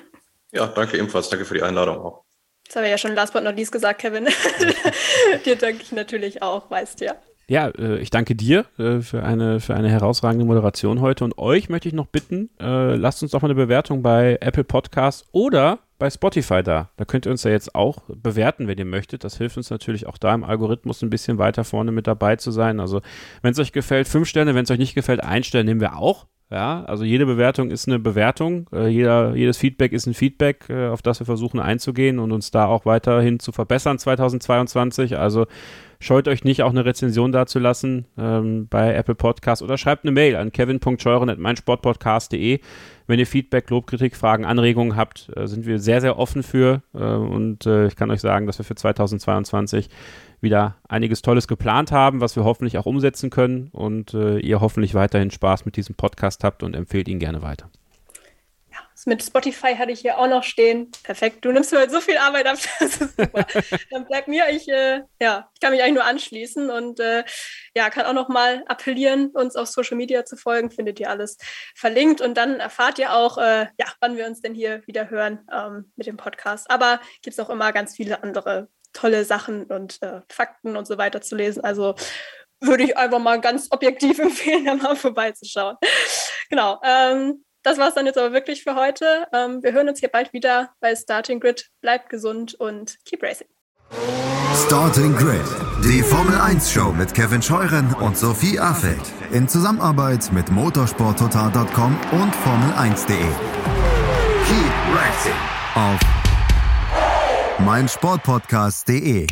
Ja, danke ebenfalls. Danke für die Einladung auch. Das habe ich ja schon last but not least gesagt, Kevin. dir danke ich natürlich auch, weißt du ja. Ja, äh, ich danke dir äh, für, eine, für eine herausragende Moderation heute und euch möchte ich noch bitten, äh, lasst uns doch mal eine Bewertung bei Apple Podcasts oder bei Spotify da. Da könnt ihr uns ja jetzt auch bewerten, wenn ihr möchtet. Das hilft uns natürlich auch da im Algorithmus ein bisschen weiter vorne mit dabei zu sein. Also, wenn es euch gefällt, fünf Sterne, wenn es euch nicht gefällt, ein Stern nehmen wir auch. Ja, also jede Bewertung ist eine Bewertung, äh, jeder, jedes Feedback ist ein Feedback, äh, auf das wir versuchen einzugehen und uns da auch weiterhin zu verbessern 2022. Also scheut euch nicht, auch eine Rezension dazulassen ähm, bei Apple Podcast oder schreibt eine Mail an kevin.scheuren.meinsportpodcast.de. Wenn ihr Feedback, Lob, Kritik, Fragen, Anregungen habt, äh, sind wir sehr, sehr offen für. Äh, und äh, ich kann euch sagen, dass wir für 2022 wieder einiges Tolles geplant haben, was wir hoffentlich auch umsetzen können und äh, ihr hoffentlich weiterhin Spaß mit diesem Podcast habt und empfehlt ihn gerne weiter mit Spotify hatte ich hier auch noch stehen. Perfekt. Du nimmst mir halt so viel Arbeit ab. Das ist super. Dann bleibt mir, ich, äh, ja, ich kann mich eigentlich nur anschließen und äh, ja, kann auch noch mal appellieren, uns auf Social Media zu folgen. Findet ihr alles verlinkt und dann erfahrt ihr auch, äh, ja, wann wir uns denn hier wieder hören ähm, mit dem Podcast. Aber gibt es auch immer ganz viele andere tolle Sachen und äh, Fakten und so weiter zu lesen. Also würde ich einfach mal ganz objektiv empfehlen, da mal vorbeizuschauen. genau. Ähm, das war es dann jetzt aber wirklich für heute. Ähm, wir hören uns hier bald wieder bei Starting Grid. Bleibt gesund und keep racing. Starting Grid, die Formel 1 Show mit Kevin Scheuren und Sophie Affeld in Zusammenarbeit mit motorsporttotal.com und Formel1.de. Keep racing auf meinsportpodcast.de.